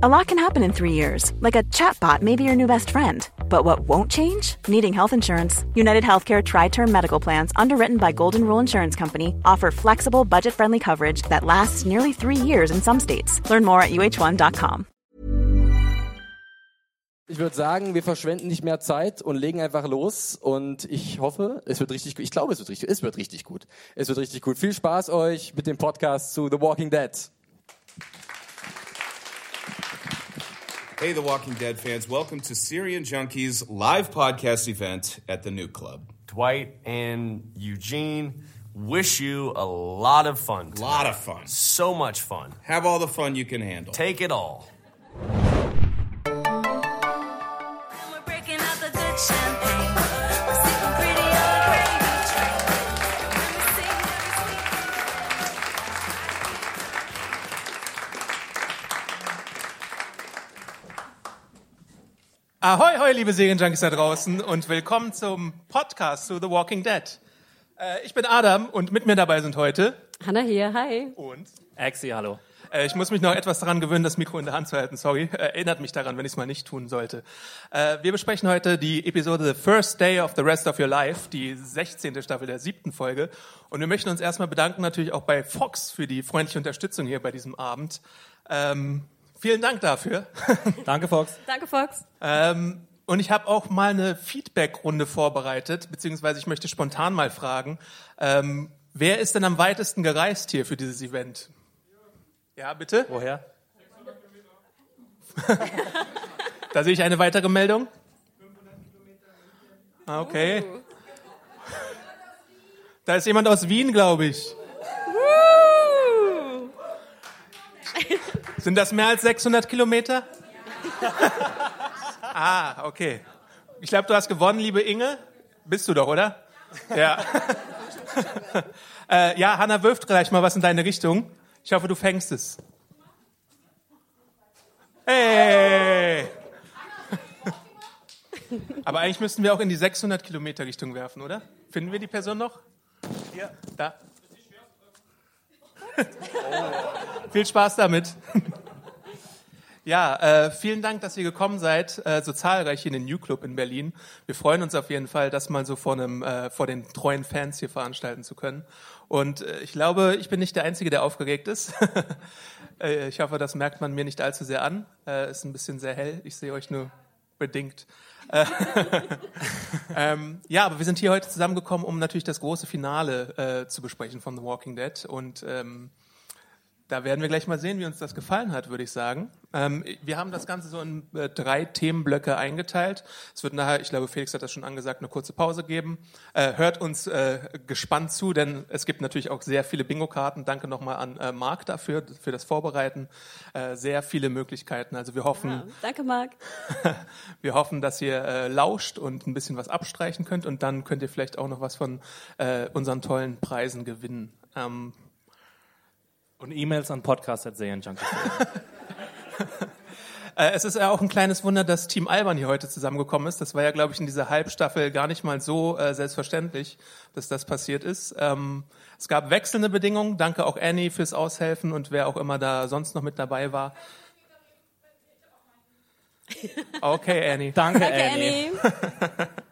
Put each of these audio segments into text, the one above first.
A lot can happen in three years, like a chatbot may be your new best friend. But what won't change? Needing health insurance. United Healthcare Tri Term Medical Plans, underwritten by Golden Rule Insurance Company, offer flexible, budget friendly coverage that lasts nearly three years in some states. Learn more at uh1.com. Ich würde sagen, wir verschwenden nicht mehr Zeit und legen einfach los. Und ich hoffe, es wird richtig gut. Ich glaube, es wird richtig, es wird richtig gut. Es wird richtig gut. Viel Spaß euch mit dem Podcast zu The Walking Dead. Hey, The Walking Dead fans, welcome to Syrian Junkies live podcast event at the New Club. Dwight and Eugene wish you a lot of fun. A lot of fun. So much fun. Have all the fun you can handle. Take it all. Ahoi, hoi, liebe Serienjunkies da draußen und willkommen zum Podcast zu The Walking Dead. Äh, ich bin Adam und mit mir dabei sind heute Hanna hier, hi. und Axi, hallo. äh, ich muss mich noch etwas daran gewöhnen, das Mikro in der Hand zu halten, sorry. Äh, erinnert mich daran, wenn ich es mal nicht tun sollte. Äh, wir besprechen heute die Episode The First Day of the Rest of Your Life, die 16. Staffel der siebten Folge. Und wir möchten uns erstmal bedanken natürlich auch bei Fox für die freundliche Unterstützung hier bei diesem Abend. Ähm, vielen Dank dafür. Danke, Fox. Danke, Fox. Ähm, und ich habe auch mal eine Feedback-Runde vorbereitet, beziehungsweise ich möchte spontan mal fragen, ähm, wer ist denn am weitesten gereist hier für dieses Event? Ja, bitte? Woher? Da sehe ich eine weitere Meldung. Ah, Okay. Da ist jemand aus Wien, glaube ich. Sind das mehr als 600 Kilometer? ah, okay. Ich glaube, du hast gewonnen, liebe Inge. Bist du doch, oder? Ja. äh, ja, Hanna wirft gleich mal was in deine Richtung. Ich hoffe, du fängst es. Hey! Aber eigentlich müssten wir auch in die 600 Kilometer Richtung werfen, oder? Finden wir die Person noch? Hier, da. Viel Spaß damit. Ja, äh, vielen Dank, dass ihr gekommen seid, äh, so zahlreich hier in den New Club in Berlin. Wir freuen uns auf jeden Fall, das mal so vor, einem, äh, vor den treuen Fans hier veranstalten zu können. Und äh, ich glaube, ich bin nicht der Einzige, der aufgeregt ist. äh, ich hoffe, das merkt man mir nicht allzu sehr an. Äh, ist ein bisschen sehr hell. Ich sehe euch nur bedingt. Äh, ähm, ja, aber wir sind hier heute zusammengekommen, um natürlich das große Finale äh, zu besprechen von The Walking Dead. Und ähm, da werden wir gleich mal sehen, wie uns das gefallen hat, würde ich sagen. Ähm, wir haben das Ganze so in äh, drei Themenblöcke eingeteilt. Es wird nachher, ich glaube, Felix hat das schon angesagt, eine kurze Pause geben. Äh, hört uns äh, gespannt zu, denn es gibt natürlich auch sehr viele Bingo-Karten. Danke nochmal an äh, Marc dafür, für das Vorbereiten. Äh, sehr viele Möglichkeiten. Also wir hoffen, Ja, danke, Marc. wir hoffen, dass ihr äh, lauscht und ein bisschen was abstreichen könnt und dann könnt ihr vielleicht auch noch was von unseren tollen Preisen gewinnen. Ähm, Und E-Mails an podcast.serienjunkies. Äh, Es ist ja auch ein kleines Wunder, dass Team Alban hier heute zusammengekommen ist. Das war ja, glaube ich, in dieser Halbstaffel gar nicht mal so äh, selbstverständlich, dass das passiert ist. Ähm, es gab wechselnde Bedingungen. Danke auch Annie fürs Aushelfen und wer auch immer da sonst noch mit dabei war. Okay, Annie. Danke, Danke, Annie. Annie.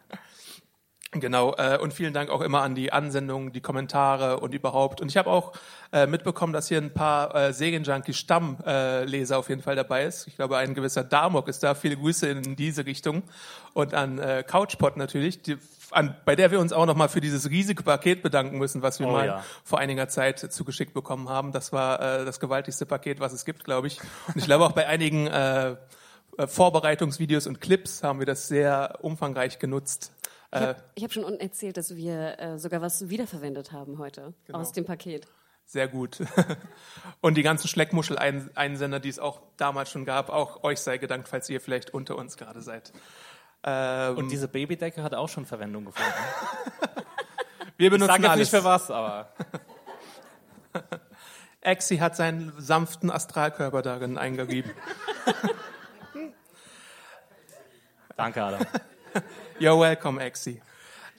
Genau, äh, und vielen Dank auch immer an die Ansendungen, die Kommentare und überhaupt. Und ich habe auch äh, mitbekommen, dass hier ein paar äh, Serienjunkie-Stammleser äh, auf jeden Fall dabei ist. Ich glaube, ein gewisser Damok ist da. Viele Grüße in diese Richtung. Und an äh, Couchpot natürlich, die, an, bei der wir uns auch nochmal für dieses riesige Paket bedanken müssen, was wir Oh mal ja. vor einiger Zeit zugeschickt bekommen haben. Das war äh, das gewaltigste Paket, was es gibt, glaube ich. Und ich glaube auch bei einigen äh, äh, Vorbereitungsvideos und Clips haben wir das sehr umfangreich genutzt. Ich Äh, habe hab schon unten erzählt, dass wir äh, sogar was wiederverwendet haben heute Genau. aus dem Paket. Sehr gut. Und die ganzen Schleckmuschel-Einsender, die es auch damals schon gab, auch euch sei gedankt, falls ihr vielleicht unter uns gerade seid. Ähm, Und diese Babydecke hat auch schon Verwendung gefunden. wir Ich benutzen sage jetzt alles. nicht für was, aber Exi hat seinen sanften Astralkörper darin eingerieben. danke, Adam. You're welcome, Exi.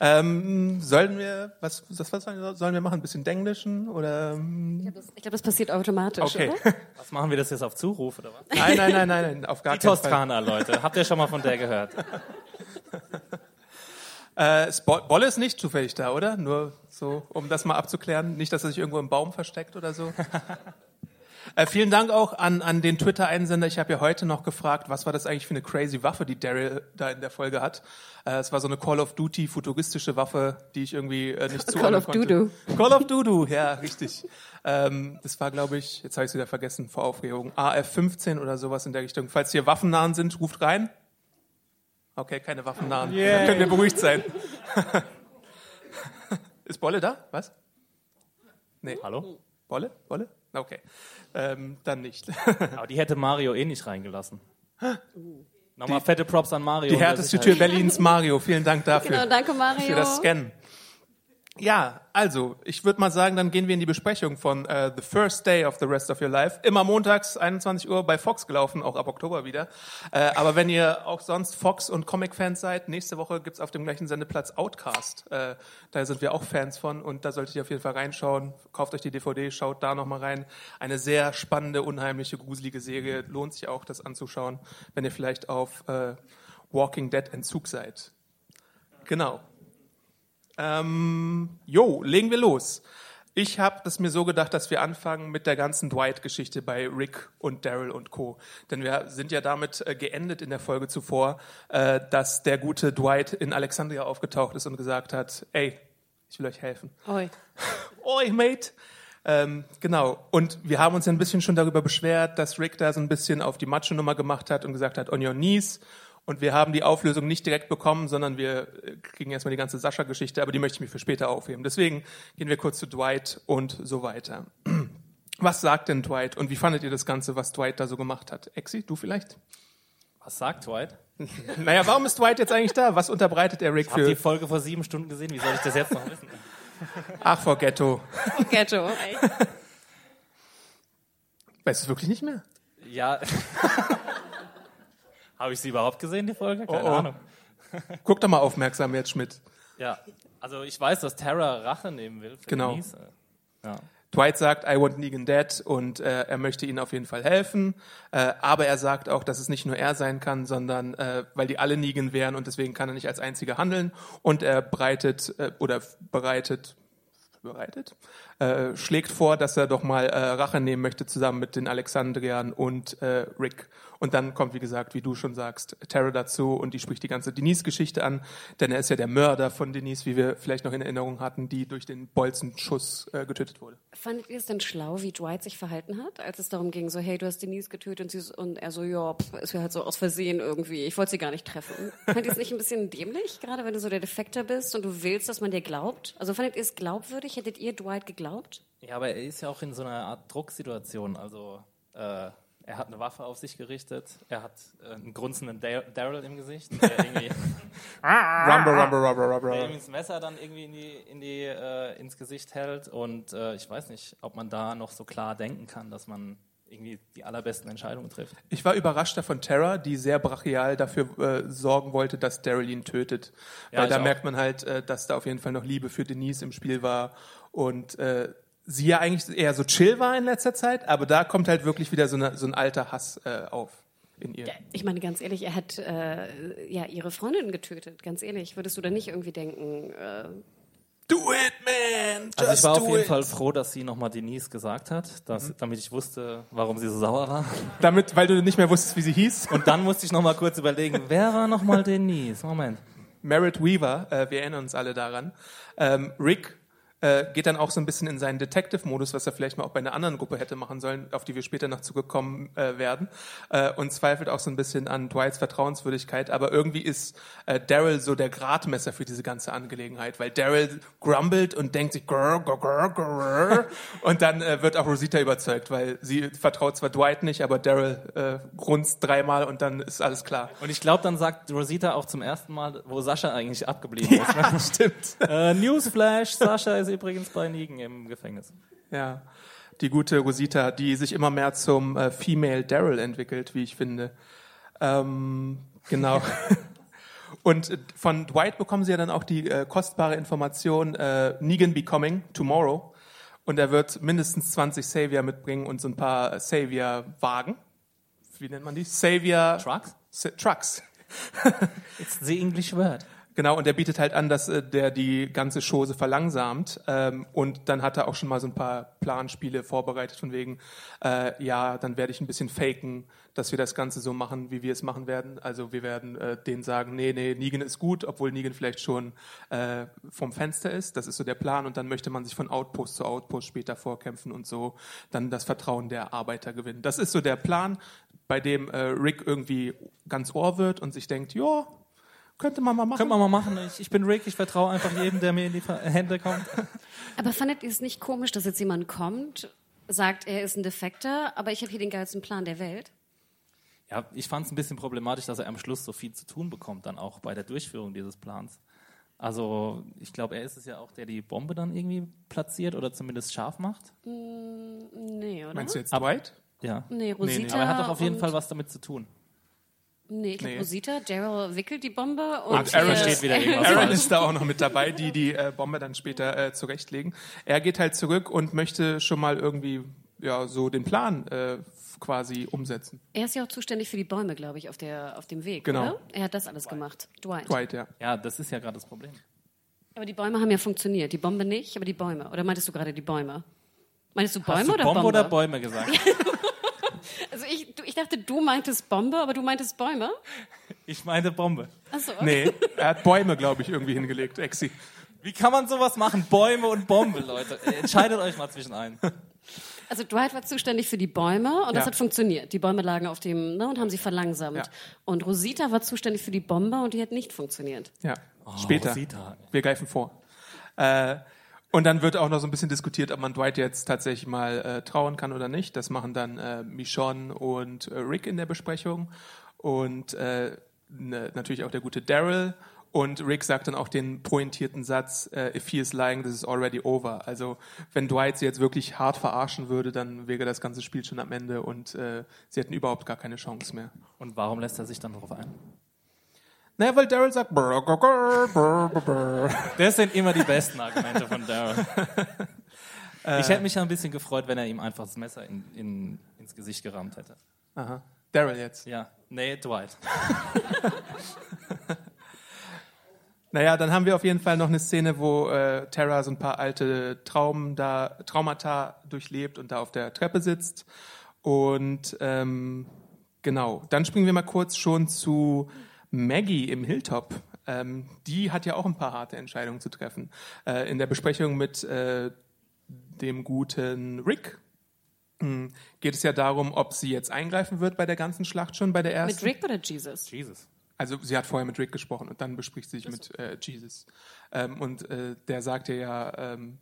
Ähm, sollen wir, was, was, was sollen wir machen? Ein bisschen Denglischen oder? ähm, Ich glaube, das, glaub, das passiert automatisch, Okay. oder? Was machen wir das jetzt auf Zuruf oder was? Nein, nein, nein, nein, nein, auf gar Die keinen Fall. Toskana, Leute. Habt ihr schon mal von der gehört? Äh, Bolle ist nicht zufällig da, oder? Nur so, um das mal abzuklären. Nicht, dass er sich irgendwo im Baum versteckt oder so. Äh, vielen Dank auch an, an den Twitter-Einsender. Ich habe ja heute noch gefragt, was war das eigentlich für eine crazy Waffe, die Daryl da in der Folge hat. Äh, es war so eine Call of Duty futuristische Waffe, die ich irgendwie äh, nicht zuordnen Call of konnte. Dudu. Call of Dudu, ja, richtig. Ähm, das war, glaube ich, jetzt habe ich es wieder vergessen vor Aufregung, AF-15 oder sowas in der Richtung. Falls hier waffennahen sind, ruft rein. Okay, keine waffennahen. Dann könnt ihr beruhigt sein. Ist Bolle da? Was? Nee. Hallo? Bolle? Bolle? Okay. Ähm, dann nicht. Aber die hätte Mario eh nicht reingelassen. Nochmal fette Props an Mario. Die härteste Tür Berlins, Mario. Vielen Dank dafür. Genau, danke Mario. Für das Scannen. Ja, also, ich würde mal sagen, dann gehen wir in die Besprechung von äh, The First Day of the Rest of Your Life. Immer montags, 21 Uhr bei Fox gelaufen, auch ab Oktober wieder. Äh, aber wenn ihr auch sonst Fox- und Comic-Fans seid, nächste Woche gibt's auf dem gleichen Sendeplatz Outcast. Äh, da sind wir auch Fans von und da solltet ihr auf jeden Fall reinschauen. Kauft euch die DVD, schaut da nochmal rein. Eine sehr spannende, unheimliche, gruselige Serie. Lohnt sich auch, das anzuschauen, wenn ihr vielleicht auf Walking Dead Entzug seid. Genau. Ähm, jo, legen wir los. Ich habe das mir so gedacht, dass wir anfangen mit der ganzen Dwight-Geschichte bei Rick und Daryl und Co. Denn wir sind ja damit äh, geendet in der Folge zuvor, äh, dass der gute Dwight in Alexandria aufgetaucht ist und gesagt hat, ey, ich will euch helfen. Oi. Oi, Mate. Ähm, genau. Und wir haben uns ja ein bisschen schon darüber beschwert, dass Rick da so ein bisschen auf die Macho-Nummer gemacht hat und gesagt hat, on your knees. Und wir haben die Auflösung nicht direkt bekommen, sondern wir äh, kriegen erstmal die ganze Sascha-Geschichte, aber die möchte ich mir für später aufheben. Deswegen gehen wir kurz zu Dwight und so weiter. Was sagt denn Dwight und wie fandet ihr das Ganze, was Dwight da so gemacht hat? Exi, du vielleicht? Was sagt Dwight? Naja, warum ist Dwight jetzt eigentlich da? Was unterbreitet er Rick Ich habe die für? Folge vor sieben Stunden gesehen. Wie soll ich das jetzt noch wissen? Ach, vor Ghetto. Ghetto. ey. Weißt du es wirklich nicht mehr? Ja. Habe ich sie überhaupt gesehen, die Folge? Keine Oh, oh. Ahnung. Guck doch mal aufmerksam jetzt, Schmidt. Ja. Also ich weiß, dass Tara Rache nehmen will. Genau. Ja. Dwight sagt, I want Negan dead und äh, er möchte ihnen auf jeden Fall helfen. Äh, aber er sagt auch, dass es nicht nur er sein kann, sondern äh, weil die alle Negan wären und deswegen kann er nicht als einziger handeln. Und er breitet äh, oder bereitet bereitet, äh, schlägt vor, dass er doch mal äh, Rache nehmen möchte zusammen mit den Alexandrian und äh, Rick. Und dann kommt, wie gesagt, wie du schon sagst, Tara dazu und die spricht die ganze Denise-Geschichte an, denn er ist ja der Mörder von Denise, wie wir vielleicht noch in Erinnerung hatten, die durch den Bolzenschuss äh, getötet wurde. Fandet ihr es denn schlau, wie Dwight sich verhalten hat, als es darum ging, so, hey, du hast Denise getötet und, sie, und er so, ja, pff, ist mir halt so aus Versehen irgendwie, ich wollte sie gar nicht treffen. Fandet ihr es nicht ein bisschen dämlich, gerade wenn du so der Defekter bist und du willst, dass man dir glaubt? Also fandet ihr es glaubwürdig? Hättet ihr Dwight geglaubt? Ja, aber er ist ja auch in so einer Art Drucksituation. Also äh, er hat eine Waffe auf sich gerichtet. Er hat äh, einen grunzenden Dar- Daryl im Gesicht, der irgendwie, Rumble, rumble, rumble, der rumble. irgendwie das Messer dann irgendwie in die, in die, äh, ins Gesicht hält. Und äh, ich weiß nicht, ob man da noch so klar denken kann, dass man irgendwie die allerbesten Entscheidungen trifft. Ich war überraschter von Tara, die sehr brachial dafür äh, sorgen wollte, dass Daryl ihn tötet. Ja, Weil da auch. merkt man halt, äh, dass da auf jeden Fall noch Liebe für Denise im Spiel war und äh, sie ja eigentlich eher so chill war in letzter Zeit, aber da kommt halt wirklich wieder so, eine, so ein alter Hass äh, auf in ihr. Ich meine, ganz ehrlich, er hat äh, ja ihre Freundin getötet. Ganz ehrlich, würdest du da nicht irgendwie denken, äh, Do it, man! Also ich Just war auf jeden it. Fall froh, dass sie nochmal Denise gesagt hat, dass, damit ich wusste, warum sie so sauer war. Damit, weil du nicht mehr wusstest, wie sie hieß. Und dann musste ich nochmal kurz überlegen, wer war nochmal Denise? Moment. Merritt Weaver, äh, wir erinnern uns alle daran. Ähm, Rick äh, geht dann auch so ein bisschen in seinen Detective-Modus, was er vielleicht mal auch bei einer anderen Gruppe hätte machen sollen, auf die wir später noch zugekommen äh, werden, äh, und zweifelt auch so ein bisschen an Dwights Vertrauenswürdigkeit. Aber irgendwie ist äh, Daryl so der Gradmesser für diese ganze Angelegenheit, weil Daryl grumbelt und denkt sich grrr, grrr, grrr, grrr, und dann äh, wird auch Rosita überzeugt, weil sie vertraut zwar Dwight nicht, aber Daryl äh, grunzt dreimal und dann ist alles klar. Und ich glaube, dann sagt Rosita auch zum ersten Mal, wo Sascha eigentlich abgeblieben ist. Ja, stimmt. Äh, Newsflash, Sascha ist übrigens bei Negan im Gefängnis. Ja, die gute Rosita, die sich immer mehr zum äh, Female Daryl entwickelt, wie ich finde. Ähm, genau. Und äh, von Dwight bekommen sie ja dann auch die äh, kostbare Information, äh, Negan be coming tomorrow. Und er wird mindestens 20 Savior mitbringen und so ein paar Savior-Wagen. Wie nennt man die? Savior... Trucks? Sa Trucks. It's the English word. Genau, und er bietet halt an, dass äh, der die ganze Chose verlangsamt. Ähm, und dann hat er auch schon mal so ein paar Planspiele vorbereitet, von wegen, äh, ja, dann werde ich ein bisschen faken, dass wir das Ganze so machen, wie wir es machen werden. Also wir werden äh, denen sagen, nee, nee, Negan ist gut, obwohl Negan vielleicht schon äh, vom Fenster ist. Das ist so der Plan. Und dann möchte man sich von Outpost zu Outpost später vorkämpfen und so dann das Vertrauen der Arbeiter gewinnen. Das ist so der Plan, bei dem äh, Rick irgendwie ganz ohr wird und sich denkt, ja, könnte man mal machen. Können wir mal machen. Ich, ich bin Rick, ich vertraue einfach jedem, der mir in die Ver- Hände kommt. Aber fandet ihr es nicht komisch, dass jetzt jemand kommt, sagt, er ist ein Defekter, aber ich habe hier den geilsten Plan der Welt? Ja, ich fand es ein bisschen problematisch, dass er am Schluss so viel zu tun bekommt, dann auch bei der Durchführung dieses Plans. Also, ich glaube, er ist es ja auch, der die Bombe dann irgendwie platziert oder zumindest scharf macht. Nee, oder? Meinst du jetzt Aber- Dwight? Ja. Nee, Rosita. Aber er hat doch auf jeden Fall was damit zu tun. Nee, ich glaube, Nee. Rosita, Daryl wickelt die Bombe und, Und Aaron äh, steht wieder irgendwas Aaron ist da auch noch mit dabei, die die äh, Bombe dann später äh, zurechtlegen. Er geht halt zurück und möchte schon mal irgendwie ja so den Plan äh, quasi umsetzen. Er ist ja auch zuständig für die Bäume, glaube ich, auf, der, auf dem Weg, Genau. oder? Er hat das alles gemacht. Dwight. Dwight, ja. Ja, das ist ja gerade das Problem. Aber die Bäume haben ja funktioniert. Die Bombe nicht, aber die Bäume. Oder meintest du gerade die Bäume? Meinst du Bäume Hast du oder Bombe Bombe? oder Bäume gesagt? Also ich, du, ich dachte, du meintest Bombe, aber du meintest Bäume? Ich meine Bombe. Achso, okay. Nee, er hat Bäume, glaube ich, irgendwie hingelegt. Exi. Wie kann man sowas machen? Bäume und Bombe, Leute. Entscheidet euch mal zwischen ein. Also Dwight war zuständig für die Bäume und das Ja. hat funktioniert. Die Bäume lagen auf dem, ne, und haben sie verlangsamt. Ja. Und Rosita war zuständig für die Bombe und die hat nicht funktioniert. Ja, später. Rosita. Wir greifen vor. Äh, und dann wird auch noch so ein bisschen diskutiert, ob man Dwight jetzt tatsächlich mal äh, trauen kann oder nicht. Das machen dann äh, Michonne und äh, Rick in der Besprechung. Und äh, ne, natürlich auch der gute Daryl. Und Rick sagt dann auch den pointierten Satz, äh, if he is lying, this is already over. Also wenn Dwight sie jetzt wirklich hart verarschen würde, dann wäre das ganze Spiel schon am Ende und äh, sie hätten überhaupt gar keine Chance mehr. Und warum lässt er sich dann darauf ein? Naja, weil Daryl sagt, brr, brr, brr, brr. Das sind immer die besten Argumente von Daryl. ich hätte mich ja ein bisschen gefreut, wenn er ihm einfach das Messer in, in, ins Gesicht gerammt hätte. Aha. Daryl jetzt. Ja, nee, Dwight. Naja, dann haben wir auf jeden Fall noch eine Szene, wo äh, Tara so ein paar alte Traum da, Traumata durchlebt und da auf der Treppe sitzt. Und ähm, genau, dann springen wir mal kurz schon zu Maggie im Hilltop. Ähm, die hat ja auch ein paar harte Entscheidungen zu treffen. Äh, in der Besprechung mit äh, dem guten Rick mh, geht es ja darum, ob sie jetzt eingreifen wird bei der ganzen Schlacht schon, bei der ersten. Mit Rick oder Jesus? Jesus. Also sie hat vorher mit Rick gesprochen und dann bespricht sie sich mit äh, Jesus. Ähm, und äh, der sagte ja, ähm,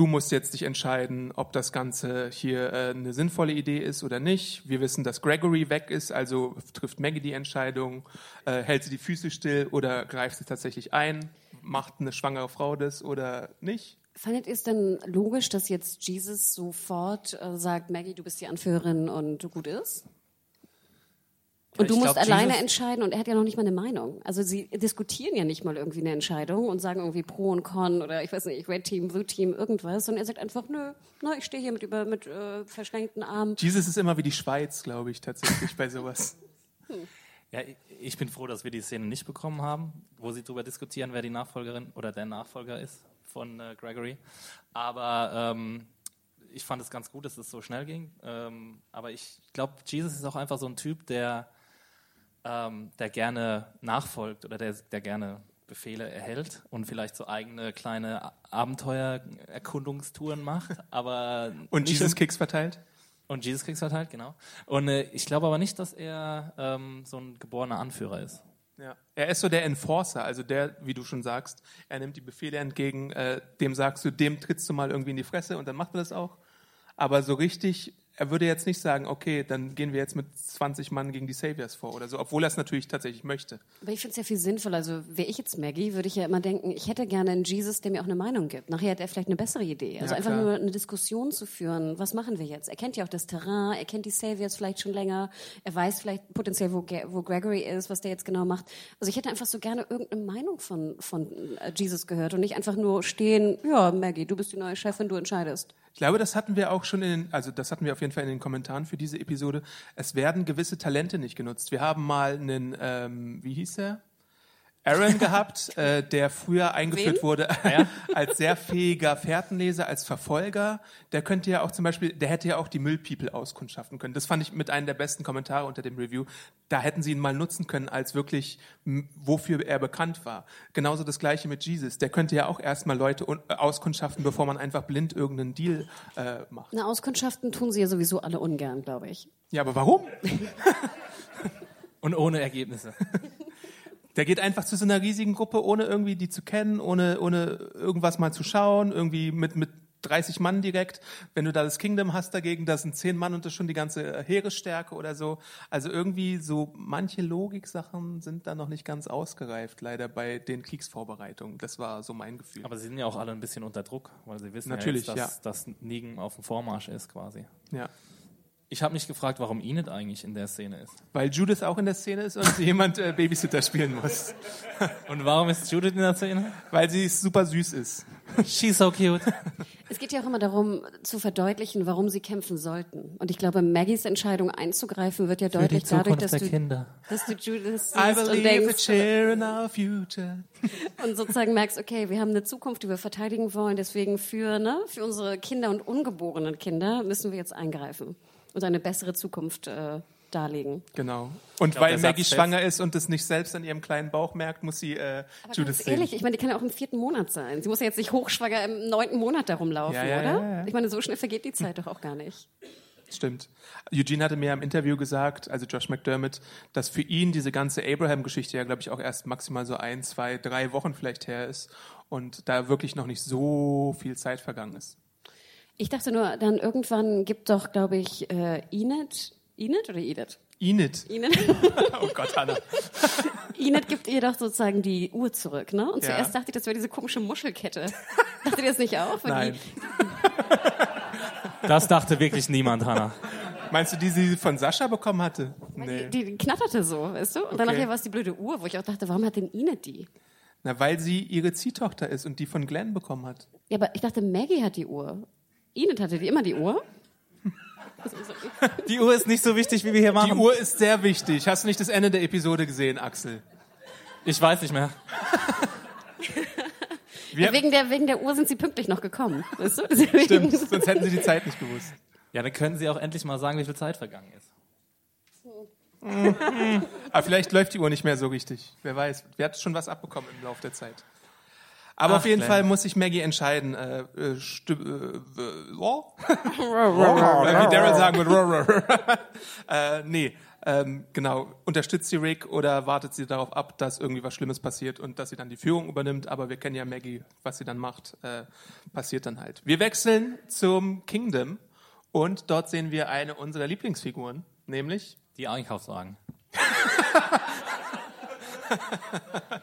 du musst jetzt dich entscheiden, ob das Ganze hier äh, eine sinnvolle Idee ist oder nicht. Wir wissen, dass Gregory weg ist, also trifft Maggie die Entscheidung, äh, hält sie die Füße still oder greift sie tatsächlich ein, macht eine schwangere Frau das oder nicht. Fandet ihr es denn logisch, dass jetzt Jesus sofort äh, sagt, Maggie, du bist die Anführerin und gut ist? Und du ich musst glaub, alleine Jesus- entscheiden und er hat ja noch nicht mal eine Meinung. Also sie diskutieren ja nicht mal irgendwie eine Entscheidung und sagen irgendwie Pro und Con oder ich weiß nicht, Red Team, Blue Team, irgendwas. Und er sagt einfach, nö, na, ich stehe hier mit, über, mit äh, verschränkten Armen. Jesus ist immer wie die Schweiz, glaube ich, tatsächlich bei sowas. Ja, ich- ich bin froh, dass wir die Szene nicht bekommen haben, wo sie darüber diskutieren, wer die Nachfolgerin oder der Nachfolger ist von äh, Gregory. Aber ähm, ich fand es ganz gut, dass es so schnell ging. Ähm, aber ich glaube, Jesus ist auch einfach so ein Typ, der, ähm, der gerne nachfolgt oder der, der gerne Befehle erhält und vielleicht so eigene kleine Abenteuererkundungstouren macht. Aber Und Jesus Kicks verteilt? und Jesus Kicks verteilt, genau. Und äh, ich glaube aber nicht, dass er ähm, so ein geborener Anführer ist. Ja. Er ist so der Enforcer, also der, wie du schon sagst, er nimmt die Befehle entgegen, äh, dem sagst du, dem trittst du mal irgendwie in die Fresse und dann macht er das auch. Aber so richtig er würde jetzt nicht sagen, okay, dann gehen wir jetzt mit 20 Mann gegen die Saviors vor oder so, obwohl er es natürlich tatsächlich möchte. Aber ich finde es ja viel sinnvoller. Also wäre ich jetzt Maggie, würde ich ja immer denken, ich hätte gerne einen Jesus, der mir auch eine Meinung gibt. Nachher hat er vielleicht eine bessere Idee. Also Ja, einfach klar. nur eine Diskussion zu führen. Was machen wir jetzt? Er kennt ja auch das Terrain, er kennt die Saviors vielleicht schon länger. Er weiß vielleicht potenziell, wo, Ge- wo Gregory ist, was der jetzt genau macht. Also ich hätte einfach so gerne irgendeine Meinung von, von äh, Jesus gehört und nicht einfach nur stehen, ja, Maggie, du bist die neue Chefin, du entscheidest. Ich glaube, das hatten wir auch schon in den, also das hatten wir auf jeden Fall in den Kommentaren für diese Episode. Es werden gewisse Talente nicht genutzt. Wir haben mal einen, ähm, wie hieß er? Aaron gehabt, äh, der früher eingeführt Wen? wurde als sehr fähiger Fährtenleser, als Verfolger. Der könnte ja auch zum Beispiel, der hätte ja auch die Müllpeople auskundschaften können. Das fand ich mit einem der besten Kommentare unter dem Review. Da hätten sie ihn mal nutzen können, als wirklich, wofür er bekannt war. Genauso das gleiche mit Jesus. Der könnte ja auch erstmal Leute äh, auskundschaften, bevor man einfach blind irgendeinen Deal äh, macht. Na, Auskundschaften tun sie ja sowieso alle ungern, glaube ich. Ja, aber warum? Und ohne Ergebnisse. Der geht einfach zu so einer riesigen Gruppe, ohne irgendwie die zu kennen, ohne, ohne irgendwas mal zu schauen, irgendwie mit, mit 30 Mann direkt. Wenn du da das Kingdom hast dagegen, da sind 10 Mann und das ist schon die ganze Heeresstärke oder so. Also irgendwie so manche Logiksachen sind da noch nicht ganz ausgereift, leider bei den Kriegsvorbereitungen. Das war so mein Gefühl. Aber sie sind ja auch alle ein bisschen unter Druck, weil sie wissen Natürlich, ja jetzt, dass, dass Negan auf dem Vormarsch ist quasi. ja. Ich habe mich gefragt, warum Enid eigentlich in der Szene ist. Weil Judith auch in der Szene ist und jemand äh, Babysitter spielen muss. Und warum ist Judith in der Szene? Weil sie super süß ist. She's so cute. Es geht ja auch immer darum, zu verdeutlichen, warum sie kämpfen sollten. Und ich glaube, Maggies Entscheidung einzugreifen wird ja deutlich dadurch, dass du, Kinder. dass du Judith siehst und denkst cheer in our future. und sozusagen merkst, okay, wir haben eine Zukunft, die wir verteidigen wollen. Deswegen für, ne, für unsere Kinder und ungeborenen Kinder müssen wir jetzt eingreifen und eine bessere Zukunft äh, darlegen. Genau. Und glaub, weil Maggie schwanger ist und es nicht selbst an ihrem kleinen Bauch merkt, muss sie äh, Aber Judith ganz ehrlich, sehen. ich meine, die kann ja auch im vierten Monat sein. Sie muss ja jetzt nicht hochschwanger im neunten Monat darum laufen, Ja, ja, oder? ja, ja. Ich meine, so schnell vergeht die Zeit doch auch gar nicht. Stimmt. Eugene hatte mir im Interview gesagt, also Josh McDermott, dass für ihn diese ganze Abraham-Geschichte ja, glaube ich, auch erst maximal so ein, zwei, drei Wochen vielleicht her ist und da wirklich noch nicht so viel Zeit vergangen ist. Ich dachte nur, dann irgendwann gibt doch, glaube ich, äh, Enid, Enid oder Edith? Enid. Enid, Oh Gott, Hannah. Enid gibt ihr doch sozusagen die Uhr zurück, ne? Und Ja. zuerst dachte ich, das wäre diese komische Muschelkette. Dachtet ihr das nicht auch? Nein. Das dachte wirklich niemand, Hannah. Meinst du, die sie von Sascha bekommen hatte? Nee. Die, die knatterte so, weißt du? Und dann Okay. nachher war es die blöde Uhr, wo ich auch dachte, warum hat denn Enid die? Na, weil sie ihre Ziehtochter ist und die von Glenn bekommen hat. Ja, aber ich dachte, Maggie hat die Uhr. Enid hatte die immer die Uhr. Die Uhr ist nicht so wichtig, wie wir hier Die machen. Uhr ist sehr wichtig. Hast du nicht das Ende der Episode gesehen, Axel? Ich weiß nicht mehr. Wir- Wegen, der, wegen der Uhr sind sie pünktlich noch gekommen. Weißt du? Stimmt, sonst hätten sie die Zeit nicht gewusst. Ja, dann können Sie auch endlich mal sagen, wie viel Zeit vergangen ist. Aber vielleicht läuft die Uhr nicht mehr so richtig. Wer weiß. Wir hatten schon was abbekommen im Laufe der Zeit. Aber Ach, auf jeden Glenn. Fall muss sich Maggie entscheiden. Äh, äh, sti- äh? Wie Daryl sagen würde. äh, nee, ähm, genau. Unterstützt sie Rick oder wartet sie darauf ab, dass irgendwie was Schlimmes passiert und dass sie dann die Führung übernimmt. Aber wir kennen ja Maggie, was sie dann macht, äh, passiert dann halt. Wir wechseln zum Kingdom und dort sehen wir eine unserer Lieblingsfiguren, nämlich Die Einkaufswagen.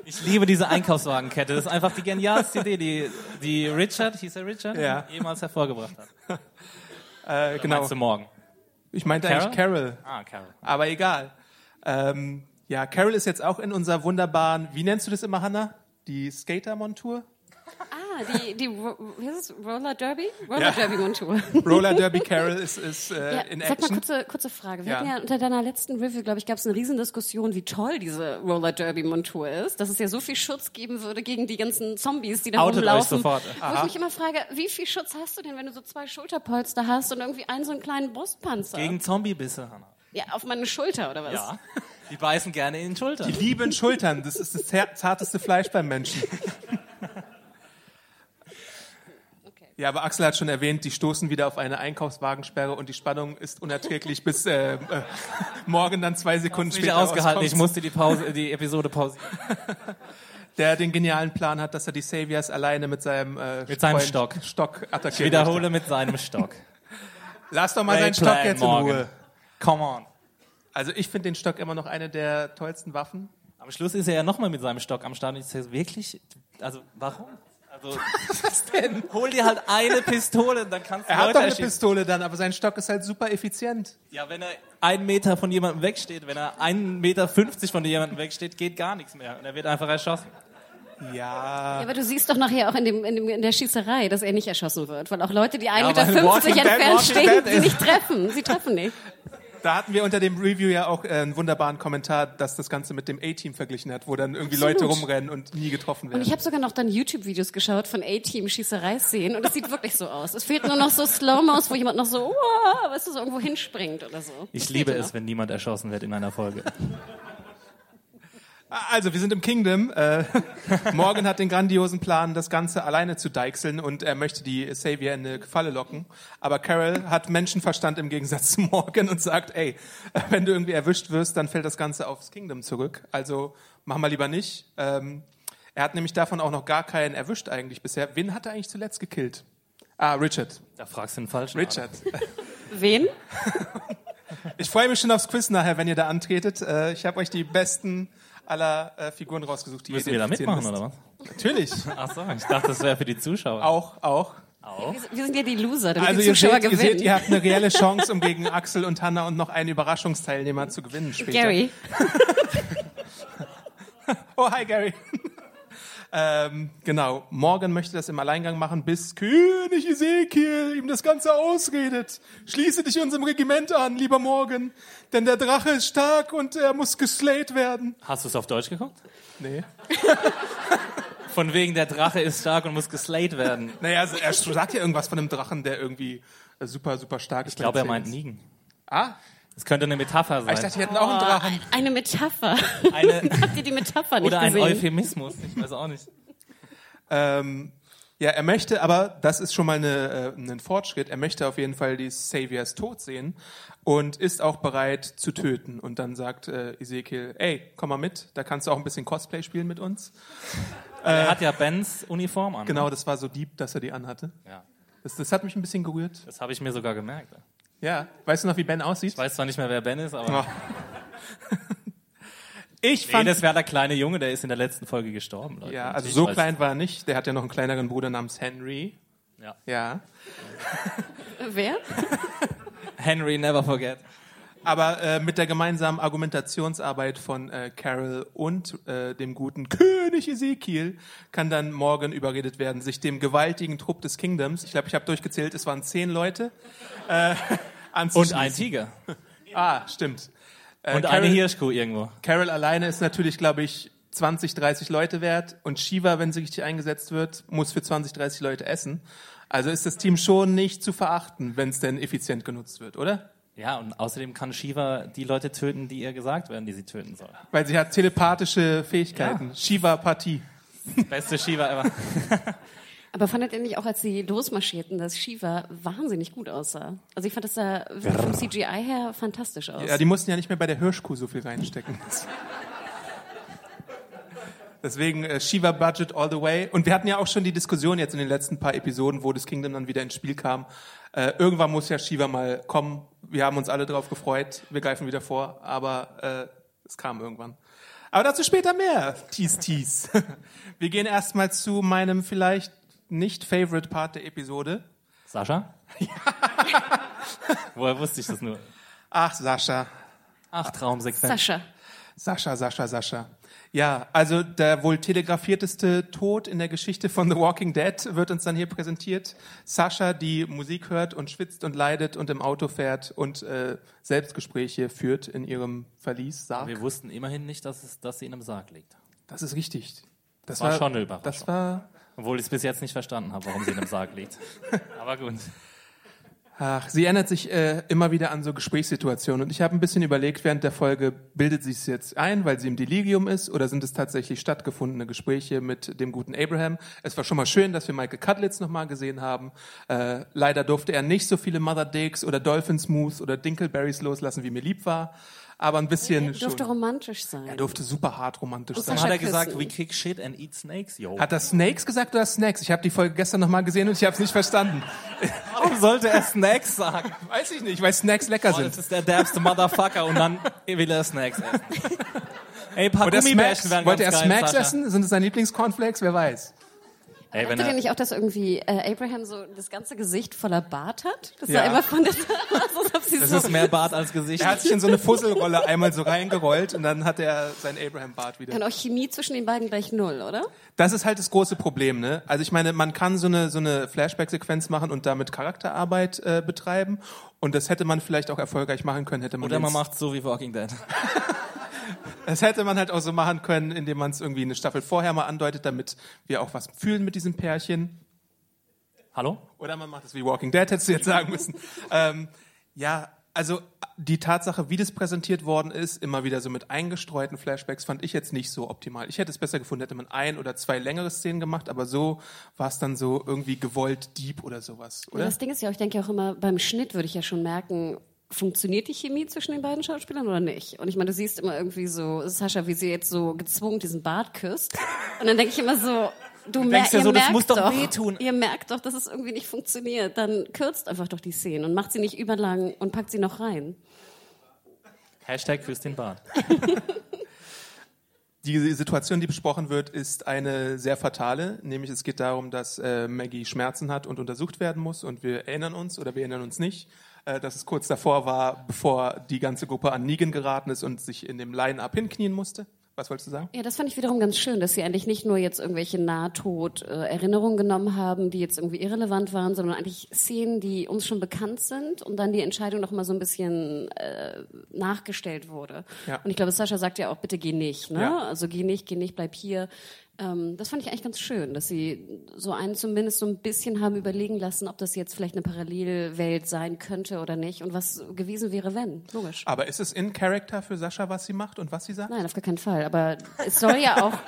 Ich liebe diese Einkaufswagenkette. Das ist einfach die genialste Idee, die, die Richard, hieß er Richard, Ja. jemals hervorgebracht hat. äh, genau. Meinst du morgen? Ich meinte Carol? eigentlich Carol. Ah, Carol. Aber egal. Ähm, ja, Carol ist jetzt auch in unserer wunderbaren, wie nennst du das immer, Hannah? Die Skater-Montur? Ah, die, die wie heißt es? Roller Derby? Roller Ja. Derby Montur. Roller Derby Carol ist, ist äh, Ja, in sag mal Action. kurze, kurze Frage. Wir Ja. hatten ja unter deiner letzten Review, glaube ich, gab es eine Riesendiskussion, wie toll diese Roller Derby Montur ist, dass es ja so viel Schutz geben würde gegen die ganzen Zombies, die da Outet euch rumlaufen. sofort. Wo ich mich immer frage, wie viel Schutz hast du denn, wenn du so zwei Schulterpolster hast und irgendwie einen so einen kleinen Brustpanzer? Gegen Zombiebisse, Hannah. ja, auf meine Schulter oder was? Ja. Die beißen gerne in den Schultern. Die lieben Schultern, das ist das zarteste Fleisch beim Menschen. Ja, aber Axel hat schon erwähnt, die stoßen wieder auf eine Einkaufswagensperre und die Spannung ist unerträglich, bis äh, äh, morgen dann zwei Sekunden nicht später ausgehalten. Ich rauskommt. musste die Pause, die Episode pausieren. Der den genialen Plan hat, dass er die Saviors alleine mit seinem, äh, Mit seinem Stock. Stock Ich attackiert. wiederhole mit seinem Stock. Lass doch mal Great seinen Stock jetzt in. Ruhe. Come on. Also ich finde den Stock immer noch eine der tollsten Waffen. Am Schluss ist er ja nochmal mit seinem Stock am Start. Und ich sage, wirklich? Also, warum? Also, was denn? Hol dir halt eine Pistole, dann kannst du Er hat Leute doch eine erschießen. Pistole dann, aber sein Stock ist halt super effizient. Ja, wenn er einen Meter von jemandem wegsteht, wenn er einen Meter fünfzig von jemandem wegsteht, geht gar nichts mehr. Und er wird einfach erschossen. Ja. Ja, aber du siehst doch nachher auch in, dem, in, dem, in der Schießerei, dass er nicht erschossen wird, weil auch Leute, die 1,50 Ja, Meter entfernt Walking stehen, sie nicht treffen. Sie treffen nicht. Da hatten wir unter dem Review ja auch äh, einen wunderbaren Kommentar, dass das Ganze mit dem A-Team verglichen hat, wo dann irgendwie Absolut. Leute rumrennen und nie getroffen Und werden. ich habe sogar noch dann YouTube-Videos geschaut von A-Team-Schießerei-Szenen und es sieht wirklich so aus. Es fehlt nur noch so Slow-Mos, wo jemand noch so, wow, weißt du, so irgendwo hinspringt oder so. Ich Das liebe es, wenn niemand erschossen wird in einer Folge. Also, wir sind im Kingdom. Äh, Morgan hat den grandiosen Plan, das Ganze alleine zu deichseln und er möchte die Savior in eine Falle locken. Aber Carol hat Menschenverstand im Gegensatz zu Morgan und sagt, ey, wenn du irgendwie erwischt wirst, dann fällt das Ganze aufs Kingdom zurück. Also, mach mal lieber nicht. Ähm, er hat nämlich davon auch noch gar keinen erwischt eigentlich bisher. Wen hat er eigentlich zuletzt gekillt? Ah, Richard. Da fragst du den falschen. Richard. Wen? Ich freue mich schon aufs Quiz nachher, wenn ihr da antretet. Äh, ich habe euch die besten aller äh, Figuren rausgesucht, die Müssen ihr wir da mitmachen, müsst. oder was? Natürlich. Ach so, ich dachte, das wäre für die Zuschauer. Auch, auch. Auch? Wir sind ja die Loser, damit Also die ihr Zuschauer seht, ihr gewinnen. seht, ihr habt eine reelle Chance, um gegen Axel und Hanna und noch einen Überraschungsteilnehmer zu gewinnen später. Gary. Oh, hi Gary. Ähm, genau, Morgan möchte das im Alleingang machen, bis König Ezekiel ihm das Ganze ausredet. Schließe dich unserem Regiment an, lieber Morgan, denn der Drache ist stark und er muss geslayt werden. Hast du es auf Deutsch geguckt? Nee. Von wegen, der Drache ist stark und muss geslayed werden. Naja, also er sagt ja irgendwas von einem Drachen, der irgendwie super, super stark ist. Ich glaube, er meint Nigen. Ah, Das könnte eine Metapher sein. ich dachte, die hätten auch einen Drachen. Eine Metapher. Eine, Habt ihr die Metapher nicht oder ein gesehen? Euphemismus. Ich weiß auch nicht. Ähm, ja, er möchte, aber das ist schon mal eine, äh, ein Fortschritt. Er möchte auf jeden Fall die Saviors tot sehen und ist auch bereit zu töten. Und dann sagt äh, Ezekiel, ey, komm mal mit, da kannst du auch ein bisschen Cosplay spielen mit uns. er hat ja Bens Uniform an. Genau, das war so deep, dass er die anhatte. Ja, Das, das hat mich ein bisschen gerührt. das habe ich mir sogar gemerkt. Ja, weißt du noch, wie Ben aussieht? Ich weiß zwar nicht mehr, wer Ben ist, aber Ich nee, fand, das wäre der kleine Junge, der ist in der letzten Folge gestorben. Leute. ja, also ich so klein war er nicht. Der hat ja noch einen kleineren Bruder namens Henry. Ja. Ja. Wer? Henry, never forget. Aber äh, mit der gemeinsamen Argumentationsarbeit von äh, Carol und äh, dem guten König Ezekiel kann dann Morgan überredet werden, sich dem gewaltigen Trupp des Kingdoms, ich glaube, ich habe durchgezählt, es waren zehn Leute, äh, Und anzuschließen. ein Tiger. Ah, stimmt. Äh, Und Carol, eine Hirschkuh irgendwo. Carol alleine ist natürlich, glaube ich, 20, 30 Leute wert und Shiva, wenn sie richtig eingesetzt wird, muss für 20, 30 Leute essen. Also ist das Team schon nicht zu verachten, wenn es denn effizient genutzt wird, oder? Ja, und außerdem kann Shiva die Leute töten, die ihr gesagt werden, die sie töten soll. Weil sie hat telepathische Fähigkeiten. Shiva-Partie. Beste Shiva ever. Aber fandet ihr nicht auch, als sie losmarschierten, dass Shiva wahnsinnig gut aussah? Also ich fand das da vom CGI her fantastisch aus. Ja, die mussten ja nicht mehr bei der Hirschkuh so viel reinstecken. Deswegen äh, Shiva Budget all the way. Und wir hatten ja auch schon die Diskussion jetzt in den letzten paar Episoden, wo das Kingdom dann wieder ins Spiel kam. Äh, irgendwann muss ja Shiva mal kommen. Wir haben uns alle drauf gefreut. Wir greifen wieder vor. Aber äh, es kam irgendwann. Aber dazu später mehr. Tease, tease. Wir gehen erstmal zu meinem vielleicht nicht favorite Part der Episode. Sascha? Woher wusste ich das nur? Ach, Sascha. Ach, Traumsequenz. Sascha. Sascha, Sascha, Sascha. Ja, also der wohl telegrafierteste Tod in der Geschichte von The Walking Dead wird uns dann hier präsentiert. Sascha, die Musik hört und schwitzt und leidet und im Auto fährt und äh, Selbstgespräche führt in ihrem Verlies, Sarg. Wir wussten immerhin nicht, dass, es, dass sie in einem Sarg liegt. Das ist richtig. Das War schon eine Überraschung. Das war, Obwohl ich es bis jetzt nicht verstanden habe, warum sie in einem Sarg liegt. Aber gut. Ach, sie erinnert sich äh, immer wieder an so Gesprächssituationen und ich habe ein bisschen überlegt während der Folge, bildet sie es jetzt ein, weil sie im Delirium ist oder sind es tatsächlich stattgefundene Gespräche mit dem guten Abraham? Es war schon mal schön, dass wir Michael Cudlitz nochmal gesehen haben. Äh, leider durfte er nicht so viele Mother Dicks oder Dolphin Smooth oder Dinkleberries loslassen, wie mir lieb war. Aber ein bisschen Durfte schon. romantisch sein. Er durfte super hart romantisch Und sein. Dann hat er gesagt, we kick shit and eat snakes, yo. Hat er Snakes gesagt oder Snacks? Ich habe die Folge gestern nochmal gesehen und ich habe es nicht verstanden. Warum sollte er Snacks sagen? Weiß ich nicht, weil Snacks lecker Oh, das sind. ist der derbste Motherfucker und dann will er Snacks essen. Ey, ein paar Gummibärchen wären Wollte er ganz geil, Smacks Sascha. essen? Sind es seine Lieblingscornflakes? Wer weiß. Ey, wenn Hattet ihr er, nicht auch, dass irgendwie äh, Abraham so das ganze Gesicht voller Bart hat? Das Ja. sah immer von der aus, als ob sie das so ist mehr Bart als Gesicht. Er hat sich in so eine Fusselrolle einmal so reingerollt und dann hat er sein Abraham-Bart wieder. Kann auch Chemie zwischen den beiden gleich null, oder? Das ist halt das große Problem, ne? Also ich meine, man kann so eine so eine Flashback-Sequenz machen und damit Charakterarbeit äh, betreiben und das hätte man vielleicht auch erfolgreich machen können, hätte man Oder man macht so wie Walking Dead. Das hätte man halt auch so machen können, indem man es irgendwie eine Staffel vorher mal andeutet, damit wir auch was fühlen mit diesem Pärchen. Hallo? Oder man macht es wie Walking Dead, hättest du jetzt sagen müssen. ähm, ja, also die Tatsache, wie das präsentiert worden ist, immer wieder so mit eingestreuten Flashbacks, fand ich jetzt nicht so optimal. Ich hätte es besser gefunden, hätte man ein oder zwei längere Szenen gemacht, aber so war es dann so irgendwie gewollt deep oder sowas, Ja, oder? das Ding ist ja ich denke ja auch immer, beim Schnitt würde ich ja schon merken, funktioniert die Chemie zwischen den beiden Schauspielern oder nicht? Und ich meine, du siehst immer irgendwie so, Sascha, wie sie jetzt so gezwungen diesen Bart küsst. Und dann denke ich immer so, du, mer denkst ja ihr so, das merkt muss doch wehtun. Ihr merkt doch, dass es irgendwie nicht funktioniert. Dann kürzt einfach doch die Szenen und macht sie nicht überlang und packt sie noch rein. Hashtag küsst den Bart. Die Situation, die besprochen wird, ist eine sehr fatale, nämlich es geht darum, dass äh, Maggie Schmerzen hat und untersucht werden muss und wir erinnern uns oder wir erinnern uns nicht, äh, dass es kurz davor war, bevor die ganze Gruppe an Negan geraten ist und sich in dem Line-Up hinknien musste. Was wolltest du sagen? Ja, das fand ich wiederum ganz schön, dass sie eigentlich nicht nur jetzt irgendwelche Nahtod-Erinnerungen genommen haben, die jetzt irgendwie irrelevant waren, sondern eigentlich Szenen, die uns schon bekannt sind und dann die Entscheidung noch mal so ein bisschen äh, nachgestellt wurde. Ja. Und ich glaube, Sascha sagt ja auch, bitte geh nicht, ne? Ja. Also geh nicht, geh nicht, bleib hier. Ähm, das fand ich eigentlich ganz schön, dass sie so einen zumindest so ein bisschen haben überlegen lassen, ob das jetzt vielleicht eine Parallelwelt sein könnte oder nicht und was gewesen wäre, wenn. Logisch. Aber ist es in Character für Sascha, was sie macht und was sie sagt? Nein, auf gar keinen Fall. Aber es soll ja auch.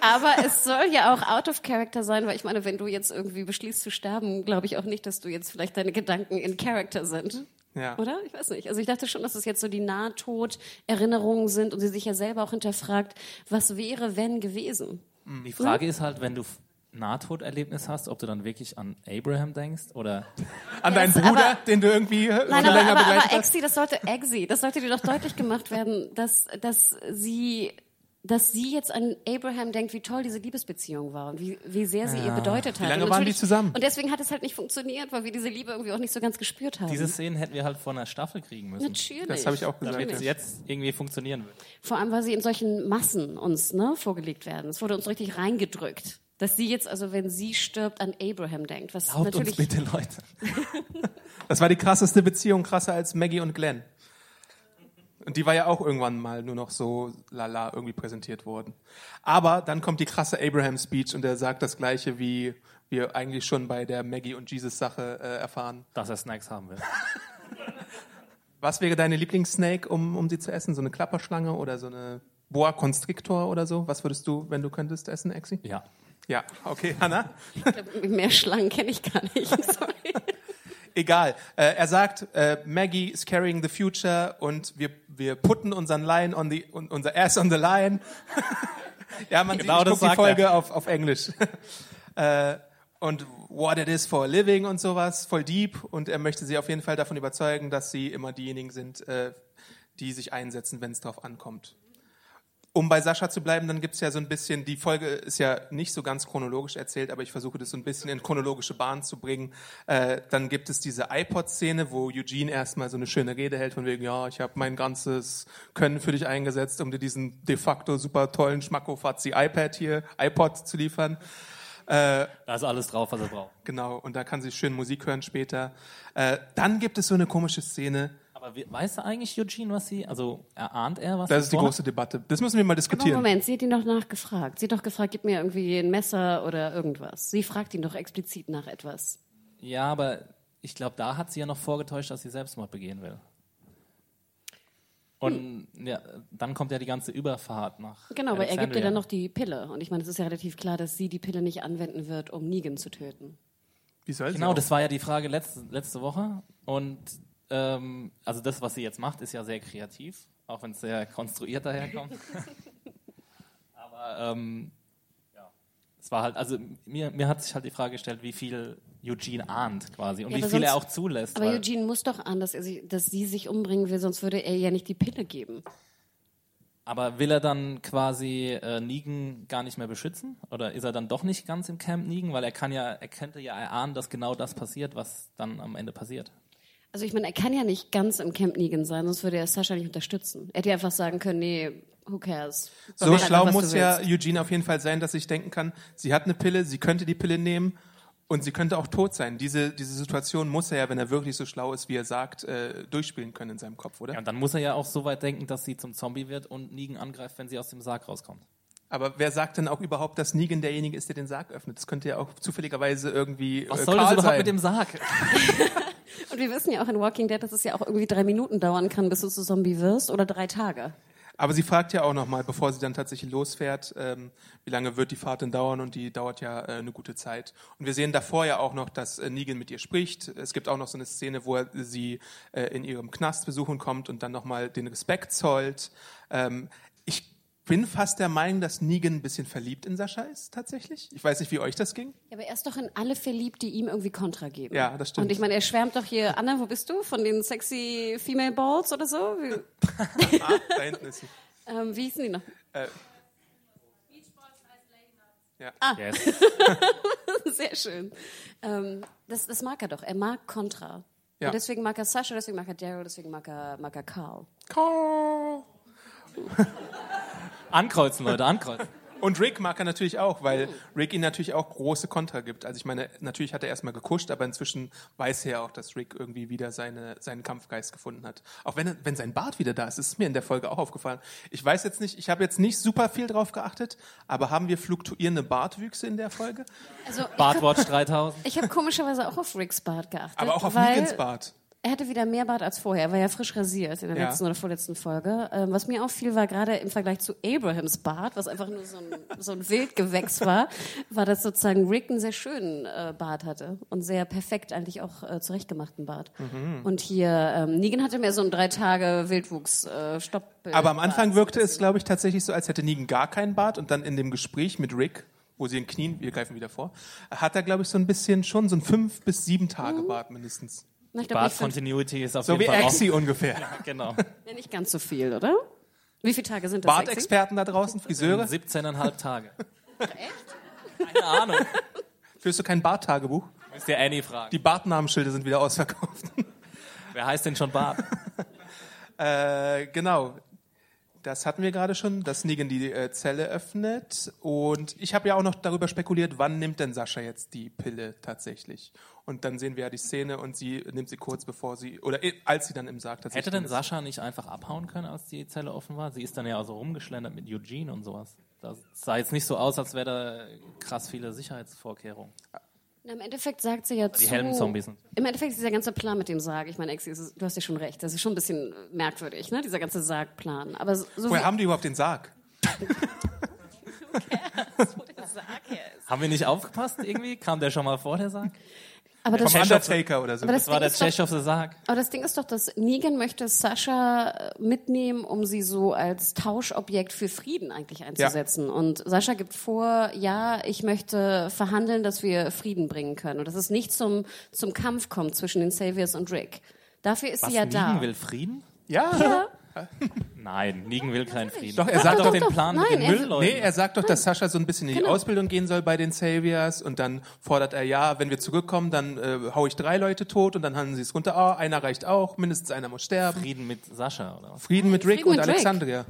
Aber es soll ja auch out of character sein, weil ich meine, wenn du jetzt irgendwie beschließt zu sterben, glaube ich auch nicht, dass du jetzt vielleicht deine Gedanken in Character sind. Ja. Oder? Ich weiß nicht. Also ich dachte schon, dass es jetzt so die Nahtod-Erinnerungen sind und sie sich ja selber auch hinterfragt, was wäre, wenn gewesen? Die Frage ist halt, wenn du Nahtoderlebnis hast, ob du dann wirklich an Abraham denkst oder An Ja, deinen das- Bruder, aber- den du irgendwie Nein, aber, länger aber, begleitet aber hast? Exi, das sollte Exi, das sollte dir doch deutlich gemacht werden, dass, dass sie dass sie jetzt an Abraham denkt, wie toll diese Liebesbeziehung war und wie, wie sehr sie ihr bedeutet hat. lange und waren die natürlich- zusammen? Und deswegen hat es halt nicht funktioniert, weil wir diese Liebe irgendwie auch nicht so ganz gespürt haben. diese Szenen hätten wir halt von der Staffel kriegen müssen. Natürlich. Das habe ich auch gesagt. Damit ja. es jetzt irgendwie funktionieren wird. Vor allem, weil sie in solchen Massen uns ne, vorgelegt werden. Es wurde uns richtig reingedrückt. Dass sie jetzt, also wenn sie stirbt, an Abraham denkt. Was Glaubt uns natürlich bitte, Leute. Das war die krasseste Beziehung, krasser als Maggie und Glenn. Und die war ja auch irgendwann mal nur noch so lala irgendwie präsentiert worden. Aber dann kommt die krasse Abraham-Speech und er sagt das Gleiche, wie wir eigentlich schon bei der Maggie und Jesus-Sache äh, erfahren. Dass er Snacks haben will. Was wäre deine Lieblingssnake, um, um sie zu essen? So eine Klapperschlange oder so eine Boa Constrictor oder so? Was würdest du, wenn du könntest, essen, Exi? Ja. Ja, okay, Hanna? Ich glaub, mehr Schlangen kenne ich gar nicht. Sorry. Egal. Äh, er sagt, äh, Maggie is carrying the future und wir, wir putten unseren Line on the, un, unser Ass on the line. ja, man Genau sieht, ich guck die Folge auf, auf Englisch. äh, und what it is for a living und sowas, voll deep. Und er möchte sie auf jeden Fall davon überzeugen, dass sie immer diejenigen sind, äh, die sich einsetzen, wenn es drauf ankommt. Um bei Sascha zu bleiben, dann gibt's ja so ein bisschen, die Folge ist ja nicht so ganz chronologisch erzählt, aber ich versuche das so ein bisschen in chronologische Bahn zu bringen. Äh, dann gibt es diese iPod-Szene, wo Eugene erstmal so eine schöne Rede hält von wegen, ja, ich habe mein ganzes Können für dich eingesetzt, um dir diesen de facto super tollen Schmackofatzi iPad hier, iPod zu liefern. Da ist alles drauf, was er braucht. Genau, und da kann sie schön Musik hören später. Äh, dann gibt es so eine komische Szene, Aber wie, weiß er eigentlich Eugene, was sie, also erahnt er, was das ist die große Debatte. Das müssen wir mal Aber diskutieren. Moment, sie hat ihn doch nachgefragt. Sie hat doch gefragt, gib mir irgendwie ein Messer oder irgendwas. Sie fragt ihn doch explizit nach etwas. Ja, aber ich glaube, da hat sie ja noch vorgetäuscht, dass sie Selbstmord begehen will. Und ja, dann kommt ja die ganze Überfahrt nach. Genau, aber er gibt ihr dann noch die Pille. Und ich meine, es ist ja relativ klar, dass sie die Pille nicht anwenden wird, um Negan zu töten. Wie soll Genau, das war ja die Frage letzte, letzte Woche. Und ähm, also das, was sie jetzt macht, ist ja sehr kreativ, auch wenn es sehr konstruiert daherkommt. Aber ähm, ja, es war halt, also mir, mir hat sich halt die Frage gestellt, wie viel Eugene ahnt quasi und Ja, wie viel er sonst- auch zulässt. Aber Eugene muss doch an, dass, er sich, dass sie sich umbringen will, sonst würde er ja nicht die Pille geben. Aber will er dann quasi äh, Negan gar nicht mehr beschützen? Oder ist er dann doch nicht ganz im Camp Negan? Weil er kann ja, er könnte ja erahnen, dass genau das passiert, was dann am Ende passiert. Also ich meine, er kann ja nicht ganz im Camp Negan sein, sonst würde er Sascha nicht unterstützen. Er hätte ja einfach sagen können, nee, who cares. So einfach, schlau muss ja willst. Eugene auf jeden Fall sein, dass ich denken kann, sie hat eine Pille, sie könnte die Pille nehmen und sie könnte auch tot sein. Diese, diese Situation muss er ja, wenn er wirklich so schlau ist, wie er sagt, äh, durchspielen können in seinem Kopf, oder? Ja, und dann muss er ja auch so weit denken, dass sie zum Zombie wird und Negan angreift, wenn sie aus dem Sarg rauskommt. Aber wer sagt denn auch überhaupt, dass Negan derjenige ist, der den Sarg öffnet? Das könnte ja auch zufälligerweise irgendwie Was äh, soll das Karl überhaupt sein. mit dem Sarg? Und wir wissen ja auch in Walking Dead, dass es ja auch irgendwie drei Minuten dauern kann, bis du zu Zombie wirst oder drei Tage. Aber sie fragt ja auch nochmal, bevor sie dann tatsächlich losfährt, ähm, wie lange wird die Fahrt denn dauern und die dauert ja äh, eine gute Zeit. Und wir sehen davor ja auch noch, dass äh, Negan mit ihr spricht. Es gibt auch noch so eine Szene, wo er sie äh, in ihrem Knast besuchen kommt und dann nochmal den Respekt zollt. Ähm, ich bin fast der Meinung, dass Negan ein bisschen verliebt in Sascha ist, tatsächlich. Ich weiß nicht, wie euch das ging. Ja, aber er ist doch in alle verliebt, die ihm irgendwie Kontra geben. Ja, das stimmt. Und ich meine, er schwärmt doch hier, Anna, wo bist du? Von den sexy Female Balls oder so? Wie, Ah, da hinten ist sie. ähm, wie hießen die noch? Yes. Sehr schön. Ähm, das, das mag er doch. Er mag Kontra. Ja. Und deswegen mag er Sascha, deswegen mag er Daryl, deswegen mag er, mag er Carl. Carl. Ankreuzen, Leute, ankreuzen. Und Rick mag er natürlich auch, weil Rick ihm natürlich auch große Konter gibt. Also ich meine, natürlich hat er erstmal gekuscht, aber inzwischen weiß er ja auch, dass Rick irgendwie wieder seine, seinen Kampfgeist gefunden hat. Auch wenn, er- wenn sein Bart wieder da ist, ist es mir in der Folge auch aufgefallen. Ich weiß jetzt nicht, ich habe jetzt nicht super viel drauf geachtet, aber haben wir fluktuierende Bartwüchse in der Folge? Also, Bartwatch 3000. ich habe komischerweise auch auf Ricks Bart geachtet. Aber auch auf Negans Bart. Er hatte wieder mehr Bart als vorher. Er war ja frisch rasiert in der Ja. letzten oder vorletzten Folge. Ähm, was mir auffiel, war gerade im Vergleich zu Abrahams Bart, was einfach nur so ein, so ein Wildgewächs war, war, dass sozusagen Rick einen sehr schönen äh, Bart hatte und sehr perfekt eigentlich auch äh, zurechtgemachten Bart. Mhm. Und hier, ähm, Negan hatte mehr so einen drei Tage Wildwuchs äh, Stopp. Aber am Anfang wirkte es, glaube ich, tatsächlich so, als hätte Negan gar keinen Bart und dann in dem Gespräch mit Rick, wo sie in Knien, wir greifen wieder vor, hat er, glaube ich, so ein bisschen schon so ein fünf bis sieben Tage Bart mindestens. Na, ich glaub, Bart Continuity ist auf So jeden wie Fall Axie ungefähr. auch. Genau. ja, nicht ganz so viel, oder? Wie viele Tage sind das? Sexy? Bartexperten da draußen, Friseure, 17,5 Tage. Echt? Keine Ahnung. führst du kein Barttagebuch? Müsst ihr Annie fragen. Die Bartnamenschilder sind wieder ausverkauft. Wer heißt denn schon Bart? äh, genau. Das hatten wir gerade schon, dass Negan die äh, Zelle öffnet. Und ich habe ja auch noch darüber spekuliert, wann nimmt denn Sascha jetzt die Pille tatsächlich? Und dann sehen wir ja die Szene und sie nimmt sie kurz bevor sie, oder als sie dann im Sarg tatsächlich Hätte denn ist. Sascha nicht einfach abhauen können, als die Zelle offen war? Sie ist dann ja so rumgeschlendert mit Eugene und sowas. Das sah jetzt nicht so aus, als wäre da krass viele Sicherheitsvorkehrungen. Na, Im Endeffekt sagt sie ja Die zu... Helmenzombies sind- Im Endeffekt ist dieser ganze Plan mit dem Sarg, ich meine, Exi, du hast ja schon recht, das ist schon ein bisschen merkwürdig, ne? dieser ganze Sargplan. Aber so, Woher haben die überhaupt den Sarg? wo der Sarg her ist. Haben wir nicht aufgepasst irgendwie? Kam der schon mal vor, der Sarg? Aber das, Vom Undertaker oder so. aber das, Das war Ding der ist doch, Chech of the Sarg. aber das Ding ist doch, dass Negan möchte Sascha äh, mitnehmen, um sie so als Tauschobjekt für Frieden eigentlich einzusetzen. Und Sascha gibt vor, ja, ich möchte verhandeln, dass wir Frieden bringen können. Und dass es nicht zum, zum Kampf kommt zwischen den Saviors und Rick. Dafür ist Was, sie ja Negan da. will Frieden? ja. Ja. Nein, Negan will keinen Frieden. Doch, er sagt doch- doch den Plan nein, mit den Müllleuten. Nee, er sagt doch, dass Sascha so ein bisschen in die Genau. Ausbildung gehen soll bei den Saviors und dann fordert er, ja, wenn wir zurückkommen, dann äh, hau ich drei Leute tot und dann handeln sie es runter. Ah, einer reicht auch, mindestens einer muss sterben. Frieden mit Sascha, oder was? Frieden mit Rick Frieden und mit Rick. Alexandria.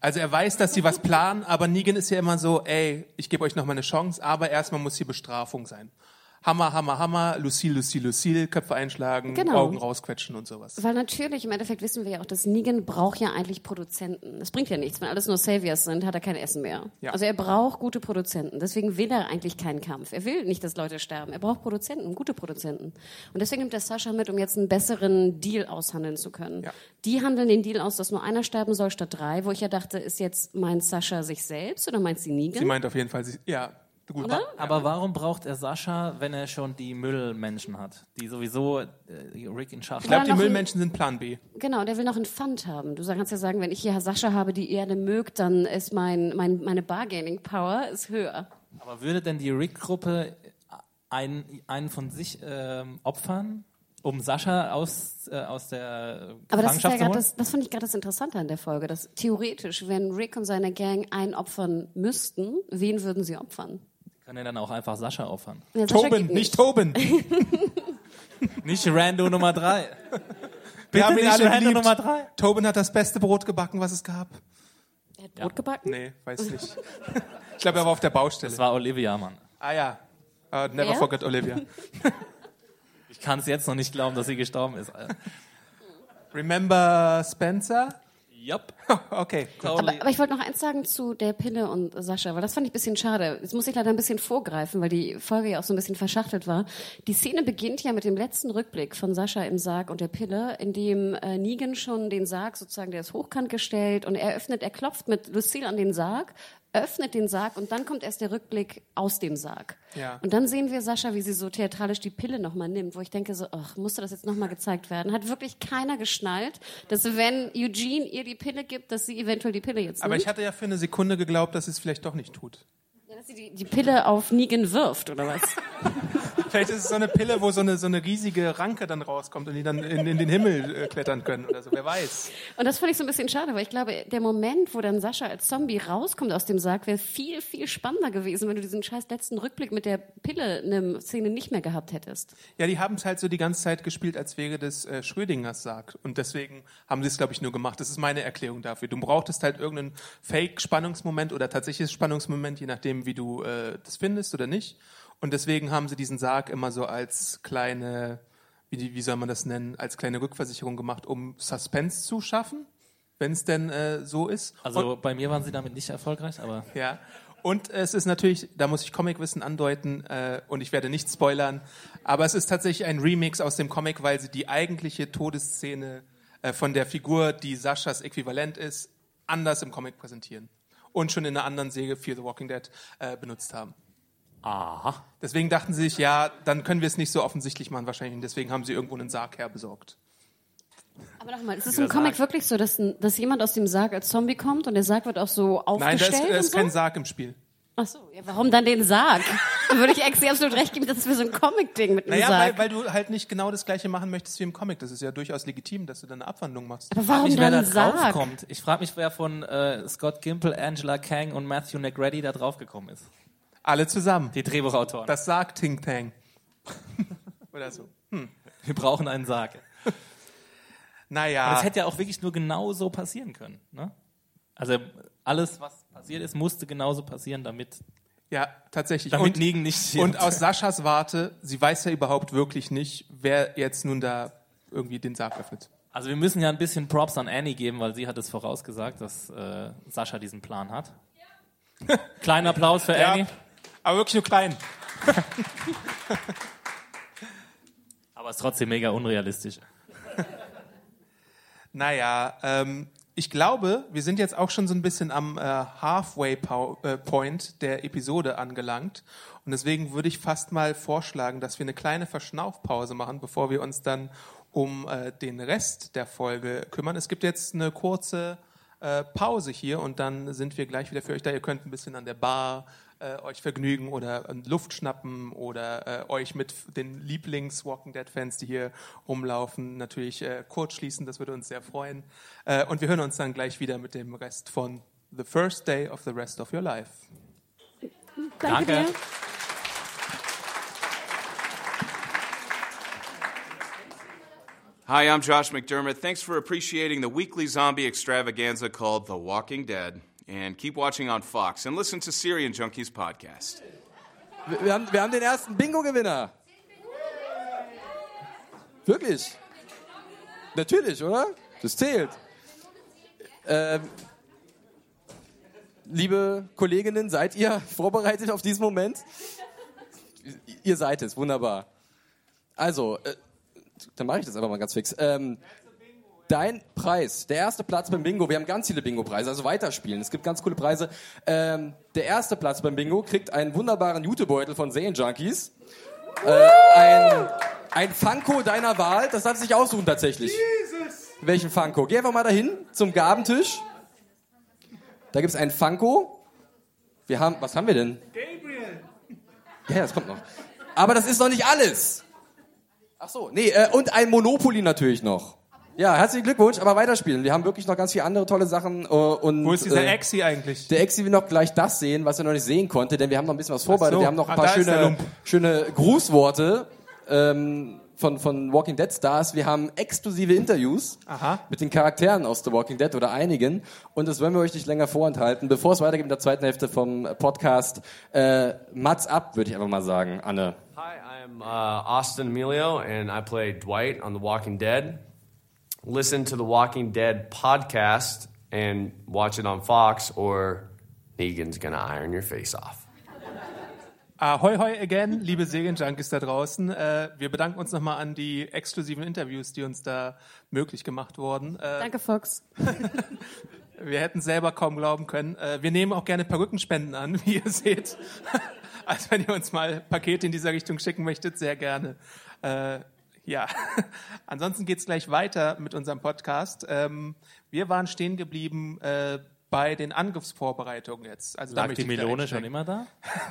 Also er weiß, dass sie was planen, aber Negan ist ja immer so, ey, ich gebe euch noch mal eine Chance, aber erstmal muss hier Bestrafung sein. Hammer, Hammer, Hammer, Lucille, Lucille, Lucille, Köpfe einschlagen, Genau. Augen rausquetschen und sowas. Weil natürlich, im Endeffekt wissen wir ja auch, dass Negan braucht ja eigentlich Produzenten. Das bringt ja nichts. Wenn alles nur Saviors sind, hat er kein Essen mehr. Ja. Also er braucht gute Produzenten. Deswegen will er eigentlich keinen Kampf. Er will nicht, dass Leute sterben. Er braucht Produzenten, gute Produzenten. Und deswegen nimmt er Sascha mit, um jetzt einen besseren Deal aushandeln zu können. Ja. Die handeln den Deal aus, dass nur einer sterben soll statt drei, wo ich ja dachte, ist jetzt meint Sascha sich selbst oder meint sie Negan? Sie meint auf jeden Fall, sie, ja, Gut, Oder? Aber warum braucht er Sascha, wenn er schon die Müllmenschen hat, die sowieso äh, Rick in Schach Ich glaube, die Müllmenschen sind Plan B. Genau, der will noch einen Pfand haben. Du kannst ja sagen, wenn ich hier Sascha habe, die Erde mögt, dann ist mein, mein, meine Bargaining-Power ist höher. Aber würde denn die Rick-Gruppe einen, einen von sich ähm, opfern, um Sascha aus, äh, aus der Aber das, ist ja Gefangenschaft zu grad holen? das, das fand ich gerade das Interessante an der Folge, dass theoretisch, wenn Rick und seine Gang einen opfern müssten, wen würden sie opfern? Kann er dann auch einfach Sascha opfern? Ja, Sascha Tobin, geht nicht Tobin. Nicht Rando Nummer 3. Wir haben ihn nicht alle Rando geliebt. Nummer 3. Tobin hat das beste Brot gebacken, was es gab. Er hat Brot gebacken? Nee, weiß nicht. Ich glaube, er war auf der Baustelle. Das war Olivia, Mann. Ah ja. Uh, never Wer? forget Olivia. Ich kann es jetzt noch nicht glauben, dass sie gestorben ist. Remember Spencer? Yup. Okay. Aber, aber ich wollte noch eins sagen zu der Pille und Sascha, weil das fand ich ein bisschen schade. Jetzt muss ich leider ein bisschen vorgreifen, weil die Folge ja auch so ein bisschen verschachtelt war. Die Szene beginnt ja mit dem letzten Rückblick von Sascha im Sarg und der Pille, in dem äh, Negan schon den Sarg sozusagen, der ist hochkant gestellt und er öffnet, er klopft mit Lucille an den Sarg, öffnet den Sarg und dann kommt erst der Rückblick aus dem Sarg. Ja. Und dann sehen wir Sascha, wie sie so theatralisch die Pille nochmal nimmt, wo ich denke so, ach, musste das jetzt nochmal gezeigt werden? Hat wirklich keiner geschnallt, dass wenn Eugene ihr die Pille gibt, dass sie eventuell die Pille jetzt Aber nimmt? ich hatte ja für eine Sekunde geglaubt, dass sie es vielleicht doch nicht tut. Ja, dass sie die, die Pille auf Negan wirft, oder was? Vielleicht ist es so eine Pille, wo so eine, so eine riesige Ranke dann rauskommt und die dann in, in den Himmel äh, klettern können oder so. Wer weiß. Und das fand ich so ein bisschen schade, weil ich glaube, der Moment, wo dann Sascha als Zombie rauskommt aus dem Sarg, wäre viel, viel spannender gewesen, wenn du diesen scheiß letzten Rückblick mit der Pille in der Szene nicht mehr gehabt hättest. Ja, die haben es halt so die ganze Zeit gespielt, als wäre das äh, Schrödingers Sarg. Und deswegen haben sie es, glaube ich, nur gemacht. Das ist meine Erklärung dafür. Du brauchtest halt irgendeinen Fake-Spannungsmoment oder tatsächliches Spannungsmoment, je nachdem, wie du äh, das findest oder nicht. Und deswegen haben sie diesen Sarg immer so als kleine, wie, wie soll man das nennen, als kleine Rückversicherung gemacht, um Suspense zu schaffen, wenn es denn äh, so ist. Also bei mir waren sie damit nicht erfolgreich, aber Ja. Und es ist natürlich, da muss ich Comicwissen andeuten äh, und ich werde nicht spoilern, aber es ist tatsächlich ein Remix aus dem Comic, weil sie die eigentliche Todesszene äh, von der Figur, die Saschas Äquivalent ist, anders im Comic präsentieren und schon in einer anderen Serie Fear the Walking Dead äh, benutzt haben. Aha. Deswegen dachten sie sich, ja, dann können wir es nicht so offensichtlich machen wahrscheinlich und deswegen haben sie irgendwo einen Sarg herbesorgt. Aber nochmal, ist es im Comic wirklich so, dass, ein, dass jemand aus dem Sarg als Zombie kommt und der Sarg wird auch so Nein, da ist, aufgestellt? da ist so? kein Sarg im Spiel. Ach so, ja, warum dann den Sarg? Dann würde ich Exi absolut recht geben, das ist für so ein Comic-Ding mit einem Naja, Sarg. weil, weil du halt nicht genau das gleiche machen möchtest wie im Comic. Das ist ja durchaus legitim, dass du dann eine Abwandlung machst. Aber frag warum mich, wer dann da Sarg? draufkommt. Ich frage mich, wer von äh, Scott Gimple, Angela Kang und Matthew Negretti da draufgekommen ist. Alle zusammen. Die Drehbuchautoren. Das sagt Ting Tang. Oder so. Wir brauchen einen Sarg. Naja. Aber das hätte ja auch wirklich nur genau so passieren können. Ne? Also alles, was passiert ist, musste genauso passieren, damit, ja, tatsächlich. damit und, Negan nicht stirbt. und aus Saschas Warte, sie weiß ja überhaupt wirklich nicht, wer jetzt nun da irgendwie den Sarg öffnet. Also wir müssen ja ein bisschen Props an Annie geben, weil sie hat es vorausgesagt, dass äh, Sascha diesen Plan hat. Kleiner Applaus für Annie. Aber wirklich nur klein. Aber es ist trotzdem mega unrealistisch. Naja, ähm, ich glaube, wir sind jetzt auch schon so ein bisschen am äh, Halfway -Pau äh, Point der Episode angelangt. Und deswegen würde ich fast mal vorschlagen, dass wir eine kleine Verschnaufpause machen, bevor wir uns dann um äh, den Rest der Folge kümmern. Es gibt jetzt eine kurze äh, Pause hier und dann sind wir gleich wieder für euch da. Ihr könnt ein bisschen an der Bar äh, euch vergnügen oder äh, Luft schnappen oder äh, euch mit den Lieblings-Walking Dead-Fans, die hier rumlaufen, natürlich äh, kurz schließen. Das würde uns sehr freuen. Äh, und wir hören uns dann gleich wieder mit dem Rest von The First Day of the Rest of Your Life. Danke, Danke. Hi, I'm Josh McDermott. Thanks for appreciating the weekly zombie extravaganza called The Walking Dead. And keep watching on Fox and listen to Syrian Junkies podcast. Wir, haben, wir haben den ersten Bingo-Gewinner. Wirklich? Natürlich, oder? Das zählt. Ähm, liebe Kolleginnen, seid ihr vorbereitet auf diesen Moment? Ihr seid es, wunderbar. Also, äh, dann mache ich das einfach mal ganz fix. Ähm, Dein Preis, der erste Platz beim Bingo, wir haben ganz viele Bingo-Preise, also weiterspielen. Es gibt ganz coole Preise. Ähm, der erste Platz beim Bingo kriegt einen wunderbaren Jutebeutel von Zane Junkies. Äh, ein, ein Funko deiner Wahl, das darf sich aussuchen tatsächlich. Welchen Funko? Geh einfach mal dahin zum Gabentisch. Da gibt's einen Funko. Wir haben, was haben wir denn? Gabriel. Ja, das kommt noch. Aber das ist noch nicht alles. Ach so, nee, äh, und ein Monopoly natürlich noch. Ja, herzlichen Glückwunsch, aber weiterspielen. Wir haben wirklich noch ganz viele andere tolle Sachen. Äh, und, Wo ist dieser äh, Exi eigentlich? Der Exi will noch gleich das sehen, was er noch nicht sehen konnte, denn wir haben noch ein bisschen was vorbereitet. so. Wir haben noch ein Ah, paar der schöne, schöne Grußworte ähm, von, von Walking Dead Stars. Wir haben exklusive Interviews Aha. mit den Charakteren aus The Walking Dead oder einigen. Und das wollen wir euch nicht länger vorenthalten. Bevor es weitergeht in der zweiten Hälfte vom Podcast, äh, Mats ab, würde ich einfach mal sagen, Anne. Hi, I'm uh, Austin Emilio, and I play Dwight on The Walking Dead. Listen to the Walking Dead podcast and watch it on Fox, or Negan's gonna iron your face off. Ahoi, hoi again, liebe Serienjunkies da draußen. Äh, wir bedanken uns nochmal an die exklusiven Interviews, die uns da möglich gemacht wurden. Äh, Danke, Fox. wir hätten selber kaum glauben können. Äh, wir nehmen auch gerne Perückenspenden an, wie ihr seht. Also wenn ihr uns mal Pakete in dieser Richtung schicken möchtet, sehr gerne. Ja, ansonsten geht's gleich weiter mit unserem Podcast. Ähm, wir waren stehen geblieben äh, bei den Angriffsvorbereitungen jetzt. Also da Lag die Melone schon immer da?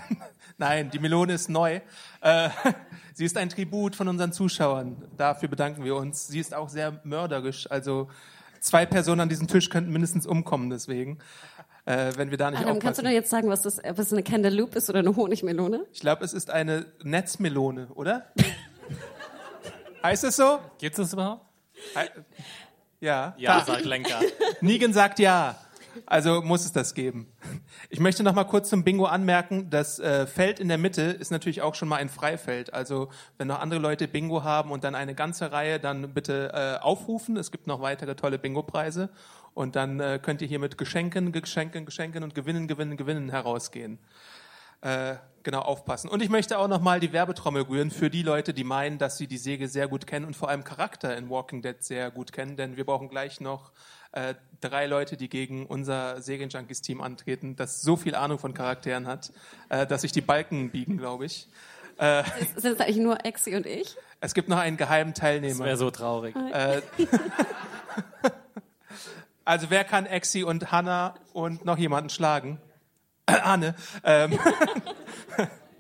Nein, die Melone ist neu. Äh, sie ist ein Tribut von unseren Zuschauern. Dafür bedanken wir uns. Sie ist auch sehr mörderisch. Also zwei Personen an diesem Tisch könnten mindestens umkommen deswegen, äh, wenn wir da nicht Adam, kannst du aufpassen. mir jetzt sagen, was das, ob es eine Cantaloupe ist oder eine Honigmelone? Ich glaube, es ist eine Netzmelone, oder? Heißt es so? Gibt es das überhaupt? Ja. Ja, sagt Lenker. Negan sagt ja. Also muss es das geben. Ich möchte noch mal kurz zum Bingo anmerken, das äh, Feld in der Mitte ist natürlich auch schon mal ein Freifeld. Also wenn noch andere Leute Bingo haben und dann eine ganze Reihe, dann bitte äh, aufrufen. Es gibt noch weitere tolle Bingo-Preise. Und dann äh, könnt ihr hier mit Geschenken, Geschenken, Geschenken und Gewinnen, Gewinnen, Gewinnen herausgehen. Äh, genau aufpassen. Und ich möchte auch noch mal die Werbetrommel rühren für die Leute, die meinen, dass sie die Säge sehr gut kennen und vor allem Charakter in Walking Dead sehr gut kennen, denn wir brauchen gleich noch äh, drei Leute, die gegen unser Serienjunkies-Team antreten, das so viel Ahnung von Charakteren hat, äh, dass sich die Balken biegen, glaube ich. Sind es eigentlich nur Exi und ich? Es gibt noch einen geheimen Das Teilnehmer. wäre so traurig. Also wer kann Exi und Hannah und noch jemanden schlagen? Anne. Ähm,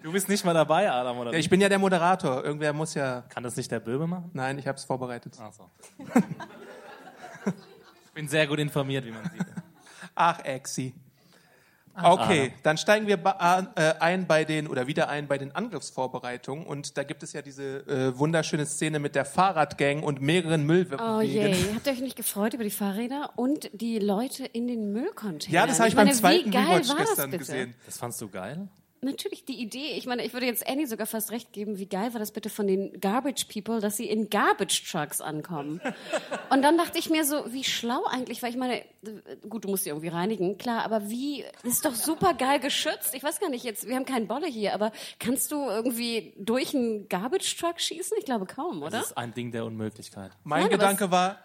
Du bist nicht mal dabei, Adam, oder? ja, ich bin ja der Moderator. Irgendwer muss ja. Kann das nicht der Böbe machen? Nein, ich habe es vorbereitet. Ach so. ich bin sehr gut informiert, wie man sieht. Ach, Exi. Okay, dann steigen wir ba- äh, ein bei den oder wieder ein bei den Angriffsvorbereitungen und da gibt es ja diese äh, wunderschöne Szene mit der Fahrradgang und mehreren Müllwegen. Oh je, habt ihr euch nicht gefreut über die Fahrräder und die Leute in den Müllcontainern? Ja, das habe ich, meine, beim zweiten wie geil Rewatch war das gestern gesehen. Das fandst du geil? Natürlich die Idee. Ich meine, ich würde jetzt Annie sogar fast recht geben. Wie geil war das bitte von den Garbage People, dass sie in Garbage Trucks ankommen? Und dann dachte ich mir so, wie schlau eigentlich, weil ich meine, gut, du musst sie irgendwie reinigen, klar, aber wie, ist doch super geil geschützt. Ich weiß gar nicht jetzt, wir haben keinen Bolle hier, aber kannst du irgendwie durch einen Garbage Truck schießen? Ich glaube kaum, oder? Das ist ein Ding der Unmöglichkeit. Mein Nein, Gedanke war,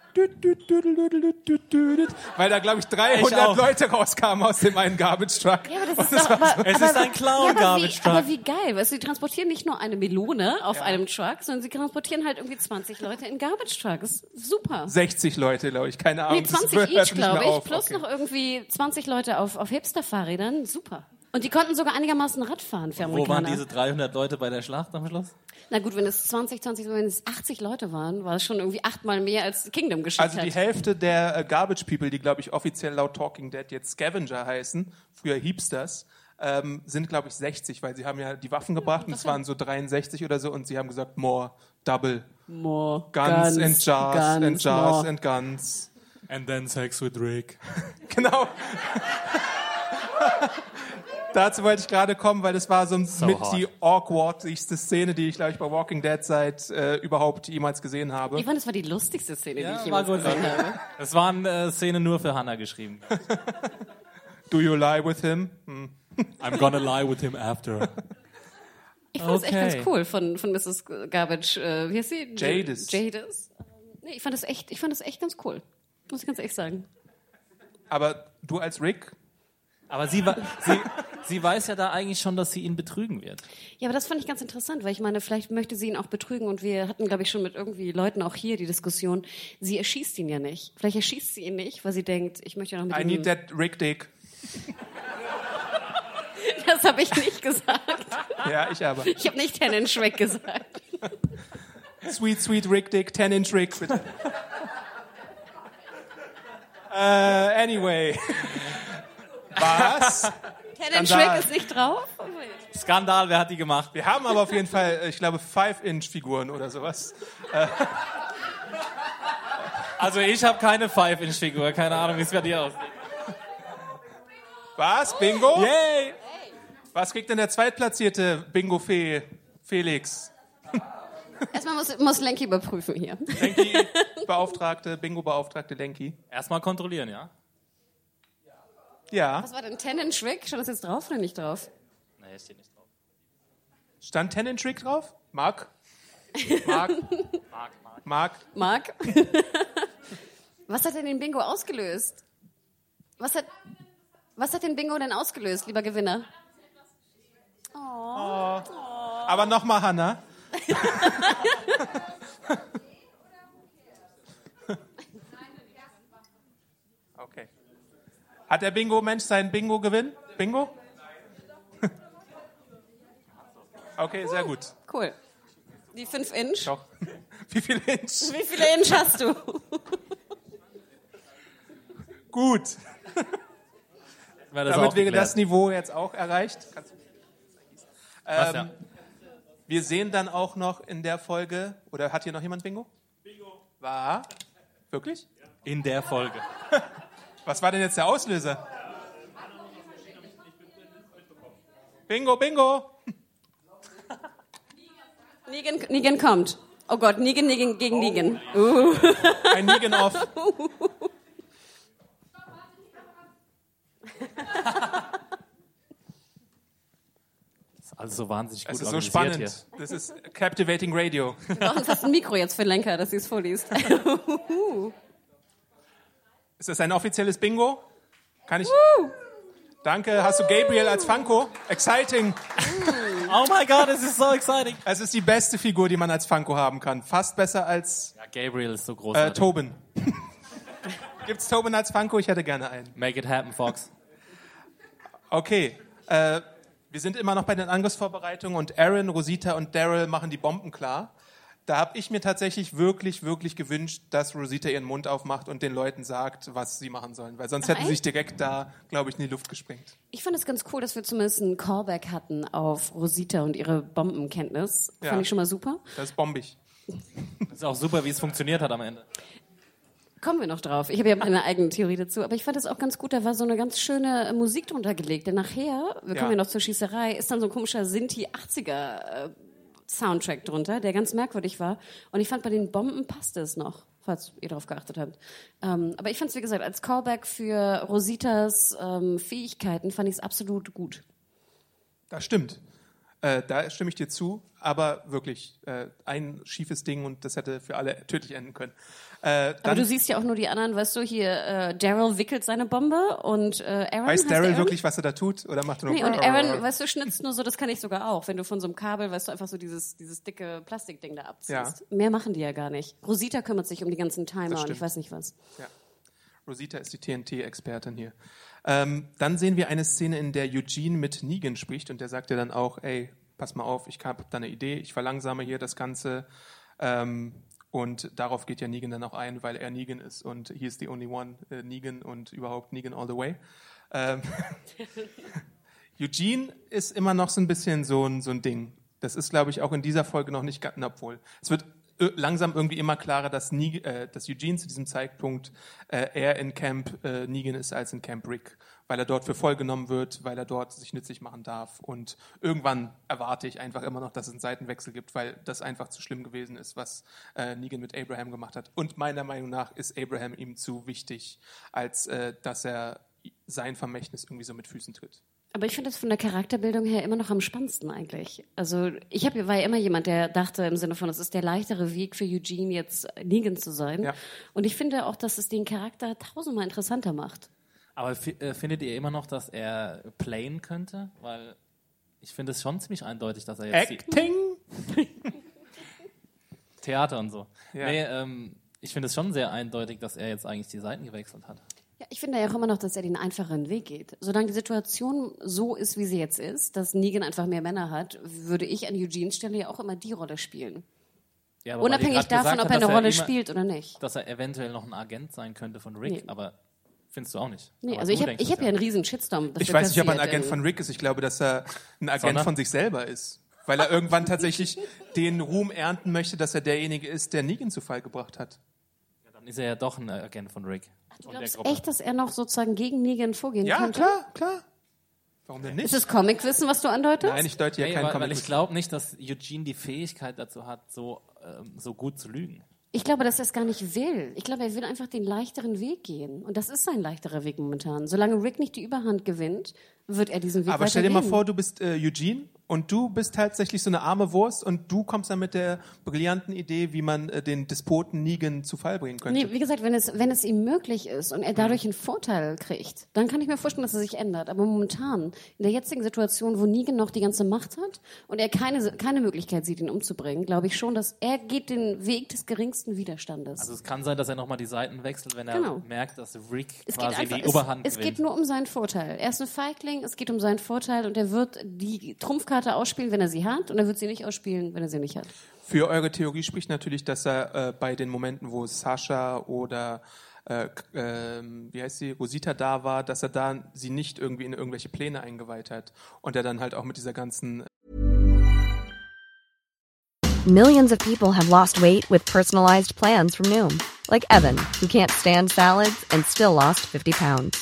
weil da glaube ich 300 Ich. Leute rauskamen aus dem einen Garbage Truck. Ja, aber das ist doch, aber, Es aber, ist ein Clown ja, aber, Garbage wie, Truck. aber wie geil, weißt du, sie transportieren nicht nur eine Melone auf einem Truck, sondern sie transportieren halt irgendwie 20 Leute in Garbage Truck. Das ist super. 60 Leute, glaube ich, keine Ahnung. Nee, das 20 hört each, glaube ich, auf. plus Okay. noch irgendwie 20 Leute auf, auf Hipster-Fahrrädern. Super. Und die konnten sogar einigermaßen Radfahren für Wo Amerikaner. waren diese 300 Leute bei der Schlacht am Schluss? Na gut, wenn es 20, 20, wenn es 80 Leute waren, war es schon irgendwie achtmal mehr als Kingdom geschickt Also die hat. Hälfte der äh, Garbage People, die glaube ich offiziell laut Talking Dead jetzt Scavenger heißen, früher Heapsters, ähm, sind glaube ich 60, weil sie haben ja die Waffen gebracht und es waren so 63 oder so und sie haben gesagt more, double, More guns, and jars and guns, jars more. and guns. And then sex with Rick. Genau. Dazu wollte ich gerade kommen, weil das war so, mit hot. die awkwardste Szene, die ich glaube ich bei Walking Dead seit äh, überhaupt jemals gesehen habe. Ich fand, das war die lustigste Szene, die Ja, ich war jemals gesehen habe. Das waren äh, Szenen nur für Hannah geschrieben. Do you lie with him? I'm gonna lie with him after. Ich fand es echt Okay. ganz cool von, von Mrs. Garbage, äh, wie heißt sie? Jadis. Jadis. Nee, ich fand das echt, ich fand das echt ganz cool. Muss ich ganz ehrlich sagen. Aber du als Rick, Aber sie, sie, sie weiß ja da eigentlich schon, dass sie ihn betrügen wird. Ja, aber das fand ich ganz interessant, weil ich meine, vielleicht möchte sie ihn auch betrügen und wir hatten, glaube ich, schon mit irgendwie Leuten auch hier die Diskussion, sie erschießt ihn ja nicht. Vielleicht erschießt sie ihn nicht, weil sie denkt, ich möchte ja noch mit I ihm... need that Rick Dick. Das habe ich nicht gesagt. Ja, ich aber. Ich habe nicht Tennen Shrek gesagt. Sweet, sweet Rick Dick, 10 Inch Rick, bitte. äh, anyway. Was? Skandal. Shrek ist nicht drauf? Skandal, wer hat die gemacht? Wir haben aber auf jeden Fall, äh, ich glaube, 5-Inch-Figuren oder sowas. Also ich habe keine Five-Inch-Figur, keine Ahnung, wie es bei dir aussieht. Was? Bingo? Yay! Was kriegt denn der zweitplatzierte Bingo-Fee Felix? Erstmal muss, muss Lenky überprüfen hier. Lenky-Beauftragte, Bingo-Beauftragte Lenky. Erstmal kontrollieren, ja? Ja. Was war denn Tennen Shrek? Stand das jetzt drauf oder nicht drauf? Nee, steht nicht drauf. Stand 10 Inch Rick drauf? Mark? Mark? Mark, Mark. Mark? Marc? Was hat denn den Bingo ausgelöst? Was hat, was hat den Bingo denn ausgelöst, lieber Gewinner? Aber nochmal Hannah. okay. Hat der Bingo-Mensch seinen Bingo-Gewinn? Bingo? okay, sehr gut. Cool. Die 5 Inch. Doch. Wie viel Inch? Wie viele Inch hast du? Gut. War das Damit geklärt. das Niveau jetzt auch erreicht. Kannst du- Was, Ähm, ja? Wir sehen dann auch noch in der Folge, oder hat hier noch jemand Bingo? Bingo. War? Wirklich? In der Folge. Was war denn jetzt der Auslöser? Bingo, bingo. Negan, Negan kommt. Oh Gott, Negan, Negan gegen Negan. Uh. Ein Negan off. Das alles so wahnsinnig gut Es ist so spannend. Das ist captivating Radio. Brauchen fast ein Mikro jetzt für Lenker, dass sie es vorliest. Ist das ein offizielles Bingo? Kann ich? Danke. Hast du Gabriel als Funko? Exciting. Oh my God, this is so exciting. Es ist die beste Figur, die man als Funko haben kann. Fast besser als Ja, Gabriel ist so äh, großartig. Tobin. Gibt's Tobin als Funko? Ich hätte gerne einen. Make it happen, Fox. Okay. Äh, wir sind immer noch bei den Angriffsvorbereitungen und Aaron, Rosita und Daryl machen die Bomben klar. Da habe ich mir tatsächlich wirklich, wirklich gewünscht, dass Rosita ihren Mund aufmacht und den Leuten sagt, was sie machen sollen. Weil sonst Ach, hätten sie sich direkt da, glaube ich, in die Luft gesprengt. Ich fand es ganz cool, dass wir zumindest einen Callback hatten auf Rosita und ihre Bombenkenntnis. Ja. Fand ich schon mal super. Das ist bombig. Ist auch super, wie es funktioniert hat am Ende. Kommen wir noch drauf. Ich habe ja meine eigene Theorie dazu, aber ich fand es auch ganz gut. Da war so eine ganz schöne äh, Musik drunter gelegt. Denn nachher, wir kommen Ja. ja noch zur Schießerei, ist dann so ein komischer Sinti 80er äh, Soundtrack drunter, der ganz merkwürdig war. Und ich fand bei den Bomben passte es noch, falls ihr darauf geachtet habt. Ähm, aber ich fand es wie gesagt als Callback für Rositas ähm, Fähigkeiten fand ich es absolut gut. Das stimmt. Äh, da stimme ich dir zu, aber wirklich äh, ein schiefes Ding und das hätte für alle tödlich enden können. Äh, Aber du siehst ja auch nur die anderen, weißt du, hier äh, Daryl wickelt seine Bombe und äh, Aaron weiß Daryl wirklich, was er da tut? Oder macht er nur Nee, und Aaron, weißt du, schnitzt nur so, das kann ich sogar auch. Wenn du von so einem Kabel, weißt du, einfach so dieses, dieses dicke Plastikding da abziehst. Mehr machen die ja gar nicht. Rosita kümmert sich um die ganzen Timer und ich weiß nicht was. Rosita ist die TNT-Expertin hier. Ähm, dann sehen wir eine Szene, in der Eugene mit Negan spricht und der sagt ja dann auch, ey, pass mal auf, ich habe da eine Idee, ich verlangsame hier das Ganze. Ähm, und darauf geht ja Negan dann auch ein, weil er Negan ist und he is the only one, äh, Negan und überhaupt Negan all the way. Ähm, Eugene ist immer noch so ein bisschen so ein, so ein Ding. Das ist, glaube ich, auch in dieser Folge noch nicht ganz, obwohl. Es wird langsam irgendwie immer klarer, dass, Nie, äh, dass Eugene zu diesem Zeitpunkt äh, eher in Camp äh, Negan ist als in Camp Rick, weil er dort für voll genommen wird, weil er dort sich nützlich machen darf. Und irgendwann erwarte ich einfach immer noch, dass es einen Seitenwechsel gibt, weil das einfach zu schlimm gewesen ist, was äh, Negan mit Abraham gemacht hat. Und meiner Meinung nach ist Abraham ihm zu wichtig, als äh, dass er sein Vermächtnis irgendwie so mit Füßen tritt. Aber ich finde das von der Charakterbildung her immer noch am spannendsten eigentlich. Also ich hab, war ja immer jemand, der dachte im Sinne von, es ist der leichtere Weg für Eugene jetzt Negan zu sein. Ja. Und ich finde auch, dass es den Charakter tausendmal interessanter macht. Aber äh, findet ihr immer noch, dass er playen könnte? Weil ich finde es schon ziemlich eindeutig, dass er jetzt die Acting? Theater und so. Ja. Nee, ähm, ich finde es schon sehr eindeutig, dass er jetzt eigentlich die Seiten gewechselt hat. Ja, ich finde ja auch immer noch, dass er den einfacheren Weg geht. Solange die Situation so ist, wie sie jetzt ist, dass Negan einfach mehr Männer hat, würde ich an Eugenes Stelle ja auch immer die Rolle spielen. Ja, Unabhängig davon, ob er eine dass Rolle immer- spielt oder nicht. Dass er eventuell noch ein Agent sein könnte von Rick, Nee. aber findest du auch nicht. Nee, Aber also ich habe hab ja einen riesen Shitstorm. Ich weiß nicht, ob er ein Agent äh, von Rick ist. Ich glaube, dass er ein Agent Sondern? von sich selber ist. Weil er irgendwann tatsächlich den Ruhm ernten möchte, dass er derjenige ist, der Negan zu Fall gebracht hat. Dann ist er ja doch ein Agent von Rick. Du glaubst echt, dass er noch sozusagen gegen Negan vorgehen Ja, könnte? klar, klar. Warum denn nicht? Ist es Comicwissen, was du andeutest? Nein, ich deute ja Nee, keinen weil, weil Comic. ich glaube nicht, dass Eugene die Fähigkeit dazu hat, so, ähm, so gut zu lügen. Ich glaube, dass er es gar nicht will. Ich glaube, er will einfach den leichteren Weg gehen. Und das ist sein leichterer Weg momentan. Solange Rick nicht die Überhand gewinnt, wird er diesen Weg Aber stell dir mal vor, du bist äh, Eugene und du bist tatsächlich so eine arme Wurst und du kommst dann mit der brillanten Idee, wie man äh, den Despoten Negan zu Fall bringen könnte. Nee, wie gesagt, wenn es, wenn es ihm möglich ist und er dadurch einen Vorteil kriegt, dann kann ich mir vorstellen, dass er sich ändert. Aber momentan, in der jetzigen Situation, wo Negan noch die ganze Macht hat und er keine, keine Möglichkeit sieht, ihn umzubringen, glaube ich schon, dass er geht den Weg des geringsten Widerstandes. Also es kann sein, dass er nochmal die Seiten wechselt, wenn er Genau. merkt, dass Rick es quasi einfach, die es, Oberhand es gewinnt. geht nur um seinen Vorteil. Er ist ein Feigling, es geht um seinen Vorteil und er wird die Trumpfkarte ausspielen, wenn er sie hat und er wird sie nicht ausspielen, wenn er sie nicht hat. Für eure Theorie spricht natürlich, dass er äh, bei den Momenten, wo Sascha oder äh, ähm, wie heißt sie, Rosita da war, dass er da sie nicht irgendwie in irgendwelche Pläne eingeweiht hat und er dann halt auch mit dieser ganzen Millions of people have lost weight with personalized plans from Noom, like Evan, who can't stand salads and still lost 50 pounds.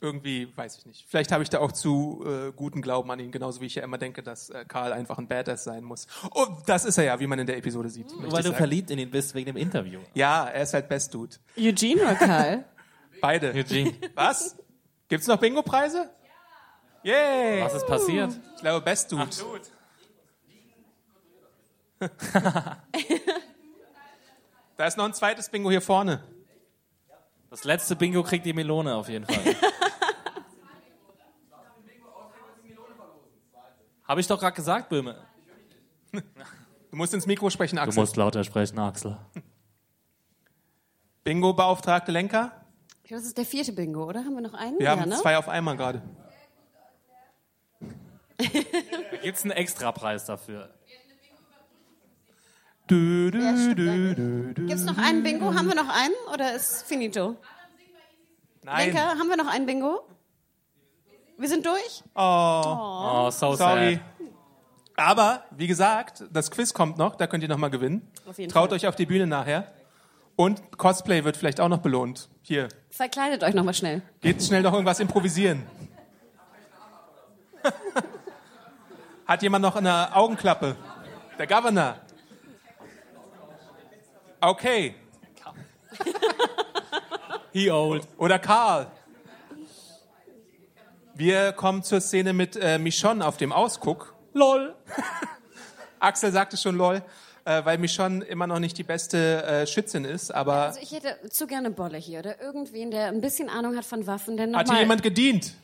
irgendwie, weiß ich nicht. Vielleicht habe ich da auch zu äh, guten Glauben an ihn, genauso wie ich ja immer denke, dass äh, Karl einfach ein Badass sein muss. Und das ist er ja, wie man in der Episode sieht. ich weil du sagen. verliebt in ihn bist wegen dem Interview. Ja, er ist halt Best Dude. Eugene oder Karl? Beide. Eugene, Was? Gibt's noch Bingo-Preise? Yay! was ist passiert? Ich glaube, Best Dude. da ist noch ein zweites Bingo hier vorne. Das letzte Bingo kriegt die Melone auf jeden Fall. Habe ich doch gerade gesagt, Böhme. Du musst ins Mikro sprechen, Du Axel. musst lauter sprechen, Axel. Bingo-Beauftragte Lenker? Ich glaube, das ist der vierte Bingo, oder? Haben wir noch einen? Wir ja, haben ne? zwei auf einmal gerade. Da gibt's einen Extrapreis dafür. Du, du, du, du, du. Gibt es noch einen Bingo? Haben wir noch einen oder ist finito? Nein. Lenker, haben wir noch einen Bingo? Wir sind durch? Oh, Oh, so sorry. sad. Aber, wie gesagt, das Quiz kommt noch, da könnt ihr nochmal gewinnen. Auf jeden Traut Fall. euch auf die Bühne nachher. Und Cosplay wird vielleicht auch noch belohnt. Hier, Verkleidet euch nochmal schnell. geht schnell noch irgendwas improvisieren. Hat jemand noch eine Augenklappe? Der Governor. Okay. He old. Oder Karl. Wir kommen zur Szene mit äh, Michonne auf dem Ausguck. LOL. Axel sagte schon LOL, äh, weil Michonne immer noch nicht die beste äh, Schützin ist, aber Also ich hätte zu gerne Bolle hier oder irgendwen, der ein bisschen Ahnung hat von Waffen, der hat nochmal... hier jemand gedient?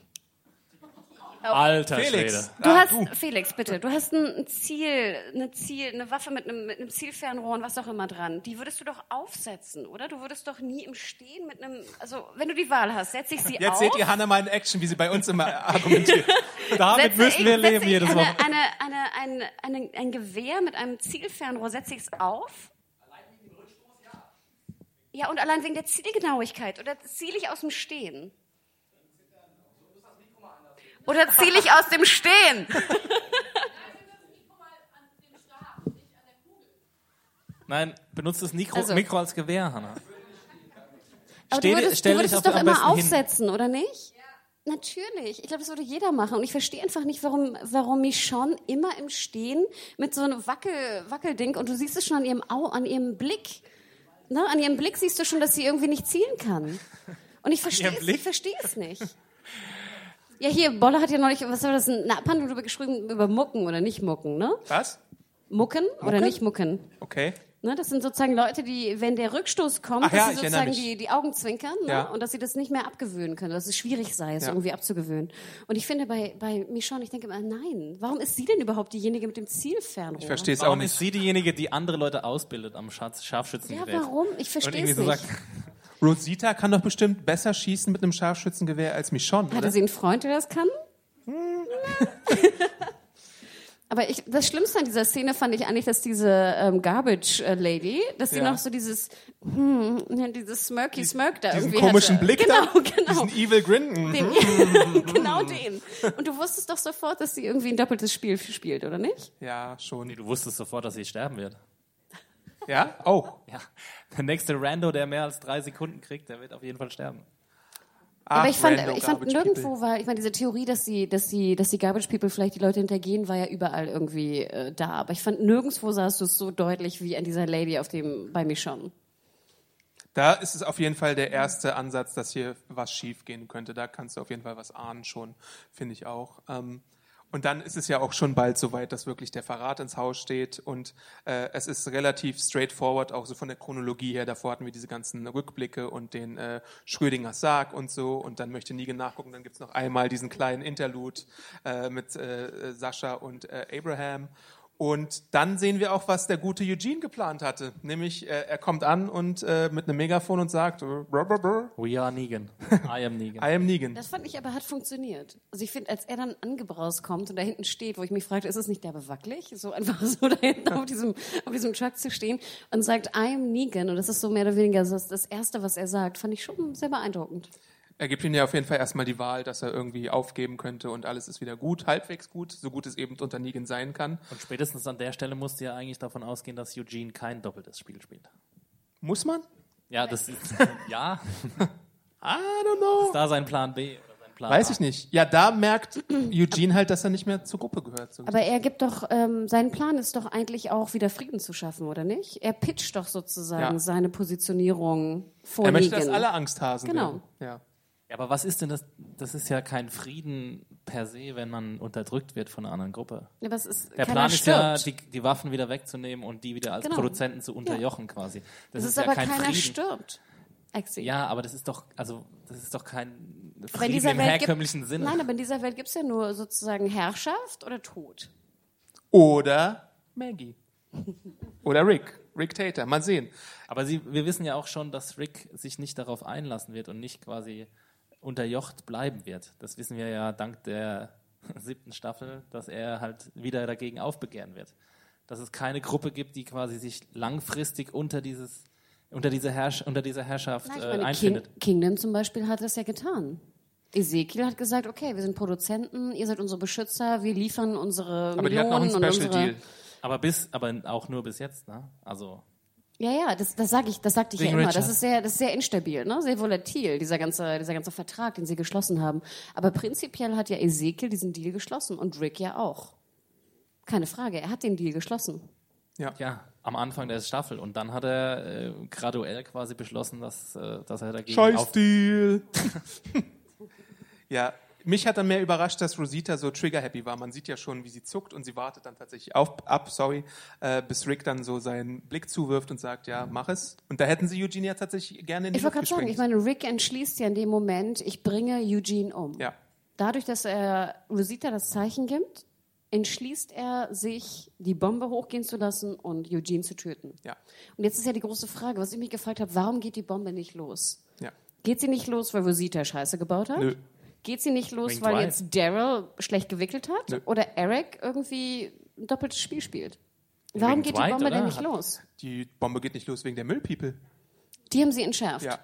Alter Felix. Schwede. Du Ah, hast, Felix, bitte, du hast ein Ziel, eine Ziel, eine Waffe mit einem, mit einem Zielfernrohr und was auch immer dran. Die würdest du doch aufsetzen, oder? Du würdest doch nie im Stehen mit einem, also wenn du die Wahl hast, setze ich sie Jetzt auf. seht ihr Hannah mal in Action, wie sie bei uns immer argumentiert. Damit setze müssen wir leben jedes eine, Woche. eine, eine, ein, eine, ein Gewehr mit einem Zielfernrohr, setze ich es auf? Ja, und allein wegen der Zielgenauigkeit. Oder ziele ich aus dem Stehen? Oder ziele ich aus dem Stehen? Nein, benutzt das Mikro, also. Mikro als Gewehr, Hannah. Aber du würdest, du würdest es doch immer aufsetzen, hin. oder nicht? Natürlich. Ich glaube, das würde jeder machen. Und ich verstehe einfach nicht, warum, warum Michonne immer im Stehen mit so einem Wackel, Wackelding und du siehst es schon an ihrem Au, an ihrem Blick. Ne? An ihrem Blick siehst du schon, dass sie irgendwie nicht zielen kann. Und ich verstehe es nicht. Ja, hier, Bolle hat ja neulich, was war das, eine Abhandlung darüber geschrieben, über Mucken oder nicht Mucken, ne? Was? Mucken, oder Mucken? nicht Mucken? Okay. Ne, das sind sozusagen Leute, die, wenn der Rückstoß kommt, Ach ja, dass ich sie sozusagen die, die Augen zwinkern ne? Ja. und dass sie das nicht mehr abgewöhnen können, dass es schwierig sei, es Ja. irgendwie abzugewöhnen. Und ich finde bei, bei Michonne, ich denke immer, nein, warum ist sie denn überhaupt diejenige mit dem Zielfernrohr? Ich verstehe es auch Warum nicht. ist sie diejenige, die andere Leute ausbildet am Scharf Ja, Scharfschützengerät? warum? Ich verstehe es so nicht. sagt, Rosita kann doch bestimmt besser schießen mit einem Scharfschützengewehr als Michonne, Hatte oder? sie einen Freund, der das kann? Aber ich, das Schlimmste an dieser Szene fand ich eigentlich, dass diese ähm, Garbage äh, Lady, dass sie Ja. noch so dieses, hm, dieses Smirky Smirk da Diesen irgendwie komischen hatte. Blick genau, da, genau. diesen Evil Grin. Mhm. Den, genau den. Und du wusstest doch sofort, dass sie irgendwie ein doppeltes Spiel spielt, oder nicht? Ja, schon. nee, du wusstest sofort, dass sie sterben wird. Ja, auch. Ja, der nächste Rando, der mehr als drei Sekunden kriegt, der wird auf jeden Fall sterben. Aber Ach, ich fand, random ich fand Garbage nirgendwo People. war, ich meine, diese Theorie, dass die, dass die, dass die Garbage People vielleicht die Leute hintergehen, war ja überall irgendwie äh, da. Aber ich fand nirgendwo sahst du es so deutlich wie an dieser Lady auf dem, bei Michonne. Da ist es auf jeden Fall der erste Ansatz, dass hier was schief gehen könnte. Da kannst du auf jeden Fall was ahnen schon, finde ich auch. Ähm, und dann ist es ja auch schon bald soweit, dass wirklich der Verrat ins Haus steht. Und äh, es ist relativ straightforward, auch so von der Chronologie her. Davor hatten wir diese ganzen Rückblicke und den äh, Schrödingers Sarg und so. Und dann möchte Negan nachgucken. Dann gibt's noch einmal diesen kleinen Interlude äh, mit äh, Sascha und äh, Abraham. Und dann sehen wir auch, was der gute Eugene geplant hatte. Nämlich, äh, er kommt an und äh, mit einem Megafon und sagt, äh, brr, brr, brr, We are Negan. I am Negan. I am Negan. Das fand ich aber hat funktioniert. Also ich finde, als er dann angebraust kommt und da hinten steht, wo ich mich fragte, ist es nicht derbe wackelig, so einfach so da hinten auf diesem, auf diesem Truck zu stehen und sagt, I am Negan und das ist so mehr oder weniger das, das Erste, was er sagt, fand ich schon sehr beeindruckend. Er gibt ihnen ja auf jeden Fall erstmal die Wahl, dass er irgendwie aufgeben könnte und alles ist wieder gut, halbwegs gut, so gut es eben unter Negan sein kann. Und spätestens an der Stelle musst du ja eigentlich davon ausgehen, dass Eugene kein doppeltes Spiel spielt. Muss man? Ja, das ist, ja, I don't know. ist da sein Plan B oder sein Plan Weiß A. ich nicht. Ja, da merkt Eugene halt, dass er nicht mehr zur Gruppe gehört. So. Aber er gibt doch, ähm, sein Plan ist doch eigentlich auch wieder Frieden zu schaffen, oder nicht? Er pitcht doch sozusagen Ja. seine Positionierung vor er möchte, Negan. dass alle Angsthasen Genau. werden. Ja. Ja, aber was ist denn das? Das ist ja kein Frieden per se, wenn man unterdrückt wird von einer anderen Gruppe. Ja, aber es ist, Der Plan ist ja, die, die Waffen wieder wegzunehmen und die wieder als Genau. Produzenten zu unterjochen quasi. Das es ist, ist, ja aber kein keiner Frieden. stirbt. Exi. Ja, aber das ist doch, also das ist doch kein Frieden im Welt herkömmlichen gibt, Sinne. Nein, aber in dieser Welt gibt es ja nur sozusagen Herrschaft oder Tod. Oder Maggie. Oder Rick. Rick Tater. Mal sehen. Aber sie, wir wissen ja auch schon, dass Rick sich nicht darauf einlassen wird und nicht quasi unterjocht bleiben wird. Das wissen wir ja dank der siebten Staffel, dass er halt wieder dagegen aufbegehren wird. Dass es keine Gruppe gibt, die quasi sich langfristig unter dieses unter diese, Herrsch unter dieser Herrschaft äh, meine, King, einfindet. Kingdom zum Beispiel hat das ja getan. Ezekiel hat gesagt, okay, wir sind Produzenten, ihr seid unsere Beschützer, wir liefern unsere Aber die hat noch Millionen einen und Special unsere... Deal. Aber bis, aber auch nur bis jetzt, ne? Also Ja, ja, das, das sage ich, das sagte ich ja Wegen immer. Richard. Das ist sehr, das ist sehr instabil, ne? Sehr volatil, dieser ganze, dieser ganze Vertrag, den sie geschlossen haben. Aber prinzipiell hat ja Ezekiel diesen Deal geschlossen und Rick ja auch. Keine Frage, er hat den Deal geschlossen. ja, am Anfang der Staffel und dann hat er äh, graduell quasi beschlossen, dass, äh, dass er dagegen Scheiß auf Deal. ja, mich hat dann mehr überrascht, dass Rosita so trigger-happy war. Man sieht ja schon, wie sie zuckt und sie wartet dann tatsächlich auf, ab, sorry, äh, bis Rick dann so seinen Blick zuwirft und sagt, ja, mach es. Und da hätten sie Eugene ja tatsächlich gerne in die Ich wollte gerade sagen, ich meine, Rick entschließt ja in dem Moment, ich bringe Eugene um. Ja. Dadurch, dass er Rosita das Zeichen gibt, entschließt er sich, die Bombe hochgehen zu lassen und Eugene zu töten. Ja. Und jetzt ist ja die große Frage, was ich mich gefragt habe, warum geht die Bombe nicht los? Ja. Geht sie nicht los, weil Rosita Scheiße gebaut hat? Nö. Geht sie nicht los, Wegen weil jetzt Daryl schlecht gewickelt hat? Nö. Oder Eric irgendwie ein doppeltes Spiel spielt? Warum Wegen geht die Bombe denn nicht Hat- los? Die Bombe geht nicht los wegen der Müllpeople. Die haben sie entschärft. Ja.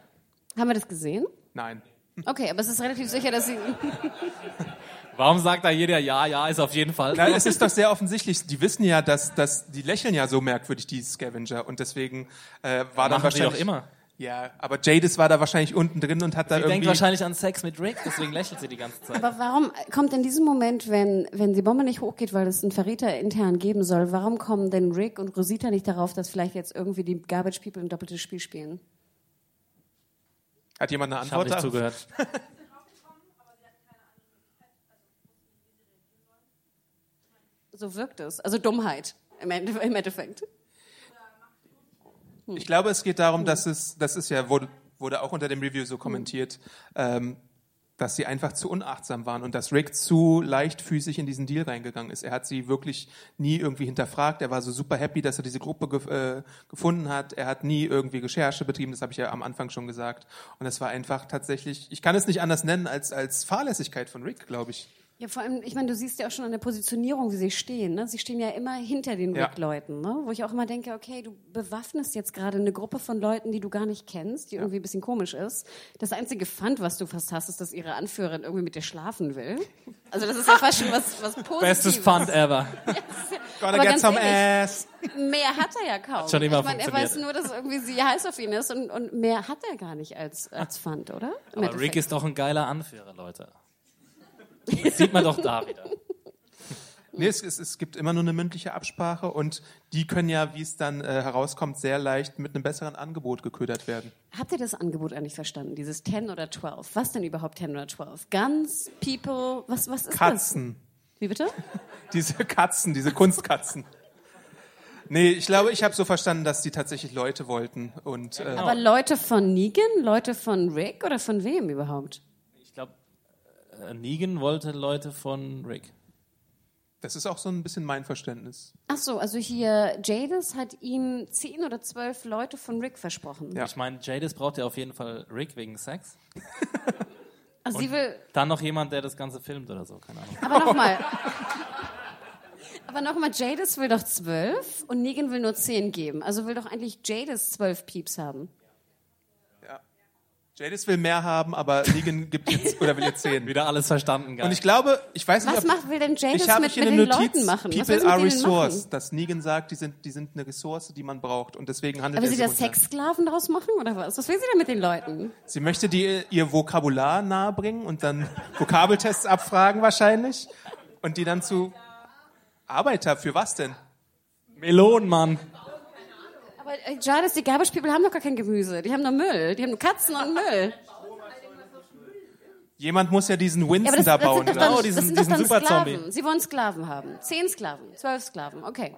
Haben wir das gesehen? Nein. Okay, aber es ist relativ sicher, dass sie. Warum sagt da jeder ja, ja, ist auf jeden Fall. Na, es ist doch sehr offensichtlich. Die wissen ja, dass, dass die lächeln ja so merkwürdig, die Scavenger. Und deswegen äh, war dann Machen sie wahrscheinlich. doch immer. Ja, aber Jadis war da wahrscheinlich unten drin und hat da Sie denkt irgendwie. wahrscheinlich an Sex mit Rick, deswegen lächelt sie die ganze Zeit. Aber warum kommt in diesem Moment, wenn, wenn die Bombe nicht hochgeht, weil es einen Verräter intern geben soll, warum kommen denn Rick und Rosita nicht darauf, dass vielleicht jetzt irgendwie die Garbage People ein doppeltes Spiel spielen? Hat jemand eine Ich habe Antwort? nicht zugehört. So wirkt es. Also Dummheit im Ende- Endeffekt. Ich glaube, es geht darum, dass es, das ist ja, wurde, wurde auch unter dem Review so kommentiert, ähm, dass sie einfach zu unachtsam waren und dass Rick zu leichtfüßig in diesen Deal reingegangen ist. Er hat sie wirklich nie irgendwie hinterfragt. Er war so super happy, dass er diese Gruppe gef äh, gefunden hat. Er hat nie irgendwie Recherche betrieben. Das habe ich ja am Anfang schon gesagt. Und es war einfach tatsächlich, ich kann es nicht anders nennen als, als Fahrlässigkeit von Rick, glaube ich. Ja, vor allem, ich meine, du siehst ja auch schon an der Positionierung, wie sie stehen. Ne? Sie stehen ja immer hinter den Ja. Rick-Leuten, ne? wo ich auch immer denke, okay, du bewaffnest jetzt gerade eine Gruppe von Leuten, die du gar nicht kennst, die irgendwie ein bisschen komisch ist. Das einzige Pfand, was du fast hast, ist, dass ihre Anführerin irgendwie mit dir schlafen will. Also das ist ja fast schon was, was Positives. Bestes Fund ever. Gotta Aber get ganz some ehrlich, ass. Mehr hat er ja kaum. schon immer ich meine, er weiß nur, dass irgendwie sie heiß auf ihn ist und, und mehr hat er gar nicht als, als Pfand, oder? Im Aber Rick ist doch ein geiler Anführer, Leute. Das sieht man doch da wieder. Nee, es, es, es gibt immer nur eine mündliche Absprache und die können ja, wie es dann äh, herauskommt, sehr leicht mit einem besseren Angebot geködert werden. Habt ihr das Angebot eigentlich verstanden? Dieses 10 oder 12? Was denn überhaupt 10 oder 12? Guns, People, was, was ist Katzen. das? Wie bitte? Diese Katzen, diese Kunstkatzen. Nee, ich glaube, ich habe so verstanden, dass die tatsächlich Leute wollten. Und äh, Aber Leute von Negan? Leute von Rick? Oder von wem überhaupt? Negan wollte Leute von Rick. das ist auch so ein bisschen mein Verständnis. Ach so, also hier, Jadis hat ihm 10 oder 12 Leute von Rick versprochen. Ja. Ich meine, Jadis braucht ja auf jeden Fall Rick wegen Sex. Also sie will, Dann noch jemand, der das Ganze filmt oder so, keine Ahnung. aber nochmal. Aber nochmal, Jadis will doch 12 und Negan will nur 10 geben. Also will doch eigentlich Jadis 12 Pieps haben. Jadis will mehr haben, aber Negan gibt jetzt oder will jetzt zehn. Wieder alles verstanden, geil. Und ich glaube, ich weiß nicht, Was ob, macht, will denn Jadis ich habe mit, hier mit eine den Notiz, Leuten machen? Was People will sie are mit denen resource, machen? dass Negan sagt, die sind, die sind eine Ressource, die man braucht und deswegen handelt Aber er sie sie da runter. Sexsklaven draus machen oder was? Was will sie denn mit den Leuten? Sie möchte die, ihr Vokabular nahebringen und dann Vokabeltests abfragen wahrscheinlich und die dann zu Arbeiter, für was denn? Melonen, Mann. Aber äh, Jadis, die Garbage People haben doch gar kein Gemüse. Die haben nur Müll. Die haben nur Katzen und Müll. Jemand muss ja diesen Ja, Winston das, da das bauen. dann, ich. diesen- das diesen Superzombie. Sklaven. Sie wollen Sklaven haben. Zehn Sklaven, zwölf Sklaven, okay.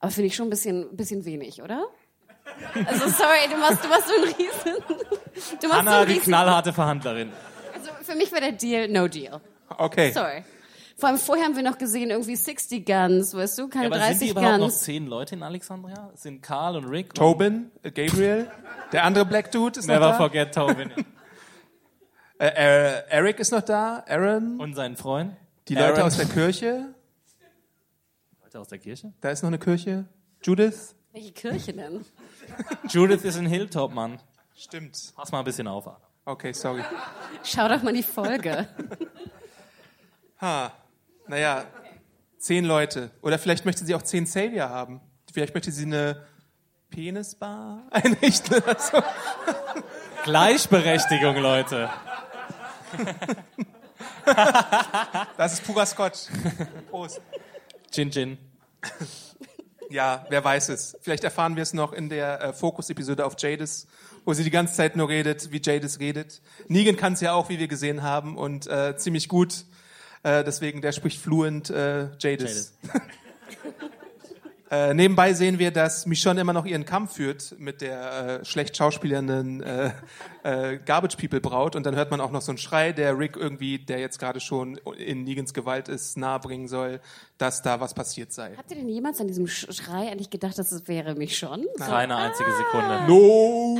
Aber finde ich schon ein bisschen, bisschen wenig, oder? Also sorry, du machst, du machst so einen Riesen. Du machst so Anna, einen die Riesen. knallharte Verhandlerin. Also für mich war der Deal no deal. Okay. Sorry. Vor allem vorher haben wir noch gesehen, irgendwie 60 Guns, weißt du, keine Ja, aber sind die 30 überhaupt noch Guns. zehn Leute in Alexandria? Sind Karl und Rick. Tobin, äh, Gabriel, der andere Black Dude ist Never noch da. forget Tobin. Äh, äh, Eric ist noch da, Aaron, Und seinen Freund. die Leute Aaron. aus der Kirche. Leute aus der Kirche? Da ist noch eine Kirche. Judith. Welche Kirche denn? Judith ist ein Hilltop, Mann. Stimmt. Pass mal ein bisschen auf. Adam. Okay, sorry. Schau doch mal die Folge. Ha. Naja, zehn Leute. Oder vielleicht möchte sie auch zehn Savior haben. Vielleicht möchte sie eine Penisbar einrichten oder so. Gleichberechtigung, Leute. Das ist purer Scotch. Prost. Gin Gin. Ja, wer weiß es. Vielleicht erfahren wir es noch in der äh, Fokus-Episode auf Jadis, wo sie die ganze Zeit nur redet, wie Jadis redet. Negan kann es ja auch, wie wir gesehen haben, und äh, ziemlich gut. Äh, deswegen, der spricht fluent äh, Jadis. äh, nebenbei sehen wir, dass Michonne immer noch ihren Kampf führt mit der äh, schlecht schauspielernden äh, äh, Garbage People Braut. Und dann hört man auch noch so einen Schrei, der Rick irgendwie, der jetzt gerade schon in Negans Gewalt ist, nahebringen soll, dass da was passiert sei. Habt ihr denn jemals an diesem Sch- Schrei eigentlich gedacht, dass es wäre mich schon? So, Keine einzige Sekunde. No!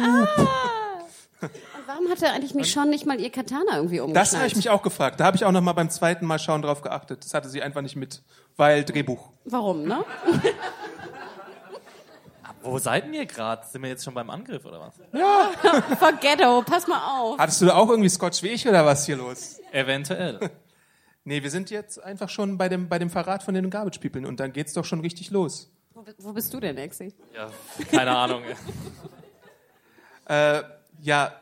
Und warum hat er eigentlich mich schon nicht mal ihr Katana irgendwie umgeschnallt? Das habe ich mich auch gefragt. Da habe ich auch noch mal beim zweiten Mal schauen drauf geachtet. Das hatte sie einfach nicht mit, weil Drehbuch. Warum, ne? Wo seid ihr gerade? Sind wir jetzt schon beim Angriff oder was? Forgetto, pass mal auf. Hattest du da auch irgendwie Scotch wie ich oder was hier los? Eventuell. Nee, wir sind jetzt einfach schon bei dem, bei dem Verrat von den Garbage People und dann geht's doch schon richtig los. Wo, wo bist du denn, Exi? Ja, keine Ahnung. Äh, ja,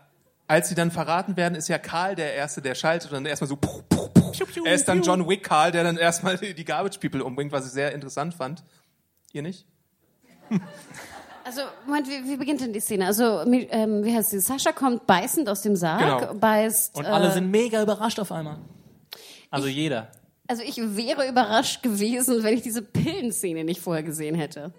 als sie dann verraten werden, ist ja Karl der Erste, der schaltet und dann erstmal so. Puh, puh, puh. Er ist dann John Wick Karl, der dann erstmal die Garbage People umbringt, was ich sehr interessant fand. Ihr nicht? Also, Moment, wie, wie beginnt denn die Szene? Also, ähm, wie heißt sie? Sascha kommt beißend aus dem Sarg, Genau. beißt. Und alle äh, sind mega überrascht auf einmal. Also jeder. Also, ich wäre überrascht gewesen, wenn ich diese Pillenszene nicht vorher gesehen hätte.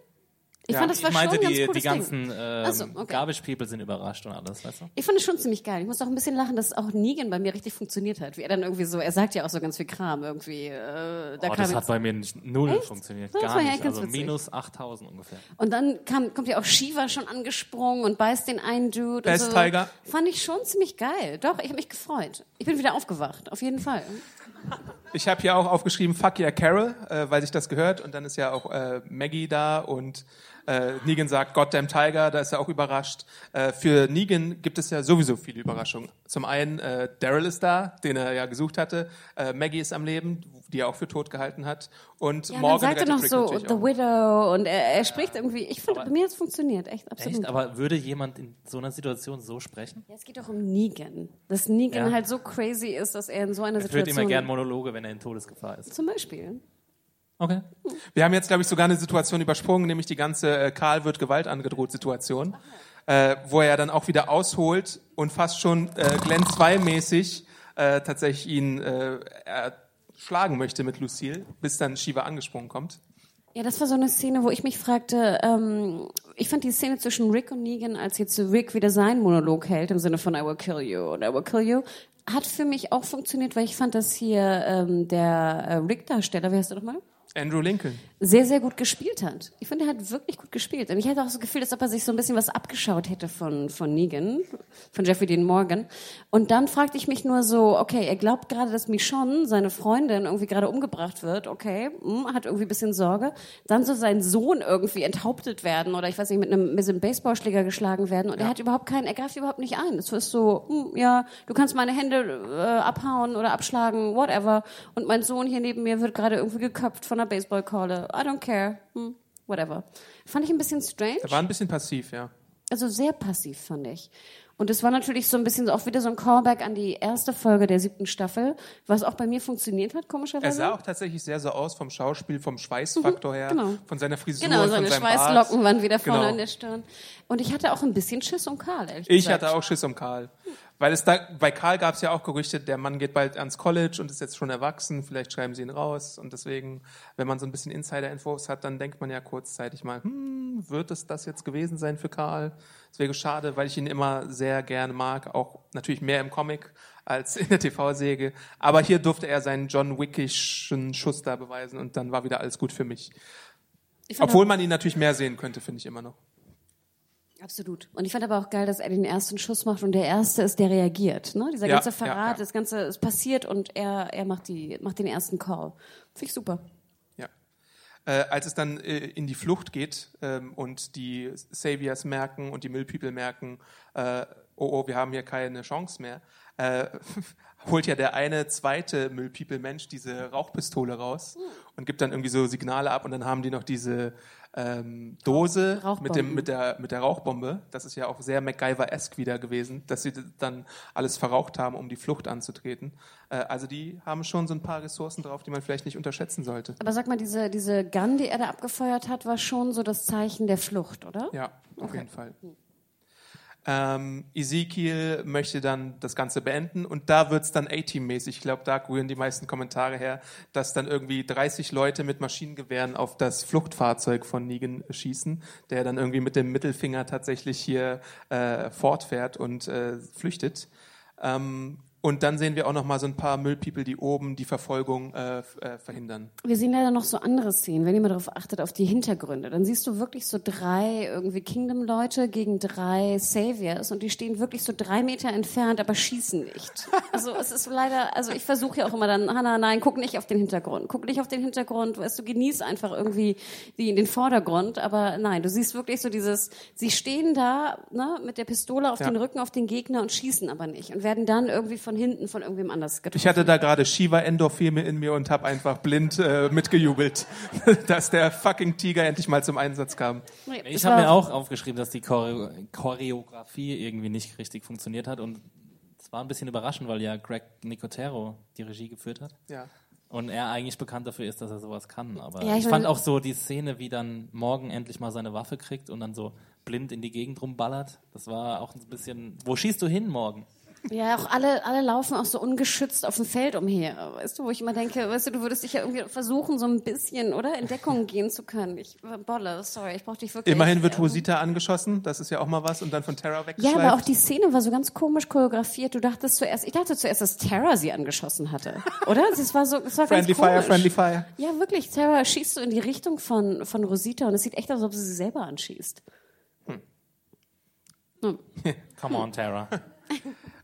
Ich Ja, fand, das war ich meinte, schon die, ganz die cooles ganzen Ding. ähm, so, okay. Garbage People sind überrascht und alles, weißt du? Ich fand es schon ziemlich geil. Ich muss auch ein bisschen lachen, dass auch Negan bei mir richtig funktioniert hat. Wie er dann irgendwie so, er sagt ja auch so ganz viel Kram irgendwie. Äh, da Oh, kam das jetzt- hat bei mir nicht, null Echt? funktioniert. Das Gar war ja nicht. ganz Also witzig. minus 8000 ungefähr. Und dann kam, kommt ja auch Shiva schon angesprungen und beißt den einen Dude. Best und so. Tiger. Fand ich schon ziemlich geil. Doch, ich habe mich gefreut. Ich bin wieder aufgewacht, auf jeden Fall. Ich habe hier auch aufgeschrieben, fuck yeah Carol, äh, weil sich das gehört. Und dann ist ja auch äh, Maggie da und äh, Negan sagt Goddamn Tiger, da ist er auch überrascht. Äh, für Negan gibt es ja sowieso viele Überraschungen. Zum einen, äh, Daryl ist da, den er ja gesucht hatte. Äh, Maggie ist am Leben, die er auch für tot gehalten hat. Und Ja, Morgan sagt er noch so, The auch. Widow und er, er spricht irgendwie, ich finde, bei mir hat es funktioniert, echt, absolut. Echt? Aber würde jemand in so einer Situation so sprechen? Ja, es geht doch um Negan. Dass Negan Ja. halt so crazy ist, dass er in so einer Er führt Situation... immer gern Monologe, wenn er in Todesgefahr ist. Zum Beispiel. Okay. Wir haben jetzt, glaube ich, sogar eine Situation übersprungen, nämlich die ganze äh, Karl wird Gewalt angedroht Situation, äh, wo er dann auch wieder ausholt und fast schon äh, Glenn 2 mäßig äh, tatsächlich ihn äh, schlagen möchte mit Lucille, bis dann Shiva angesprungen kommt. Ja, das war so eine Szene, wo ich mich fragte, ähm, ich fand die Szene zwischen Rick und Negan, als jetzt Rick wieder seinen Monolog hält, im Sinne von I will kill you und I will kill you, hat für mich auch funktioniert, weil ich fand, dass hier ähm, der äh, Rick-Darsteller, wie heißt er nochmal? Andrew Lincoln. sehr, sehr gut gespielt hat. Ich finde, er hat wirklich gut gespielt. Und ich hatte auch das Gefühl, als ob er sich so ein bisschen was abgeschaut hätte von, von Negan, von Jeffrey Dean Morgan. Und dann fragte ich mich nur so, okay, er glaubt gerade, dass Michonne, seine Freundin, irgendwie gerade umgebracht wird. Okay, hm, hat irgendwie ein bisschen Sorge. Dann soll sein Sohn irgendwie enthauptet werden oder ich weiß nicht, mit einem, mit einem Baseballschläger geschlagen werden. Und er hat überhaupt keinen, er greift überhaupt nicht ein. Es ist so, hm, ja, du kannst meine Hände äh, abhauen oder abschlagen, whatever. Und mein Sohn hier neben mir wird gerade irgendwie geköpft von einer Baseballkeule. I don't care. Hm, whatever. Fand ich ein bisschen strange. Er war ein bisschen passiv, ja. Also sehr passiv, fand ich. Und es war natürlich so ein bisschen auch wieder so ein Callback an die erste Folge der siebten Staffel, was auch bei mir funktioniert hat, komischerweise. Er sah auch tatsächlich sehr so aus vom Schauspiel, vom Schweißfaktor her, genau. von seiner Frisur, Genau, von seine seinem Schweißlocken Bart. waren wieder vorne Genau. an der Stirn. Und ich hatte auch ein bisschen Schiss um Karl, ehrlich Ich gesagt. hatte auch Schiss um Karl. Weil es da, bei Karl gab es ja auch Gerüchte, der Mann geht bald ans College und ist jetzt schon erwachsen, vielleicht schreiben sie ihn raus. Und deswegen, wenn man so ein bisschen Insider-Infos hat, dann denkt man ja kurzzeitig mal, hm, wird es das jetzt gewesen sein für Karl? Es wäre schade, weil ich ihn immer sehr gerne mag, auch natürlich mehr im Comic als in der TV-Säge. Aber hier durfte er seinen John Wickischen Schuss da beweisen und dann war wieder alles gut für mich. Obwohl man ihn natürlich mehr sehen könnte, finde ich immer noch. Absolut. Und ich fand aber auch geil, dass er den ersten Schuss macht und der erste ist, der reagiert. Ne? Dieser Ja, ganze ja, Verrat, ja. das Ganze es passiert und er, er macht, die, macht den ersten Call. Finde ich super. Ja. Äh, als es dann äh, in die Flucht geht ähm, und die Saviors merken und die Müllpeople merken, äh, oh, oh, wir haben hier keine Chance mehr, äh, holt ja der eine zweite Müllpeople-Mensch diese Rauchpistole raus und gibt dann irgendwie so Signale ab und dann haben die noch diese ähm, Dose mit, dem, mit, der, mit der Rauchbombe. Das ist ja auch sehr MacGyver-esque wieder gewesen, dass sie dann alles verraucht haben, um die Flucht anzutreten. Äh, also die haben schon so ein paar Ressourcen drauf, die man vielleicht nicht unterschätzen sollte. Aber sag mal, diese, diese Gun, die er da abgefeuert hat, war schon so das Zeichen der Flucht, oder? Ja, auf jeden Fall. Ähm, Ezekiel möchte dann das Ganze beenden und da wird's dann A-Team-mäßig. Ich glaube, da rühren die meisten Kommentare her, dass dann irgendwie 30 Leute mit Maschinengewehren auf das Fluchtfahrzeug von Negan schießen, der dann irgendwie mit dem Mittelfinger tatsächlich hier äh, fortfährt und äh, flüchtet. Ähm, und dann sehen wir auch noch mal so ein paar Müllpeople, die oben die Verfolgung äh, äh, verhindern. Wir sehen leider noch so andere Szenen, wenn ihr mal darauf achtet, auf die Hintergründe. Dann siehst du wirklich so drei irgendwie Kingdom-Leute gegen drei Saviors und die stehen wirklich so drei Meter entfernt, aber schießen nicht. Also es ist leider, also ich versuche ja auch immer dann, Hannah, nein, guck nicht auf den Hintergrund. Guck nicht auf den Hintergrund, weißt du, genieß einfach irgendwie die, den Vordergrund, aber nein, du siehst wirklich so dieses, sie stehen da ne, mit der Pistole auf Ja. den Rücken auf den Gegner und schießen aber nicht und werden dann irgendwie von von hinten von irgendwem anders getroffen. Ich hatte da gerade Shiva-Endorphine in mir und habe einfach blind äh, mitgejubelt, dass der fucking Tiger endlich mal zum Einsatz kam. Nee, Ich habe mir auch aufgeschrieben, dass die Choreo Choreografie irgendwie nicht richtig funktioniert hat und es war ein bisschen überraschend, weil ja Greg Nicotero die Regie geführt hat. Ja. Und er eigentlich bekannt dafür ist, dass er sowas kann. Aber Ja, ich ich, fand auch so die Szene, wie dann morgen endlich mal seine Waffe kriegt und dann so blind in die Gegend rumballert. Das war auch ein bisschen. Wo schießt du hin morgen? Ja, auch alle, alle laufen auch so ungeschützt auf dem Feld umher. Weißt du, wo ich immer denke, weißt du, du würdest dich ja irgendwie versuchen, so ein bisschen, oder? In Deckung gehen zu können. Ich, Bolle, sorry, ich brauch dich wirklich. Immerhin wird Ja. Rosita angeschossen, das ist ja auch mal was, und dann von Terra Ja, weggeschleift. aber auch die Szene war so ganz komisch choreografiert. Du dachtest zuerst, ich dachte zuerst, dass Tara sie angeschossen hatte, oder? Das war so, das war Friendly ganz komisch. Fire, Friendly Fire. Ja, wirklich. Tara schießt so in die Richtung von, von Rosita und es sieht echt aus, als ob sie sie selber anschießt. Come on, Tara.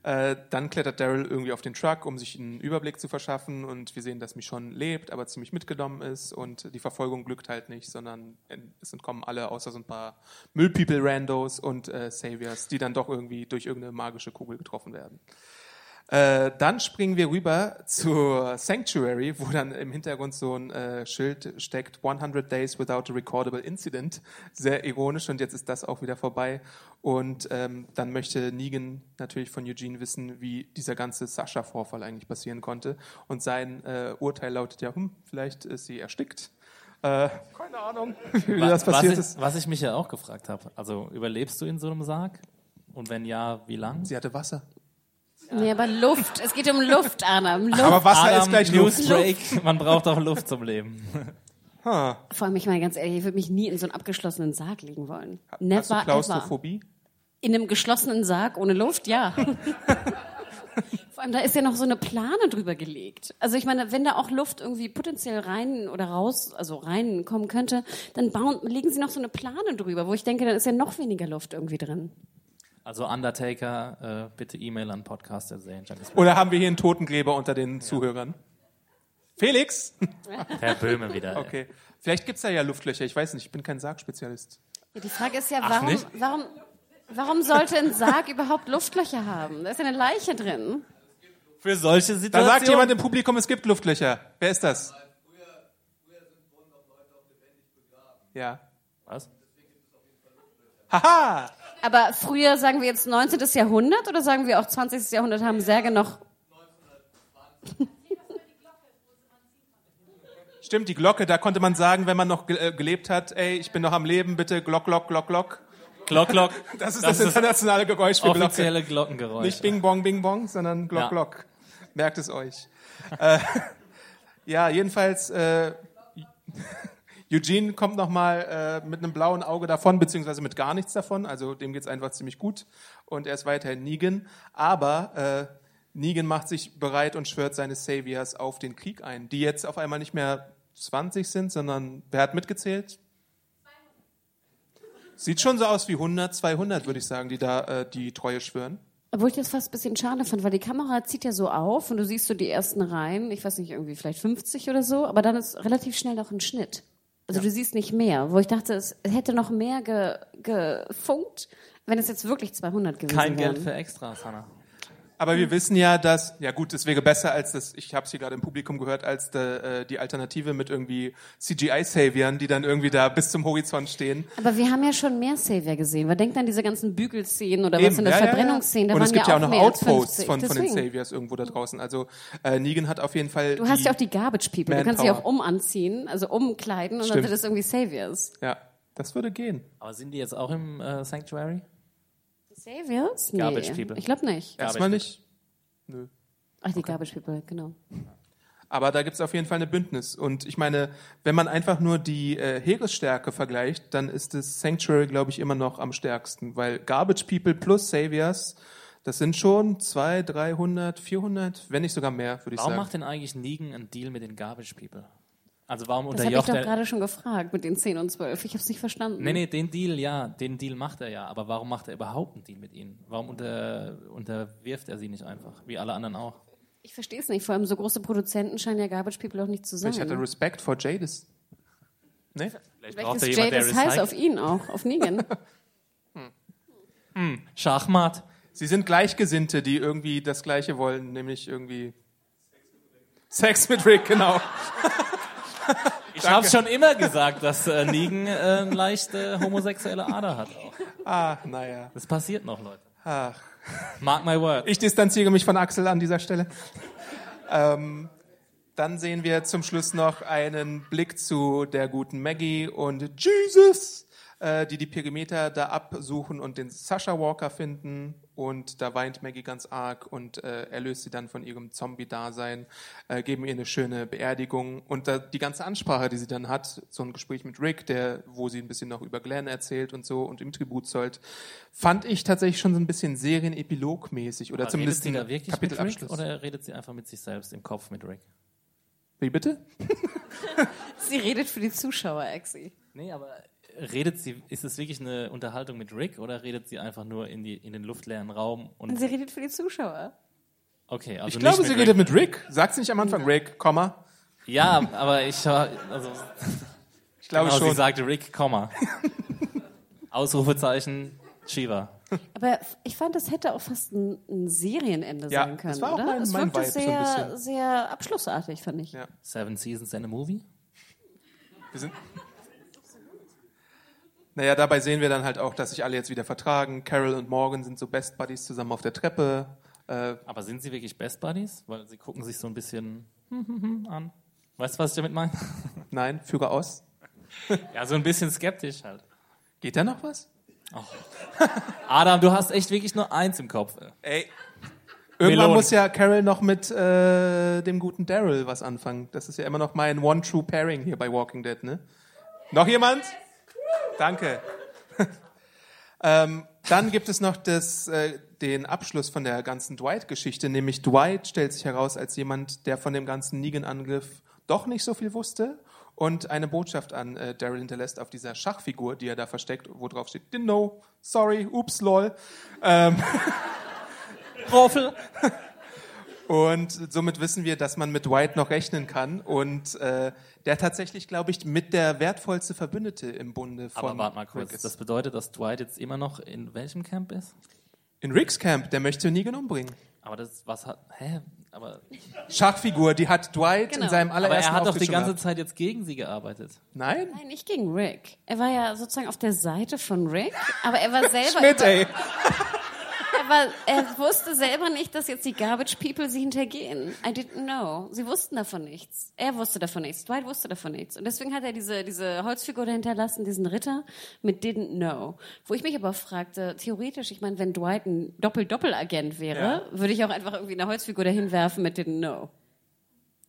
Äh, dann klettert Daryl irgendwie auf den Truck, um sich einen Überblick zu verschaffen. Und wir sehen, dass Michonne lebt, aber ziemlich mitgenommen ist. Und die Verfolgung glückt halt nicht, sondern es entkommen alle, außer so ein paar Müllpeople-Randos und äh, Saviors, die dann doch irgendwie durch irgendeine magische Kugel getroffen werden. Äh, dann springen wir rüber zur Sanctuary, wo dann im Hintergrund so ein äh, Schild steckt, 100 Days Without a Recordable Incident. Sehr ironisch und jetzt ist das auch wieder vorbei. Und ähm, dann möchte Negan natürlich von Eugene wissen, wie dieser ganze Sascha-Vorfall eigentlich passieren konnte. Und sein äh, Urteil lautet ja, hm, vielleicht ist sie erstickt. Äh, keine Ahnung, wie das passiert was ist. Ich, was ich mich ja auch gefragt habe. Also überlebst du in so einem Sarg? Und wenn ja, wie lang? Sie hatte Wasser. Nee, aber Luft. Es geht um Luft, Adam. Luft. Aber Wasser Adam, ist gleich Luft. Newsbreak. Man braucht auch Luft zum Leben. Ha. Vor allem, ich meine ganz ehrlich, ich würde mich nie in so einen abgeschlossenen Sarg legen wollen. Hast du Never ever. Klaustrophobie? In einem geschlossenen Sarg ohne Luft, ja. Vor allem, da ist ja noch so eine Plane drüber gelegt. Also ich meine, wenn da auch Luft irgendwie potenziell rein oder raus, also reinkommen könnte, dann bauen, legen sie noch so eine Plane drüber, wo ich denke, dann ist ja noch weniger Luft irgendwie drin. Also Undertaker, äh, bitte E-Mail an Podcast Oder haben wir hier einen Totengräber unter den Zuhörern? Felix? Herr Böhme wieder. ey. Okay. Vielleicht gibt's da ja Luftlöcher. Ich weiß nicht, ich bin kein Sargspezialist. Ja, die Frage ist ja, Ach, warum, warum, warum sollte ein Sarg überhaupt Luftlöcher haben? Da ist ja eine Leiche drin. Für solche Da Situationen. sagt jemand im Publikum, es gibt Luftlöcher. Wer ist das? Ja. Was? Haha! Aber früher sagen wir jetzt 19. Jahrhundert oder sagen wir auch 20. Jahrhundert haben Särge noch Stimmt, die Glocke, da konnte man sagen, wenn man noch äh, gelebt hat, ey, ich bin noch am Leben, bitte Glock, Glock, Glock, Glock. Glock, Glock. Das ist das, internationale Geräusch für Glocke. offizielle Glockengeräusch. Nicht Bing Bong, Bing Bong, sondern Glock, Ja. Glock. Merkt es euch. äh, ja, jedenfalls, äh, Eugene kommt nochmal äh, mit einem blauen Auge davon, beziehungsweise mit gar nichts davon. Also dem geht's einfach ziemlich gut. Und er ist weiterhin Negan. Aber äh, Negan macht sich bereit und schwört seine Saviors auf den Krieg ein, die jetzt auf einmal nicht mehr 20 sind, sondern wer hat mitgezählt? Sieht schon so aus wie 100, 200, würde ich sagen, die da äh, die Treue schwören. Obwohl ich das fast ein bisschen schade fand, weil die Kamera zieht ja so auf und du siehst so die ersten Reihen, ich weiß nicht, irgendwie vielleicht 50 oder so, aber dann ist relativ schnell noch ein Schnitt. Also du siehst nicht mehr, wo ich dachte, es hätte noch mehr ge, gefunkt, wenn es jetzt wirklich 200 gewesen Kein wären. Geld für Extras, Hanna. Aber wir wissen ja, dass, ja gut, es wäre besser als das, ich habe es hier gerade im Publikum gehört, als de, äh, die Alternative mit irgendwie CGI-Saviern, die dann irgendwie da bis zum Horizont stehen. Aber wir haben ja schon mehr Savior gesehen. Weil denkt an diese ganzen Bügelszenen oder Eben, was in der ja, ja, ja. Verbrennungsszene, da Und waren es gibt ja ja auch, noch Outposts 50. von, von den. Saviors irgendwo da draußen. Also äh, Negan hat auf jeden Fall Du hast ja auch die Garbage People. Du kannst sie auch umanziehen, also umkleiden und dann Stimmt. wird es irgendwie Saviors. Ja, das würde gehen. Aber sind die jetzt auch im äh, Sanctuary? Saviors? Nee. Garbage People. Ich glaube nicht. Erstmal nicht. Nö. Ach, die Garbage People, genau. Aber da gibt's auf jeden Fall eine Bündnis. Und ich meine, wenn man einfach nur die äh, Heeresstärke vergleicht, dann ist das Sanctuary, glaube ich, immer noch am stärksten. Weil Garbage People plus Saviors, das sind schon 200, 300, 400, wenn nicht sogar mehr, würde ich Warum sagen. macht denn eigentlich Negan einen Deal mit den Garbage People? Also warum Das habe ich unterjocht doch er... gerade schon gefragt mit den 10 und 12. Ich habe es nicht verstanden. Nee, nee, den Deal, ja, den Deal macht er ja. Aber warum macht er überhaupt einen Deal mit ihnen? Warum unter, unterwirft er sie nicht einfach, wie alle anderen auch? Ich verstehe es nicht. Vor allem so große Produzenten scheinen ja Garbage People auch nicht zu sein. Ich hatte Respekt vor Jadis. Ne? Vielleicht Vielleicht braucht er jemand, der Jade heiß auf ihn auch, auf Negan. Schachmatt. Sie sind Gleichgesinnte, die irgendwie das Gleiche wollen, nämlich irgendwie Sex mit Rick, genau. Ich habe schon immer gesagt, dass äh, Negan äh, eine leichte homosexuelle Ader hat. Auch. Ah, naja. Das passiert noch, Leute. Ach. Mark my word. Ich distanziere mich von Axel an dieser Stelle. Ähm, dann sehen wir zum Schluss noch einen Blick zu der guten Maggie und Jesus, äh, die die Perimeter da absuchen und den Sasha Walker finden. Und da weint Maggie ganz arg und äh, erlöst sie dann von ihrem Zombie-Dasein, äh, geben ihr eine schöne Beerdigung. Und da, die ganze Ansprache, die sie dann hat, so ein Gespräch mit Rick, der, wo sie ein bisschen noch über Glenn erzählt und so und ihm Tribut zollt, fand ich tatsächlich schon so ein bisschen Serienepilogmäßig oder Aber zumindest redet sie da wirklich mit Rick Kapitelabschluss. oder redet sie einfach mit sich selbst im Kopf mit Rick? Wie bitte? Sie redet für die Zuschauer, Exi. Nee, aber redet sie, ist es wirklich eine Unterhaltung mit Rick oder redet sie einfach nur in, die, in den luftleeren Raum? Und Sie redet für die Zuschauer. okay, also Ich nicht glaube, mit sie Rick. redet mit Rick. Sagt sie nicht am Anfang Rick, Komma? Ja, aber ich, also, Ich glaube genau, schon. sie sagte Rick, Komma. Ausrufezeichen, Shiva. Aber ich fand, das hätte auch fast ein, ein Serienende Ja, sein können, das war auch oder? mein- es mein wirkte Vibe so ein sehr, bisschen. sehr abschlussartig, fand ich. Ja. Seven Seasons and a Movie? Wir sind naja, dabei sehen wir dann halt auch, dass sich alle jetzt wieder vertragen. Carol und Morgan sind so Best Buddies zusammen auf der Treppe. Äh, Aber sind sie wirklich Best Buddies? Weil sie gucken sich so ein bisschen an. Weißt du, was ich damit meine? nein, führe aus. Ja, so ein bisschen skeptisch halt. Geht da noch was? Adam, du hast echt wirklich nur eins im Kopf. Ey. Irgendwann Melone. muss ja Carol noch mit äh, dem guten Daryl was anfangen. Das ist ja immer noch mein One True Pairing hier bei Walking Dead, ne? Noch jemand? Danke. ähm, dann gibt es noch das, äh, den Abschluss von der ganzen Dwight-Geschichte, nämlich Dwight stellt sich heraus als jemand, der von dem ganzen Negan-Angriff doch nicht so viel wusste und eine Botschaft an äh, Daryl hinterlässt auf dieser Schachfigur, die er da versteckt, wo drauf steht, didn't know, sorry, ups, lol. Ähm, Roffel. Und somit wissen wir, dass man mit Dwight noch rechnen kann und äh, der tatsächlich, glaube ich, mit der wertvollste Verbündete im Bunde von Aber warte mal kurz. Das bedeutet, dass Dwight jetzt immer noch in welchem Camp ist? In Ricks Camp, der möchte Negan umbringen. Aber das, was hat, hä? Aber, Schachfigur, die hat Dwight Genau. in seinem aber allerersten er hat doch die ganze. Zeit jetzt gegen sie gearbeitet. Nein? Nein, nicht gegen Rick. Er war ja sozusagen auf der Seite von Rick, aber er war selber. Schmidt, ey. Er, war, er wusste selber nicht, dass jetzt die Garbage People sie hintergehen. I didn't know. Sie wussten davon nichts. Er wusste davon nichts. Dwight wusste davon nichts. Und deswegen hat er diese, diese Holzfigur da hinterlassen, diesen Ritter mit didn't know. Wo ich mich aber fragte, theoretisch, ich meine, wenn Dwight ein Doppel-Doppel-Agent wäre, würde ich auch einfach irgendwie eine Holzfigur dahin werfen mit didn't know.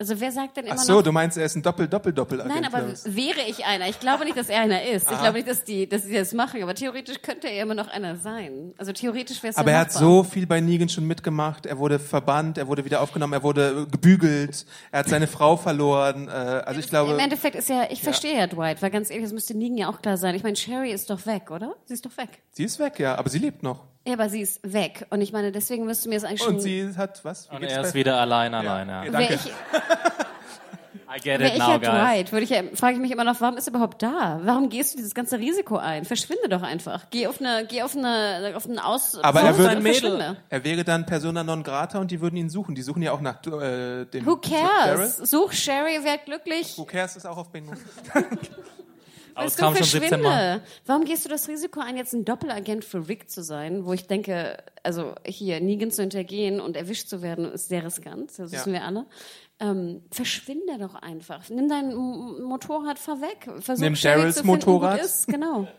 Also wer sagt denn immer Ach noch... so, du meinst, er ist ein Doppel-Doppel-Doppel-Agent. Nein, aber wäre ich einer? Ich glaube nicht, dass er einer ist. Ich glaube nicht, dass die, dass die das machen. Aber theoretisch könnte er immer noch einer sein. Also theoretisch wäre es aber ja er hat so viel bei Negan schon mitgemacht. Er wurde verbannt, er wurde wieder aufgenommen, er wurde gebügelt, er hat seine Frau verloren. Äh, also ich glaube, Im Endeffekt ist ja, ich verstehe ja Dwight, weil ganz ehrlich, das müsste Negan ja auch klar sein. Ich meine, Sherry ist doch weg, oder? Sie ist doch weg. sie ist weg, ja, aber sie lebt noch. Ja, aber sie ist weg. Und ich meine, deswegen müsste mir das eigentlich schon... Und sie hat was? Wie Und er ist wieder allein, allein, ja. Ja, danke. ich, I get it ich now, ja guys. Dwight, würde ich ja, frage ich mich immer noch, warum ist er überhaupt da? Warum gehst du dieses ganze Risiko ein? Verschwinde doch einfach. Geh auf eine, geh auf eine, auf einen Aus... Aber er würde- verschwinde. Er wäre dann Persona non grata und die würden ihn suchen. Die suchen ja auch nach äh, dem Who cares? Such Sherry, werd glücklich. Who cares ist auch auf Bingo. Aber es kam schon 17 Mal. verschwinde. Warum gehst du das Risiko ein, jetzt ein Doppelagent für Rick zu sein, wo ich denke, also hier Negan zu hintergehen und erwischt zu werden, ist sehr riskant, das Ja. wissen wir alle. Ähm, verschwinde doch einfach. Nimm dein Motorrad, fahr weg. Versuch Nimm finden, wo Motorrad. Du Ist. Genau.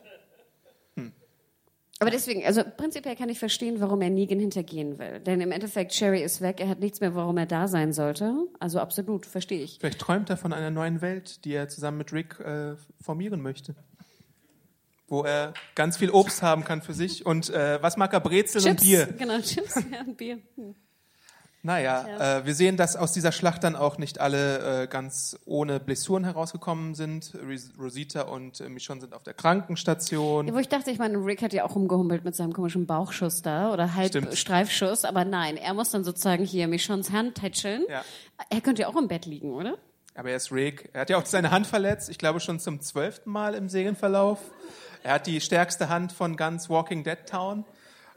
Aber deswegen, also prinzipiell kann ich verstehen, warum er Negan hintergehen will. Denn im Endeffekt, Sherry ist weg, er hat nichts mehr, warum er da sein sollte. Also absolut, verstehe ich. Vielleicht träumt er von einer neuen Welt, die er zusammen mit Rick äh, formieren möchte. Wo er ganz viel Obst haben kann für sich. Und äh, was mag er? Brezel und Chips, Bier. genau, Chips ja, und Bier. Hm. Naja, äh, wir sehen, dass aus dieser Schlacht dann auch nicht alle äh, ganz ohne Blessuren herausgekommen sind. Rosita und äh, Michonne sind auf der Krankenstation. Ja, wo ich dachte, ich meine, Rick hat ja auch rumgehumpelt mit seinem komischen Bauchschuss da oder halb Stimmt. Streifschuss, aber nein, er muss dann sozusagen hier Michons Hand tätscheln. Ja. Er könnte ja auch im Bett liegen, oder? Aber er ist Rick. Er hat ja auch seine Hand verletzt, ich glaube schon zum zwölften Mal im Serienverlauf. Er hat die stärkste Hand von ganz Walking Dead Town.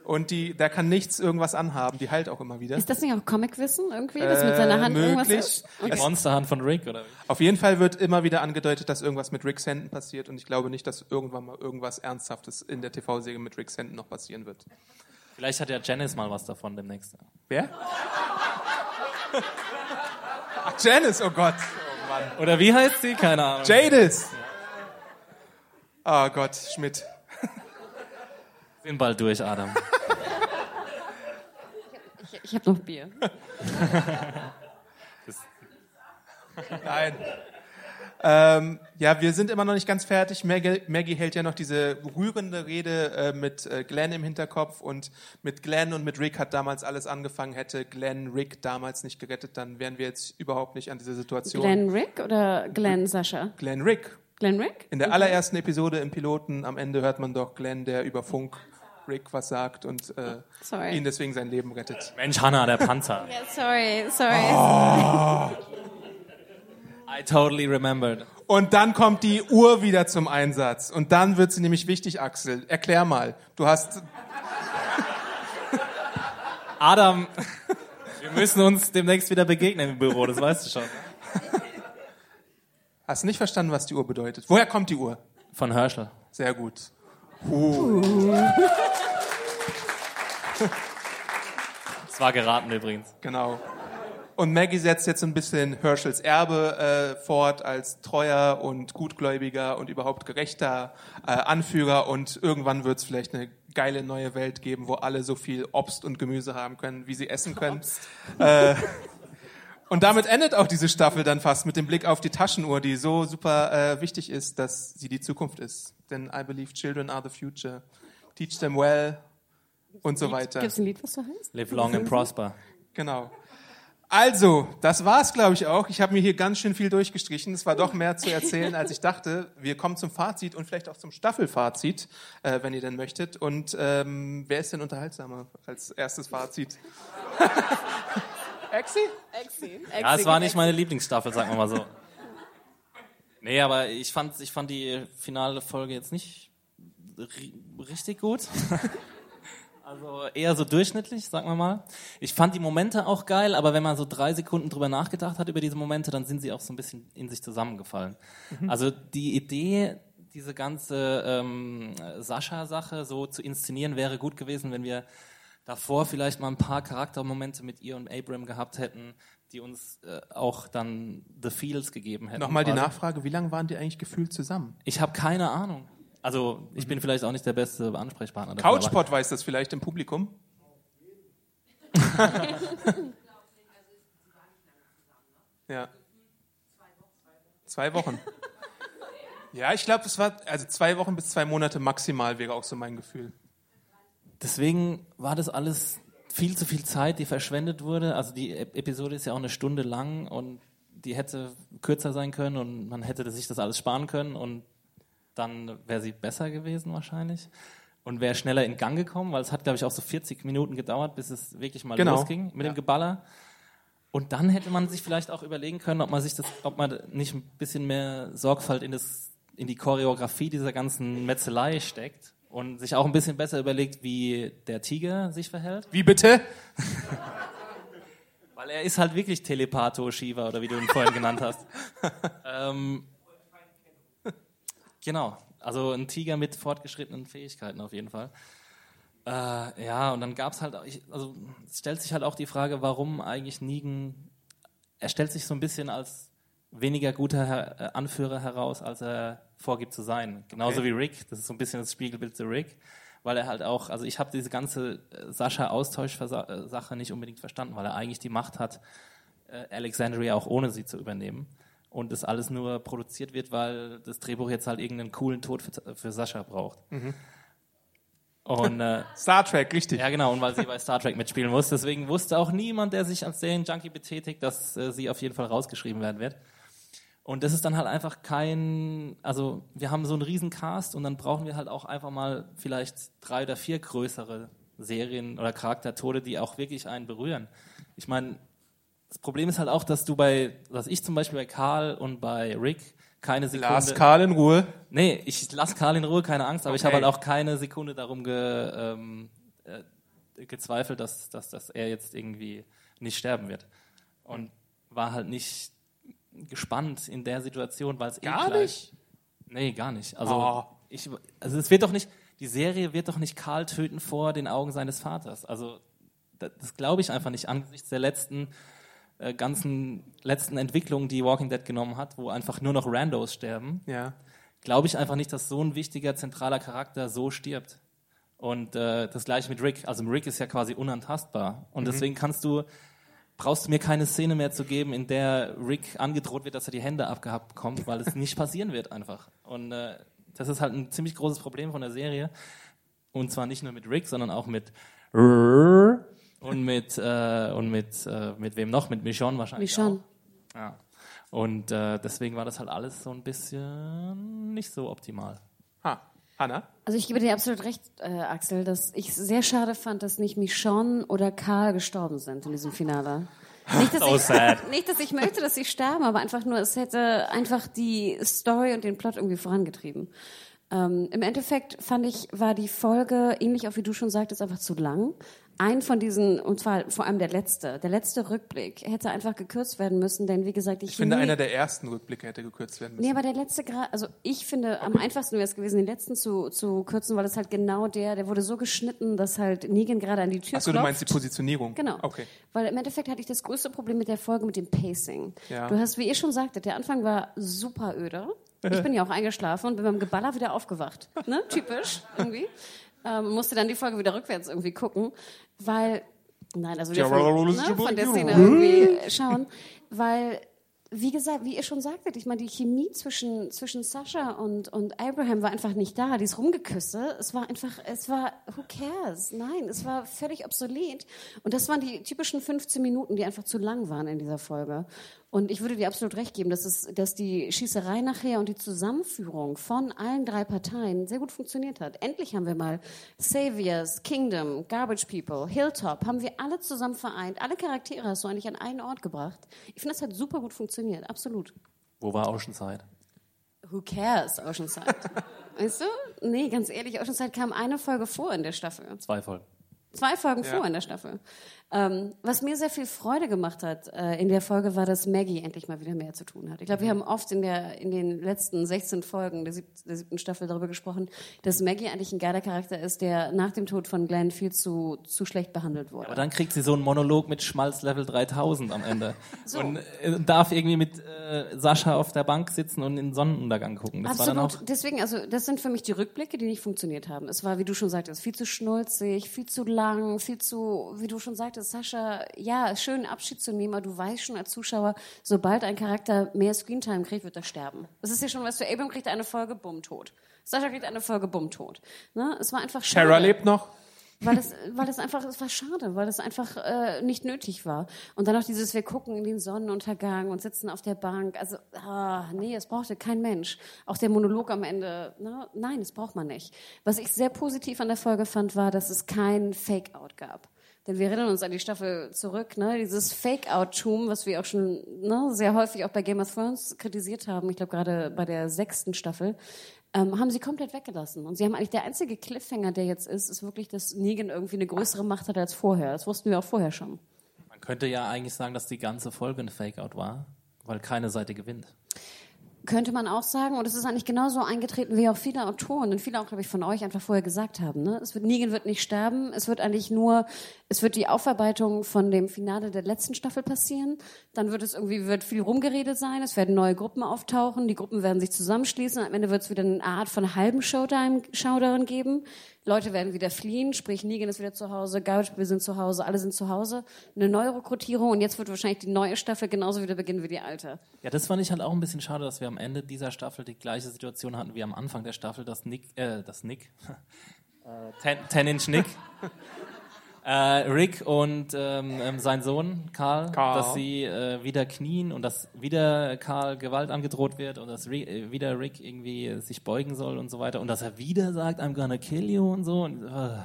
Und die, der kann nichts irgendwas anhaben. Die heilt auch immer wieder. Ist das nicht auch Comicwissen irgendwie, dass mit seiner Hand irgendwas möglich. ist? Die Okay. Monsterhand von Rick, oder wie? Auf jeden Fall wird immer wieder angedeutet, dass irgendwas mit Rick Santon passiert. Und ich glaube nicht, dass irgendwann mal irgendwas Ernsthaftes in der TV-Serie mit Rick Santon noch passieren wird. Vielleicht hat ja Janice mal was davon demnächst. Wer? Ach, Janice, oh Gott. Oder wie heißt sie? Keine Ahnung. Jadis. Oh Gott, Schmidt. Sind bald durch, Adam. Ich, habe noch Bier. Nein. Ähm, ja, wir sind immer noch nicht ganz fertig. Maggie, Maggie hält ja noch diese rührende Rede äh, mit äh, Glenn im Hinterkopf und mit Glenn und mit Rick hat damals alles angefangen. Hätte Glenn Rick damals nicht gerettet, dann wären wir jetzt überhaupt nicht an dieser Situation. Glenn Rick oder Glenn Sascha? Glenn Rick. Glenn Rick? In der allerersten Episode im Piloten am Ende hört man doch Glenn, der über Funk Rick was sagt und äh, Sorry. ihn deswegen sein Leben rettet. Mensch, Hannah, der Panzer. Ja, sorry, sorry. I totally remembered. Und dann kommt die Uhr wieder zum Einsatz. Und dann wird sie nämlich wichtig, Axel. Erklär mal. Du hast Adam, wir müssen uns demnächst wieder begegnen im Büro, das weißt du schon. Hast nicht verstanden, was die Uhr bedeutet. Woher kommt die Uhr? Von Herschel. Sehr gut. Uh. Das war geraten übrigens. Genau. Und Maggie setzt jetzt ein bisschen Herschels Erbe äh, fort als treuer und gutgläubiger und überhaupt gerechter äh, Anführer. Und irgendwann wird es vielleicht eine geile neue Welt geben, wo alle so viel Obst und Gemüse haben können, wie sie essen können. Äh, und damit endet auch diese Staffel dann fast mit dem Blick auf die Taschenuhr, die so super äh, wichtig ist, dass sie die Zukunft ist. Denn I believe children are the future. Teach them well und so weiter. Gibt es ein Lied, was so heißt? Live long and prosper. Genau. Also, das war's, glaube ich, auch. Ich habe mir hier ganz schön viel durchgestrichen. Es war doch mehr zu erzählen, als ich dachte. Wir kommen zum Fazit und vielleicht auch zum Staffelfazit, äh, wenn ihr denn möchtet. Und ähm, wer ist denn unterhaltsamer als erstes Fazit? Exi? Exi. Ja, es war nicht meine Lieblingsstaffel, sagen wir mal so. Nee, aber ich fand, ich fand die finale Folge jetzt nicht ri richtig gut. Also eher so durchschnittlich, sagen wir mal. Ich fand die Momente auch geil, aber wenn man so drei Sekunden drüber nachgedacht hat über diese Momente, dann sind sie auch so ein bisschen in sich zusammengefallen. Mhm. Also die Idee, diese ganze ähm, Sascha-Sache so zu inszenieren, wäre gut gewesen, wenn wir davor vielleicht mal ein paar Charaktermomente mit ihr und Abram gehabt hätten, die uns äh, auch dann The Feels gegeben hätten. Nochmal die quasi. Nachfrage, wie lange waren die eigentlich gefühlt zusammen? Ich habe keine Ahnung. Also ich bin vielleicht auch nicht der beste Ansprechpartner. dafür, Couchpot weiß das vielleicht im Publikum. ja. Zwei Wochen. Ja, ich glaube, es war also zwei Wochen bis zwei Monate maximal wäre auch so mein Gefühl. Deswegen war das alles viel zu viel Zeit, die verschwendet wurde. Also die Ep- Episode ist ja auch eine Stunde lang und die hätte kürzer sein können und man hätte sich das alles sparen können und dann wäre sie besser gewesen wahrscheinlich und wäre schneller in Gang gekommen, weil es hat, glaube ich, auch so 40 Minuten gedauert, bis es wirklich mal Genau. losging mit dem Geballer. Und dann hätte man sich vielleicht auch überlegen können, ob man sich das, ob man nicht ein bisschen mehr Sorgfalt in das, in die Choreografie dieser ganzen Metzelei steckt und sich auch ein bisschen besser überlegt, wie der Tiger sich verhält. Wie bitte? Weil er ist halt wirklich Telepatho Shiva oder wie du ihn vorhin genannt hast. ähm, genau. Also ein Tiger mit fortgeschrittenen Fähigkeiten auf jeden Fall. Äh, ja, und dann gab es halt, also es stellt sich halt auch die Frage, warum eigentlich Negan, er stellt sich so ein bisschen als weniger guter äh, Anführer heraus, als er vorgibt zu sein. Genauso Okay. wie Rick, das ist so ein bisschen das Spiegelbild zu Rick, weil er halt auch, also ich habe diese ganze äh, Sascha-Austausch-Sache nicht unbedingt verstanden, weil er eigentlich die Macht hat, äh, Alexandria auch ohne sie zu übernehmen. Und das alles nur produziert wird, weil das Drehbuch jetzt halt irgendeinen coolen Tod für, für Sascha braucht. Mhm. Und äh, Star Trek, richtig. ja, genau, und weil sie bei Star Trek mitspielen muss. Deswegen wusste auch niemand, der sich als Serienjunkie betätigt, dass äh, sie auf jeden Fall rausgeschrieben werden wird. Und das ist dann halt einfach kein, also wir haben so einen riesen Cast und dann brauchen wir halt auch einfach mal vielleicht drei oder vier größere Serien oder Charaktertode, die auch wirklich einen berühren. Ich meine, das Problem ist halt auch, dass du bei, dass ich zum Beispiel bei Karl und bei Rick keine Sekunde. Lars Karl in Ruhe. Nee, ich lasse Karl in Ruhe, keine Angst, aber ich Okay. habe halt auch keine Sekunde darum ge, ähm, äh, gezweifelt, dass, dass, dass er jetzt irgendwie nicht sterben wird. Und war halt nicht gespannt in der Situation, weil es eh Gar nicht? Nee, gar nicht. Also, Oh. ich, also es wird doch nicht, die Serie wird doch nicht Karl töten vor den Augen seines Vaters. Also das, das glaube ich einfach nicht angesichts der letzten äh, ganzen letzten Entwicklungen, die Walking Dead genommen hat, wo einfach nur noch Randos sterben. Ja. Glaube ich einfach nicht, dass so ein wichtiger zentraler Charakter so stirbt. Und äh, das gleiche mit Rick. Also Rick ist ja quasi unantastbar. Und Mhm. deswegen kannst du brauchst du mir keine Szene mehr zu geben, in der Rick angedroht wird, dass er die Hände abgehabt bekommt, weil es nicht passieren wird einfach. Und äh, das ist halt ein ziemlich großes Problem von der Serie. Und zwar nicht nur mit Rick, sondern auch mit und mit äh, und mit äh, mit wem noch? Mit Michonne wahrscheinlich. Michonne. Auch. Ja. Und äh, deswegen war das halt alles so ein bisschen nicht so optimal. Ha. Anna? Also ich gebe dir absolut recht, äh, Axel, dass ich sehr schade fand, dass nicht Michonne oder Karl gestorben sind in diesem Finale. Nicht dass, So ich, sad. nicht, dass ich möchte, dass sie sterben, aber einfach nur, es hätte einfach die Story und den Plot irgendwie vorangetrieben. Ähm, Im Endeffekt fand ich, war die Folge, ähnlich auch wie du schon sagtest, einfach zu lang. Ein von diesen, und zwar vor allem der letzte, der letzte Rückblick hätte einfach gekürzt werden müssen, denn wie gesagt, die Ich finde, einer der ersten Rückblicke hätte gekürzt werden müssen. Nee, aber der letzte also ich finde, am einfachsten wäre es gewesen, den letzten zu, zu kürzen, weil es halt genau der, der wurde so geschnitten, dass halt Negan gerade an die Tür Achso, du meinst die Positionierung. Genau. Okay. Weil im Endeffekt hatte ich das größte Problem mit der Folge mit dem Pacing. Ja. Du hast, wie ihr schon sagtet, der Anfang war super öde. Ich bin ja auch eingeschlafen und bin beim Geballer wieder aufgewacht. Ne? Typisch, irgendwie. Ähm, musste dann die Folge wieder rückwärts irgendwie gucken, weil, nein, also wieder von, ne, von der Szene irgendwie schauen, weil wie gesagt, wie ihr schon sagtet, ich meine, die Chemie zwischen, zwischen Sascha und, und Abraham war einfach nicht da. Dieses Rumgeküsse, es war einfach, es war, who cares? Nein, es war völlig obsolet. Und das waren die typischen 15 Minuten, die einfach zu lang waren in dieser Folge. Und ich würde dir absolut recht geben, dass, es, dass die Schießerei nachher und die Zusammenführung von allen drei Parteien sehr gut funktioniert hat. Endlich haben wir mal Saviors, Kingdom, Garbage People, Hilltop, haben wir alle zusammen vereint. Alle Charaktere hast du eigentlich an einen Ort gebracht. Ich finde, das hat super gut funktioniert, absolut. Wo war Oceanside? Who cares, Oceanside? weißt du? Nee, ganz ehrlich, Oceanside kam eine Folge vor in der Staffel. Zwei Folgen. Zwei Folgen Ja. vor in der Staffel. Ähm, was mir sehr viel Freude gemacht hat äh, in der Folge war, dass Maggie endlich mal wieder mehr zu tun hat. Ich glaube, wir haben oft in, der, in den letzten 16 Folgen der, sieb der siebten Staffel darüber gesprochen, dass Maggie eigentlich ein geiler Charakter ist, der nach dem Tod von Glenn viel zu, zu schlecht behandelt wurde. Aber dann kriegt sie so einen Monolog mit Schmalz Level 3000 am Ende. Und äh, darf irgendwie mit äh, Sascha auf der Bank sitzen und in den Sonnenuntergang gucken. Das war dann Absolut. auch. Deswegen, also das sind für mich die Rückblicke, die nicht funktioniert haben. Es war, wie du schon sagtest, viel zu schnulzig, viel zu lang, viel zu, wie du schon sagtest, Sascha, ja, schön Abschied zu nehmen, aber du weißt schon als Zuschauer, sobald ein Charakter mehr Screentime kriegt, wird er sterben. Das ist ja schon, weißt du, Abram kriegt eine Folge, bumm, tot. Sascha kriegt eine Folge, bumm, tot. Ne? Es war einfach schade. Shara lebt noch. Weil es, weil es einfach, es war schade, weil es einfach äh, nicht nötig war. Und dann noch dieses, wir gucken in den Sonnenuntergang und sitzen auf der Bank. Also, ah, nee, es brauchte kein Mensch. Auch der Monolog am Ende, ne? nein, das braucht man nicht. Was ich sehr positiv an der Folge fand, war, dass es kein Fake-Out gab. Denn wir erinnern uns an die Staffel zurück, ne? dieses Fake-Out-Tum, was wir auch schon ne, sehr häufig auch bei Game of Thrones kritisiert haben, ich glaube gerade bei der sechsten Staffel, ähm, haben sie komplett weggelassen. Und sie haben eigentlich der einzige Cliffhanger, der jetzt ist, ist wirklich, dass Negan irgendwie eine größere Macht hat als vorher. Das wussten wir auch vorher schon. Man könnte ja eigentlich sagen, dass die ganze Folge ein Fake-Out war, weil keine Seite gewinnt. Könnte man auch sagen, und es ist eigentlich genauso eingetreten, wie auch viele Autoren und viele auch, glaube ich, von euch einfach vorher gesagt haben. Ne? Es wird, Negan wird nicht sterben, es wird eigentlich nur, es wird die Aufarbeitung von dem Finale der letzten Staffel passieren. Dann wird es irgendwie, wird viel rumgeredet sein, es werden neue Gruppen auftauchen, die Gruppen werden sich zusammenschließen, am Ende wird es wieder eine Art von halben Showdown, Showdown geben. Leute werden wieder fliehen, sprich Negan ist wieder zu Hause, Garbage wir sind zu Hause, alle sind zu Hause. Eine neue Rekrutierung und jetzt wird wahrscheinlich die neue Staffel genauso wieder beginnen wie die alte. Ja, das fand ich halt auch ein bisschen schade, dass wir am Ende dieser Staffel die gleiche Situation hatten wie am Anfang der Staffel, dass Nick, äh, das Nick, äh, Ten, Ten Inch Nick, äh, Rick und ähm, ähm, sein Sohn Karl, Karl. dass sie äh, wieder knien und dass wieder Karl Gewalt angedroht wird und dass Rick, äh, wieder Rick irgendwie äh, sich beugen soll und so weiter und dass er wieder sagt, I'm gonna kill you und so. Und, äh.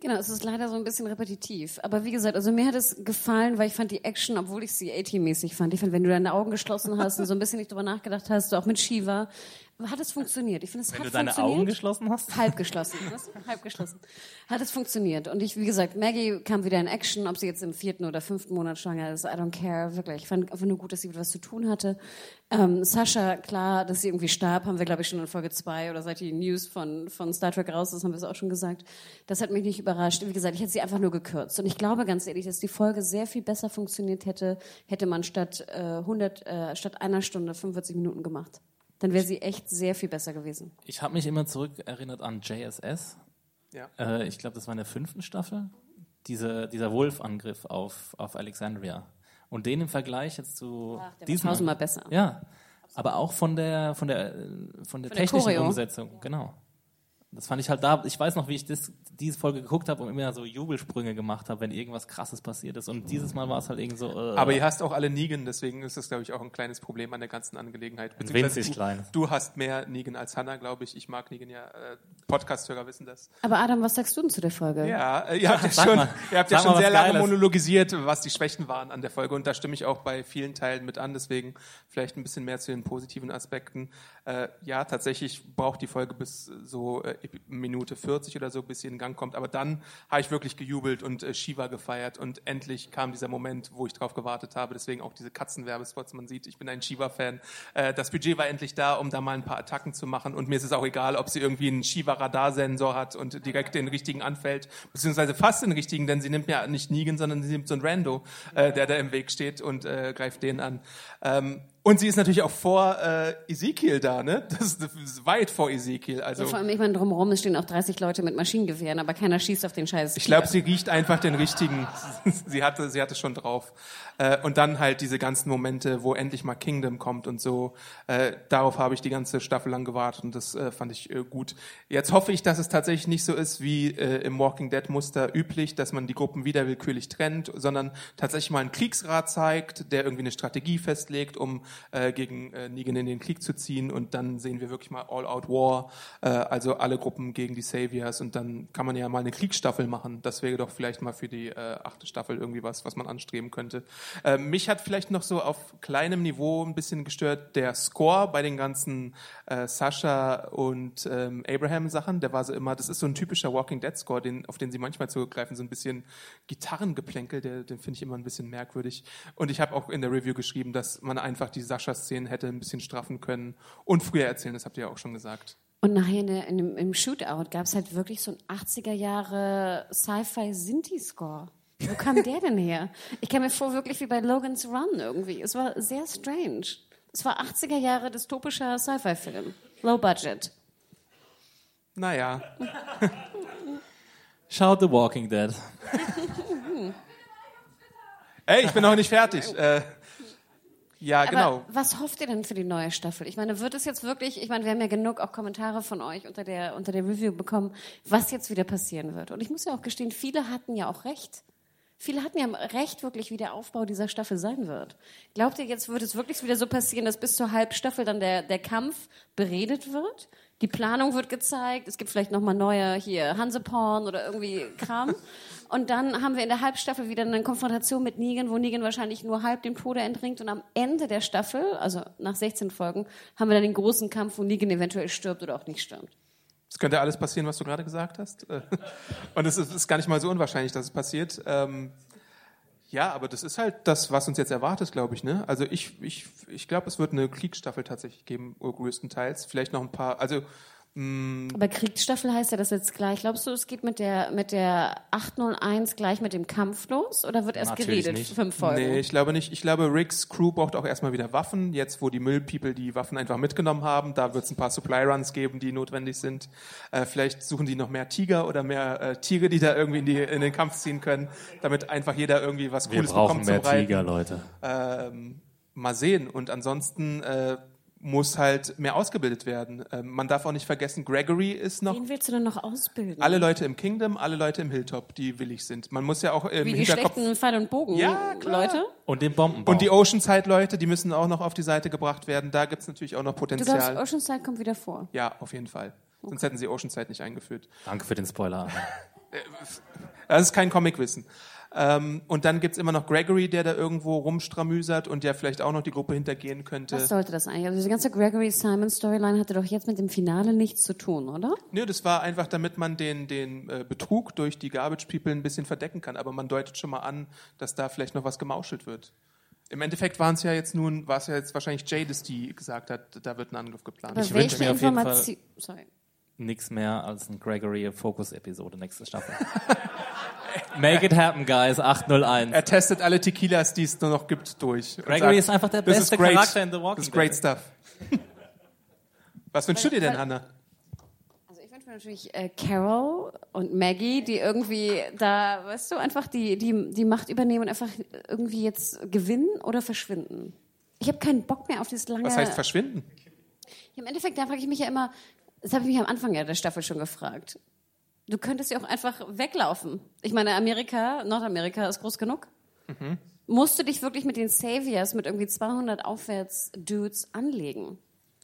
Genau, es ist leider so ein bisschen repetitiv. Aber wie gesagt, also mir hat es gefallen, weil ich fand die Action, obwohl ich sie A-Team-mäßig fand, ich fand, wenn du deine Augen geschlossen hast und so ein bisschen nicht drüber nachgedacht hast, auch mit Shiva, Hat es funktioniert? Ich finde, es Wenn hat du deine funktioniert. Augen geschlossen hast? Halb geschlossen. Was? Halb geschlossen. Hat es funktioniert. Und ich, wie gesagt, Maggie kam wieder in Action, ob sie jetzt im vierten oder fünften Monat schwanger ist. I don't care. Wirklich. Ich fand einfach nur gut, dass sie wieder was zu tun hatte. Ähm, Sascha, klar, dass sie irgendwie starb, haben wir, glaube ich, schon in Folge zwei oder seit die News von, von Star Trek raus ist, haben wir es auch schon gesagt. Das hat mich nicht überrascht. Wie gesagt, ich hätte sie einfach nur gekürzt. Und ich glaube ganz ehrlich, dass die Folge sehr viel besser funktioniert hätte, hätte man statt, äh, 100, äh, statt einer Stunde 45 Minuten gemacht. Dann wäre sie echt sehr viel besser gewesen. Ich habe mich immer zurückerinnert an JSS. Ja. Äh, ich glaube, das war in der fünften Staffel. Diese, dieser Wolf-Angriff auf, auf Alexandria. Und den im Vergleich jetzt zu Ach, der diesem. tausendmal besser. Ja. Aber auch von der, von der, äh, von der der technischen Choreo. Umsetzung. Genau. Das fand ich halt da. Ich weiß noch, wie ich das, diese Folge geguckt habe und immer so Jubelsprünge gemacht habe, wenn irgendwas Krasses passiert ist. Und dieses Mal war es halt irgendwie so. Äh, Aber ihr hast auch alle Negan, deswegen ist das, glaube ich, auch ein kleines Problem an der ganzen Angelegenheit. Beziehungsweise winzig du, kleines. Du hast mehr Negan als Hannah, glaube ich. Ich mag Negan ja. Äh, Podcast-Hörer wissen das. Aber Adam, was sagst du denn zu der Folge? Ja, äh, ihr habt ja schon, mal. ihr habt ja schon mal sehr lange monologisiert, was die Schwächen waren an der Folge. Und da stimme ich auch bei vielen Teilen mit an. Deswegen vielleicht ein bisschen mehr zu den positiven Aspekten. Äh, ja, tatsächlich braucht die Folge bis so äh, Minute 40 oder so, bis sie in Gang kommt. Aber dann habe ich wirklich gejubelt und äh, Shiva gefeiert. Und endlich kam dieser Moment, wo ich drauf gewartet habe. Deswegen auch diese Katzenwerbespots. Man sieht, ich bin ein Shiva-Fan. Äh, das Budget war endlich da, um da mal ein paar Attacken zu machen. Und mir ist es auch egal, ob sie irgendwie einen Shiva-Radarsensor hat und direkt den richtigen anfällt. Beziehungsweise fast den richtigen, denn sie nimmt ja nicht Negan, sondern sie nimmt so einen Rando, äh, der da im Weg steht und äh, greift den an. Ähm, und sie ist natürlich auch vor äh, Ezekiel da, ne? Das ist, weit vor Ezekiel. Also Ja, vor allem, ich meine, drumherum es stehen auch 30 Leute mit Maschinengewehren, aber keiner schießt auf den Scheiß. Ich glaube, sie riecht einfach den richtigen. sie hatte, sie hatte schon drauf. Äh, und dann halt diese ganzen Momente, wo endlich mal Kingdom kommt und so. Äh, darauf habe ich die ganze Staffel lang gewartet und das äh, fand ich äh, gut. Jetzt hoffe ich, dass es tatsächlich nicht so ist wie äh, im Walking Dead Muster üblich, dass man die Gruppen wieder willkürlich trennt, sondern tatsächlich mal einen Kriegsrat zeigt, der irgendwie eine Strategie festlegt, um äh, gegen äh, Negan in den Krieg zu ziehen und dann sehen wir wirklich mal All-Out War, äh, also alle Gruppen gegen die Saviors und dann kann man ja mal eine Kriegsstaffel machen. Das wäre doch vielleicht mal für die äh, achte Staffel irgendwie was, was man anstreben könnte. Äh, mich hat vielleicht noch so auf kleinem Niveau ein bisschen gestört der Score bei den ganzen äh, Sascha und ähm, Abraham Sachen. Der war so immer, das ist so ein typischer Walking Dead Score, den, auf den sie manchmal zurückgreifen, so ein bisschen Gitarrengeplänkel, der, den finde ich immer ein bisschen merkwürdig. Und ich habe auch in der Review geschrieben, dass man einfach die Sascha-Szenen hätte ein bisschen straffen können und früher erzählen, das habt ihr ja auch schon gesagt. Und nachher in der, in dem, im Shootout gab es halt wirklich so ein 80er Jahre Sci-Fi Sinti-Score. Wo kam der denn her? Ich kam mir vor, wirklich wie bei Logan's Run irgendwie. Es war sehr strange. Es war 80er Jahre dystopischer Sci-Fi-Film. Low Budget. Naja, Schaut The Walking Dead. ey, ich bin noch nicht fertig. Äh, ja, genau. Aber was hofft ihr denn für die neue Staffel? Ich meine, wird es jetzt wirklich, ich meine, wir haben ja genug auch Kommentare von euch unter der, unter der Review bekommen, was jetzt wieder passieren wird. Und ich muss ja auch gestehen, viele hatten ja auch recht. Viele hatten ja recht, wirklich, wie der Aufbau dieser Staffel sein wird. Glaubt ihr, jetzt wird es wirklich wieder so passieren, dass bis zur Halbstaffel dann der, der Kampf beredet wird? Die Planung wird gezeigt, es gibt vielleicht nochmal neue hier Hanseporn oder irgendwie Kram. Und dann haben wir in der Halbstaffel wieder eine Konfrontation mit Negan, wo Negan wahrscheinlich nur halb dem Tode entringt. Und am Ende der Staffel, also nach 16 Folgen, haben wir dann den großen Kampf, wo Negan eventuell stirbt oder auch nicht stirbt. Es könnte alles passieren, was du gerade gesagt hast. Und es ist, ist gar nicht mal so unwahrscheinlich, dass es passiert. Ja, aber das ist halt das, was uns jetzt erwartet, glaube ich. Ne? Also ich, ich, ich glaube, es wird eine Kriegsstaffel tatsächlich geben, größtenteils. Vielleicht noch ein paar, also Aber Kriegsstaffel heißt ja das jetzt gleich. Glaubst du, es geht mit der, mit der 801 gleich mit dem Kampf los? Oder wird erst Natürlich geredet? nicht. Fünf Folgen. Nee, ich glaube nicht. Ich glaube, Ricks Crew braucht auch erstmal wieder Waffen. Jetzt, wo die Müllpeople die Waffen einfach mitgenommen haben, da wird es ein paar Supply Runs geben, die notwendig sind. Äh, vielleicht suchen die noch mehr Tiger oder mehr äh, Tiere, die da irgendwie in, die, in den Kampf ziehen können, damit einfach jeder irgendwie was Wir Cooles brauchen bekommt mehr zum Reiten. Tiger, Leute. Ähm, mal sehen. Und ansonsten äh, muss halt mehr ausgebildet werden. Ähm, man darf auch nicht vergessen, Gregory ist noch Wen willst du denn noch ausbilden? alle Leute im Kingdom, alle Leute im Hilltop, die willig sind. Man muss ja auch im Wie die Hinterkopf schlechten Pfeil- und Bogen Ja, klar. Leute? Und den Bombenbau. und die Oceanside-Leute, die müssen auch noch auf die Seite gebracht werden. Da gibt's natürlich auch noch Du glaubst, Potenzial. Oceanside kommt wieder vor. Ja, auf jeden Fall. Sonst hätten sie Oceanside nicht eingeführt. Danke für den Spoiler. Das ist kein Comicwissen. Ähm, und dann gibt's immer noch Gregory, der da irgendwo rumstramüsert und der vielleicht auch noch die Gruppe hintergehen könnte. Was sollte das eigentlich? Also diese ganze Gregory Simon Storyline hatte doch jetzt mit dem Finale nichts zu tun, oder? Nö, das war einfach, damit man den, den äh, Betrug durch die Garbage People ein bisschen verdecken kann. Aber man deutet schon mal an, dass da vielleicht noch was gemauschelt wird. Im Endeffekt waren es ja jetzt nun, war es ja jetzt wahrscheinlich Jadis, die gesagt hat, da wird ein Angriff geplant. Aber Ich wünsche welche mir auf jeden Fall- Information? Sorry. Nichts mehr als ein Gregory Focus-Episode nächste Staffel. Make it happen, guys. 801. Er testet alle Tequilas, die es nur noch gibt, durch. Gregory ist einfach der "This beste great. Charakter in The Walking This is great Dead." stuff. Was wünschst du dir denn, Anna? Also ich wünsche mir natürlich äh, Carol und Maggie, die irgendwie da, weißt du, einfach die, die, die Macht übernehmen und einfach irgendwie jetzt gewinnen oder verschwinden. Ich habe keinen Bock mehr auf dieses lange... Was heißt verschwinden? Ja, Im Endeffekt, da frage ich mich ja immer, das habe ich mich am Anfang ja der Staffel schon gefragt. Du könntest ja auch einfach weglaufen. Ich meine, Amerika, Nordamerika ist groß genug. Mhm. Musst du dich wirklich mit den Saviors, mit irgendwie 200 Aufwärts-Dudes anlegen?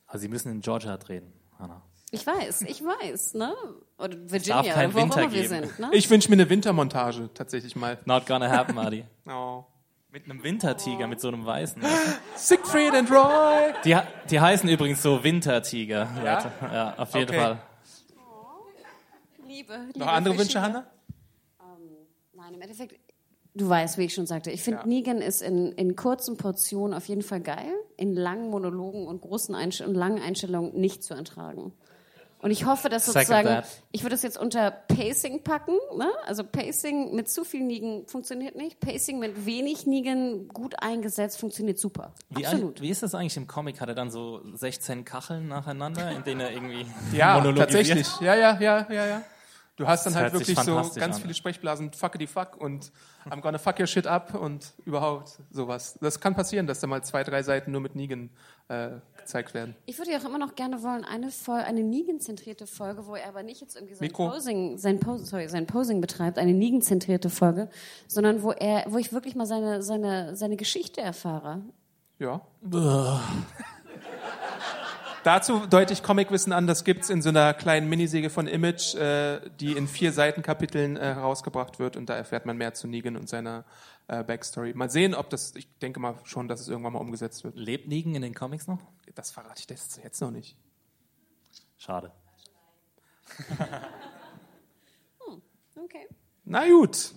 Also Sie müssen in Georgia drehen, Hannah. Ich weiß, ich weiß, ne? Oder Virginia, wo auch immer wir sind, ne? Ich wünsche mir eine Wintermontage, tatsächlich mal. Not gonna happen, Adi. Oh. Mit einem Wintertiger, mit so einem weißen. Siegfried and Roy! Die, die heißen übrigens so Wintertiger. Ja? Leute. ja auf jeden Okay. Fall. Liebe, Noch andere Wünsche, Hannah? Nein, im Endeffekt, du weißt, wie ich schon sagte, ich finde, Ja. Negan ist in, in kurzen Portionen auf jeden Fall geil, in langen Monologen und großen Einst und langen Einstellungen nicht zu ertragen. Und ich hoffe, dass sozusagen, ich würde es jetzt unter Pacing packen, ne? also Pacing mit zu viel Negan funktioniert nicht, Pacing mit wenig Negan gut eingesetzt funktioniert super. Wie, Absolut. wie ist das eigentlich im Comic? Hat er dann so 16 Kacheln nacheinander, in denen er irgendwie Ja, monologisiert? tatsächlich. Ja, ja, ja, ja, ja. Du hast dann Das halt wirklich so ganz an. viele Sprechblasen, fuckity fuck und I'm gonna fuck your shit up und überhaupt sowas. Das kann passieren, dass da mal zwei, drei Seiten nur mit Negan äh, gezeigt werden. Ich würde ja auch immer noch gerne wollen, eine, Fol eine Negan-zentrierte Folge, wo er aber nicht jetzt irgendwie sein Mikro. Posing, sein, Pos sorry, sein Posing betreibt, eine Negan-zentrierte Folge, sondern wo er, wo ich wirklich mal seine, seine, seine Geschichte erfahre. Ja. Dazu deute ich Comicwissen an, das gibt's in so einer kleinen Minisäge von Image, äh, die in vier Seitenkapiteln äh, herausgebracht wird und da erfährt man mehr zu Negan und seiner äh, Backstory. Mal sehen, ob das, ich denke mal schon, dass es irgendwann mal umgesetzt wird. Lebt Negan in den Comics noch? Das verrate ich das jetzt noch nicht. Schade. Okay. Na gut.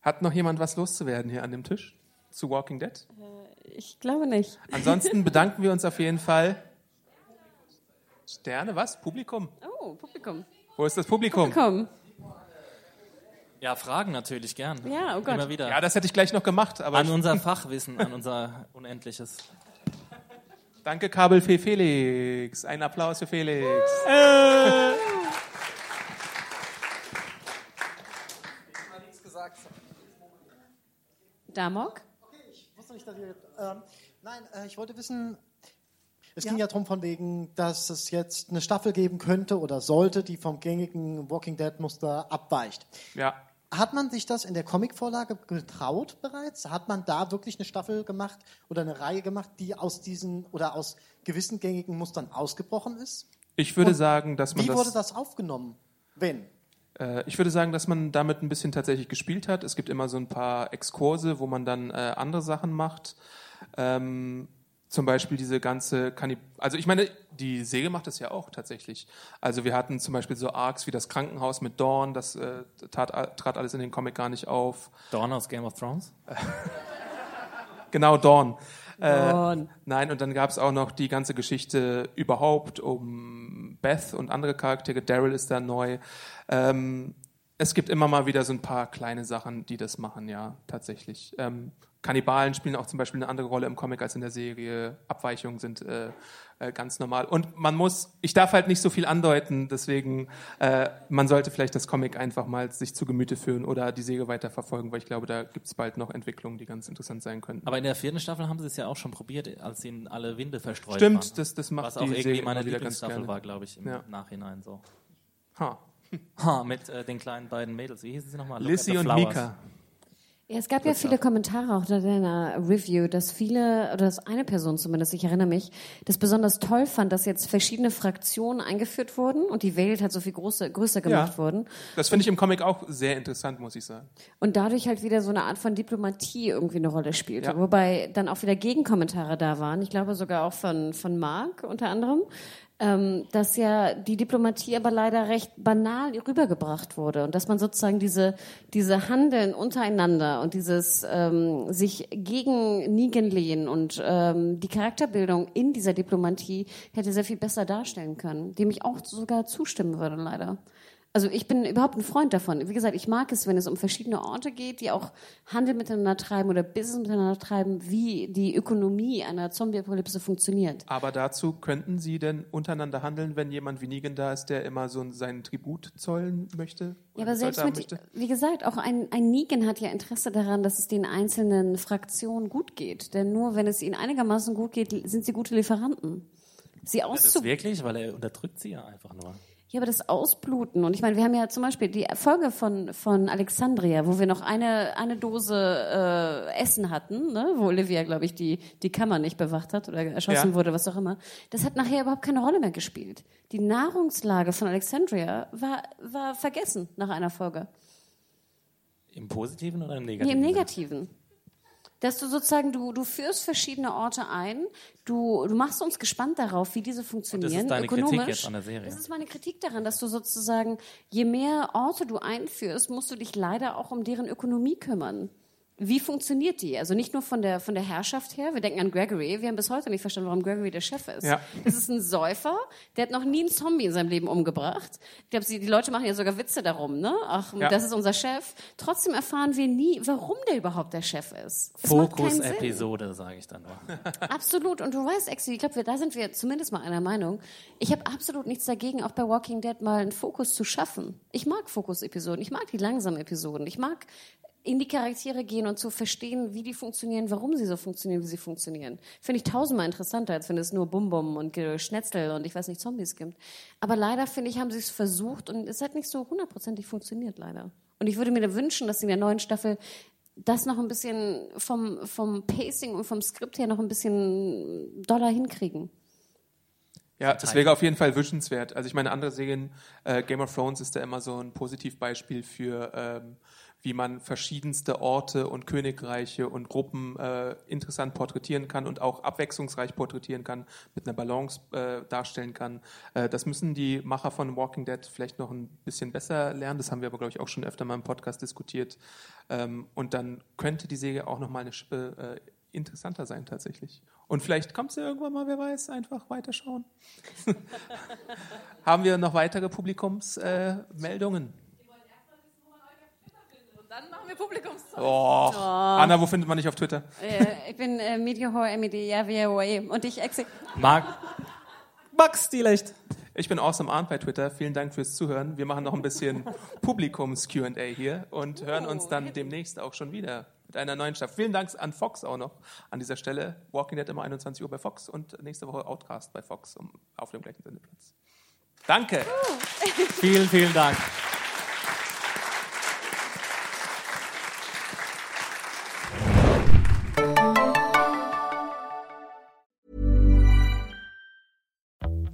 Hat noch jemand was loszuwerden hier an dem Tisch zu Walking Dead? Ich glaube nicht. Ansonsten bedanken wir uns auf jeden Fall. Sterne, was? Publikum? Oh, Publikum. Wo ist das Publikum? Komm. Ja, Fragen natürlich gern. Ja, oh Gott. Immer wieder. Ja, das hätte ich gleich noch gemacht, aber an unser Fachwissen, an unser Unendliches. danke Kabelfee Felix. Ein Applaus für Felix. Damok? Ich wusste nicht, dass ihr. Ähm, nein, äh, ich wollte wissen. Es ging ja darum, von wegen, dass es jetzt eine Staffel geben könnte oder sollte, die vom gängigen Walking Dead-Muster abweicht. Ja. Hat man sich das in der Comicvorlage getraut bereits? Hat man da wirklich eine Staffel gemacht oder eine Reihe gemacht, die aus diesen oder aus gewissen gängigen Mustern ausgebrochen ist? Ich würde Und sagen, dass man Wie das, wurde das aufgenommen? Wenn? Äh, ich würde sagen, dass man damit ein bisschen tatsächlich gespielt hat. Es gibt immer so ein paar Exkurse, wo man dann äh, andere Sachen macht. Ähm, zum Beispiel diese ganze Kannib also ich meine, die Säge macht das ja auch tatsächlich. Also wir hatten zum Beispiel so Arcs wie das Krankenhaus mit Dawn, das äh, tat, trat alles in den Comic gar nicht auf. Dawn aus Game of Thrones? Genau, Dawn. Dawn. Äh, nein, und dann gab es auch noch die ganze Geschichte überhaupt um Beth und andere Charaktere. Daryl ist da neu. Ähm, es gibt immer mal wieder so ein paar kleine Sachen, die das machen, ja, tatsächlich. Ähm, Kannibalen spielen auch zum Beispiel eine andere Rolle im Comic als in der Serie. Abweichungen sind äh, äh, ganz normal. Und man muss, ich darf halt nicht so viel andeuten, deswegen, äh, man sollte vielleicht das Comic einfach mal sich zu Gemüte führen oder die Serie weiterverfolgen, weil ich glaube, da gibt es bald noch Entwicklungen, die ganz interessant sein könnten. Aber in der vierten Staffel haben sie es ja auch schon probiert, als ihnen alle Winde verstreut Stimmt, waren. das- das macht Was auch irgendwie Serie meine immer wieder ganz Lieblingsstaffel war, glaube ich, im Ja. Nachhinein so. Ha. Ha, mit äh, den kleinen beiden Mädels. Wie hießen sie nochmal? Lissy und. Mika. Ja, es gab ja viele Kommentare auch unter deiner Review, dass viele, oder dass eine Person zumindest, ich erinnere mich, das besonders toll fand, dass jetzt verschiedene Fraktionen eingeführt wurden und die Welt halt so viel große, größer gemacht wurden. Das finde ich im Comic auch sehr interessant, muss ich sagen. Und dadurch halt wieder so eine Art von Diplomatie irgendwie eine Rolle spielte. Ja. Wobei dann auch wieder Gegenkommentare da waren. Ich glaube sogar auch von, von Mark unter anderem. Ähm, dass ja die Diplomatie aber leider recht banal rübergebracht wurde und dass man sozusagen diese, diese Handeln untereinander und dieses ähm, sich gegen Negan lehnen und ähm, die Charakterbildung in dieser Diplomatie hätte sehr viel besser darstellen können, dem ich auch sogar zustimmen würde, leider. Also ich bin überhaupt ein Freund davon. Wie gesagt, ich mag es, wenn es um verschiedene Orte geht, die auch Handel miteinander treiben oder Business miteinander treiben, wie die Ökonomie einer Zombie-Apokalypse funktioniert. Aber dazu könnten Sie denn untereinander handeln, wenn jemand wie Negan da ist, der immer so seinen Tribut zollen möchte? Ja, aber selbst mit, möchte? wie gesagt, auch ein, ein Negan hat ja Interesse daran, dass es den einzelnen Fraktionen gut geht. Denn nur wenn es ihnen einigermaßen gut geht, sind sie gute Lieferanten. Sie Das auszu wirklich, weil er unterdrückt sie ja einfach nur. Ja, aber das Ausbluten. Und ich meine, wir haben ja zum Beispiel die Folge von, von Alexandria, wo wir noch eine, eine Dose äh, Essen hatten, ne? wo Olivia, glaube ich, die, die Kammer nicht bewacht hat oder erschossen Ja. wurde, was auch immer. Das hat nachher überhaupt keine Rolle mehr gespielt. Die Nahrungslage von Alexandria war, war vergessen nach einer Folge. Im Positiven oder im Nee, Negativen? im Negativen. Dass du sozusagen, du, du führst verschiedene Orte ein, du, du machst uns gespannt darauf, wie diese funktionieren. deine Kritik ökonomisch. jetzt an der Serie? Das ist meine Kritik daran, dass du sozusagen, je mehr Orte du einführst, musst du dich leider auch um deren Ökonomie kümmern. Wie funktioniert die? Also nicht nur von der, von der Herrschaft her. Wir denken an Gregory. Wir haben bis heute nicht verstanden, warum Gregory der Chef ist. Ja. Das ist ein Säufer, der hat noch nie einen Zombie in seinem Leben umgebracht. Ich glaube, die Leute machen ja sogar Witze darum, ne? Ach, Ja. das ist unser Chef. Trotzdem erfahren wir nie, warum der überhaupt der Chef ist. Fokus-Episode, sage ich dann nur. Absolut. Und du weißt, Exi, ich glaube, da sind wir zumindest mal einer Meinung. Ich habe absolut nichts dagegen, auch bei Walking Dead mal einen Fokus zu schaffen. Ich mag Fokus-Episoden. Ich mag die langsamen Episoden. Ich mag in die Charaktere gehen und zu verstehen, wie die funktionieren, warum sie so funktionieren, wie sie funktionieren. Finde ich tausendmal interessanter, als wenn es nur Bum-Bum und Schnetzel und ich weiß nicht, Zombies gibt. Aber leider, finde ich, haben sie es versucht und es hat nicht so hundertprozentig funktioniert, leider. Und ich würde mir da wünschen, dass sie in der neuen Staffel das noch ein bisschen vom, vom Pacing und vom Skript her noch ein bisschen doller hinkriegen. Ja, das wäre auf jeden Fall wünschenswert. Also ich meine, andere Serien, äh, Game of Thrones ist da immer so ein Positivbeispiel für, ähm, wie man verschiedenste Orte und Königreiche und Gruppen äh, interessant porträtieren kann und auch abwechslungsreich porträtieren kann, mit einer Balance äh, darstellen kann. Äh, das müssen die Macher von Walking Dead vielleicht noch ein bisschen besser lernen. Das haben wir aber, glaube ich, auch schon öfter mal im Podcast diskutiert. Ähm, und dann könnte die Serie auch noch mal eine Schippe äh, interessanter sein tatsächlich. Und vielleicht kommt sie irgendwann mal, wer weiß, einfach weiterschauen. Haben wir noch weitere Publikumsmeldungen? Äh, wir Publikumszeug. oh. Anna, wo findet man dich auf Twitter? Äh, ich bin äh, Mediahor MED, ja, VOA. Und ich exi. Marc. Max Stilecht. Ich bin Awesome Arndt bei Twitter. Vielen Dank fürs Zuhören. Wir machen noch ein bisschen Publikums-QA hier und hören uns dann demnächst auch schon wieder mit einer neuen Staffel. Vielen Dank an Fox auch noch an dieser Stelle. Walking Dead immer 21 Uhr bei Fox und nächste Woche Outcast bei Fox um, auf dem gleichen Sendeplatz. Danke. Vielen, vielen Dank.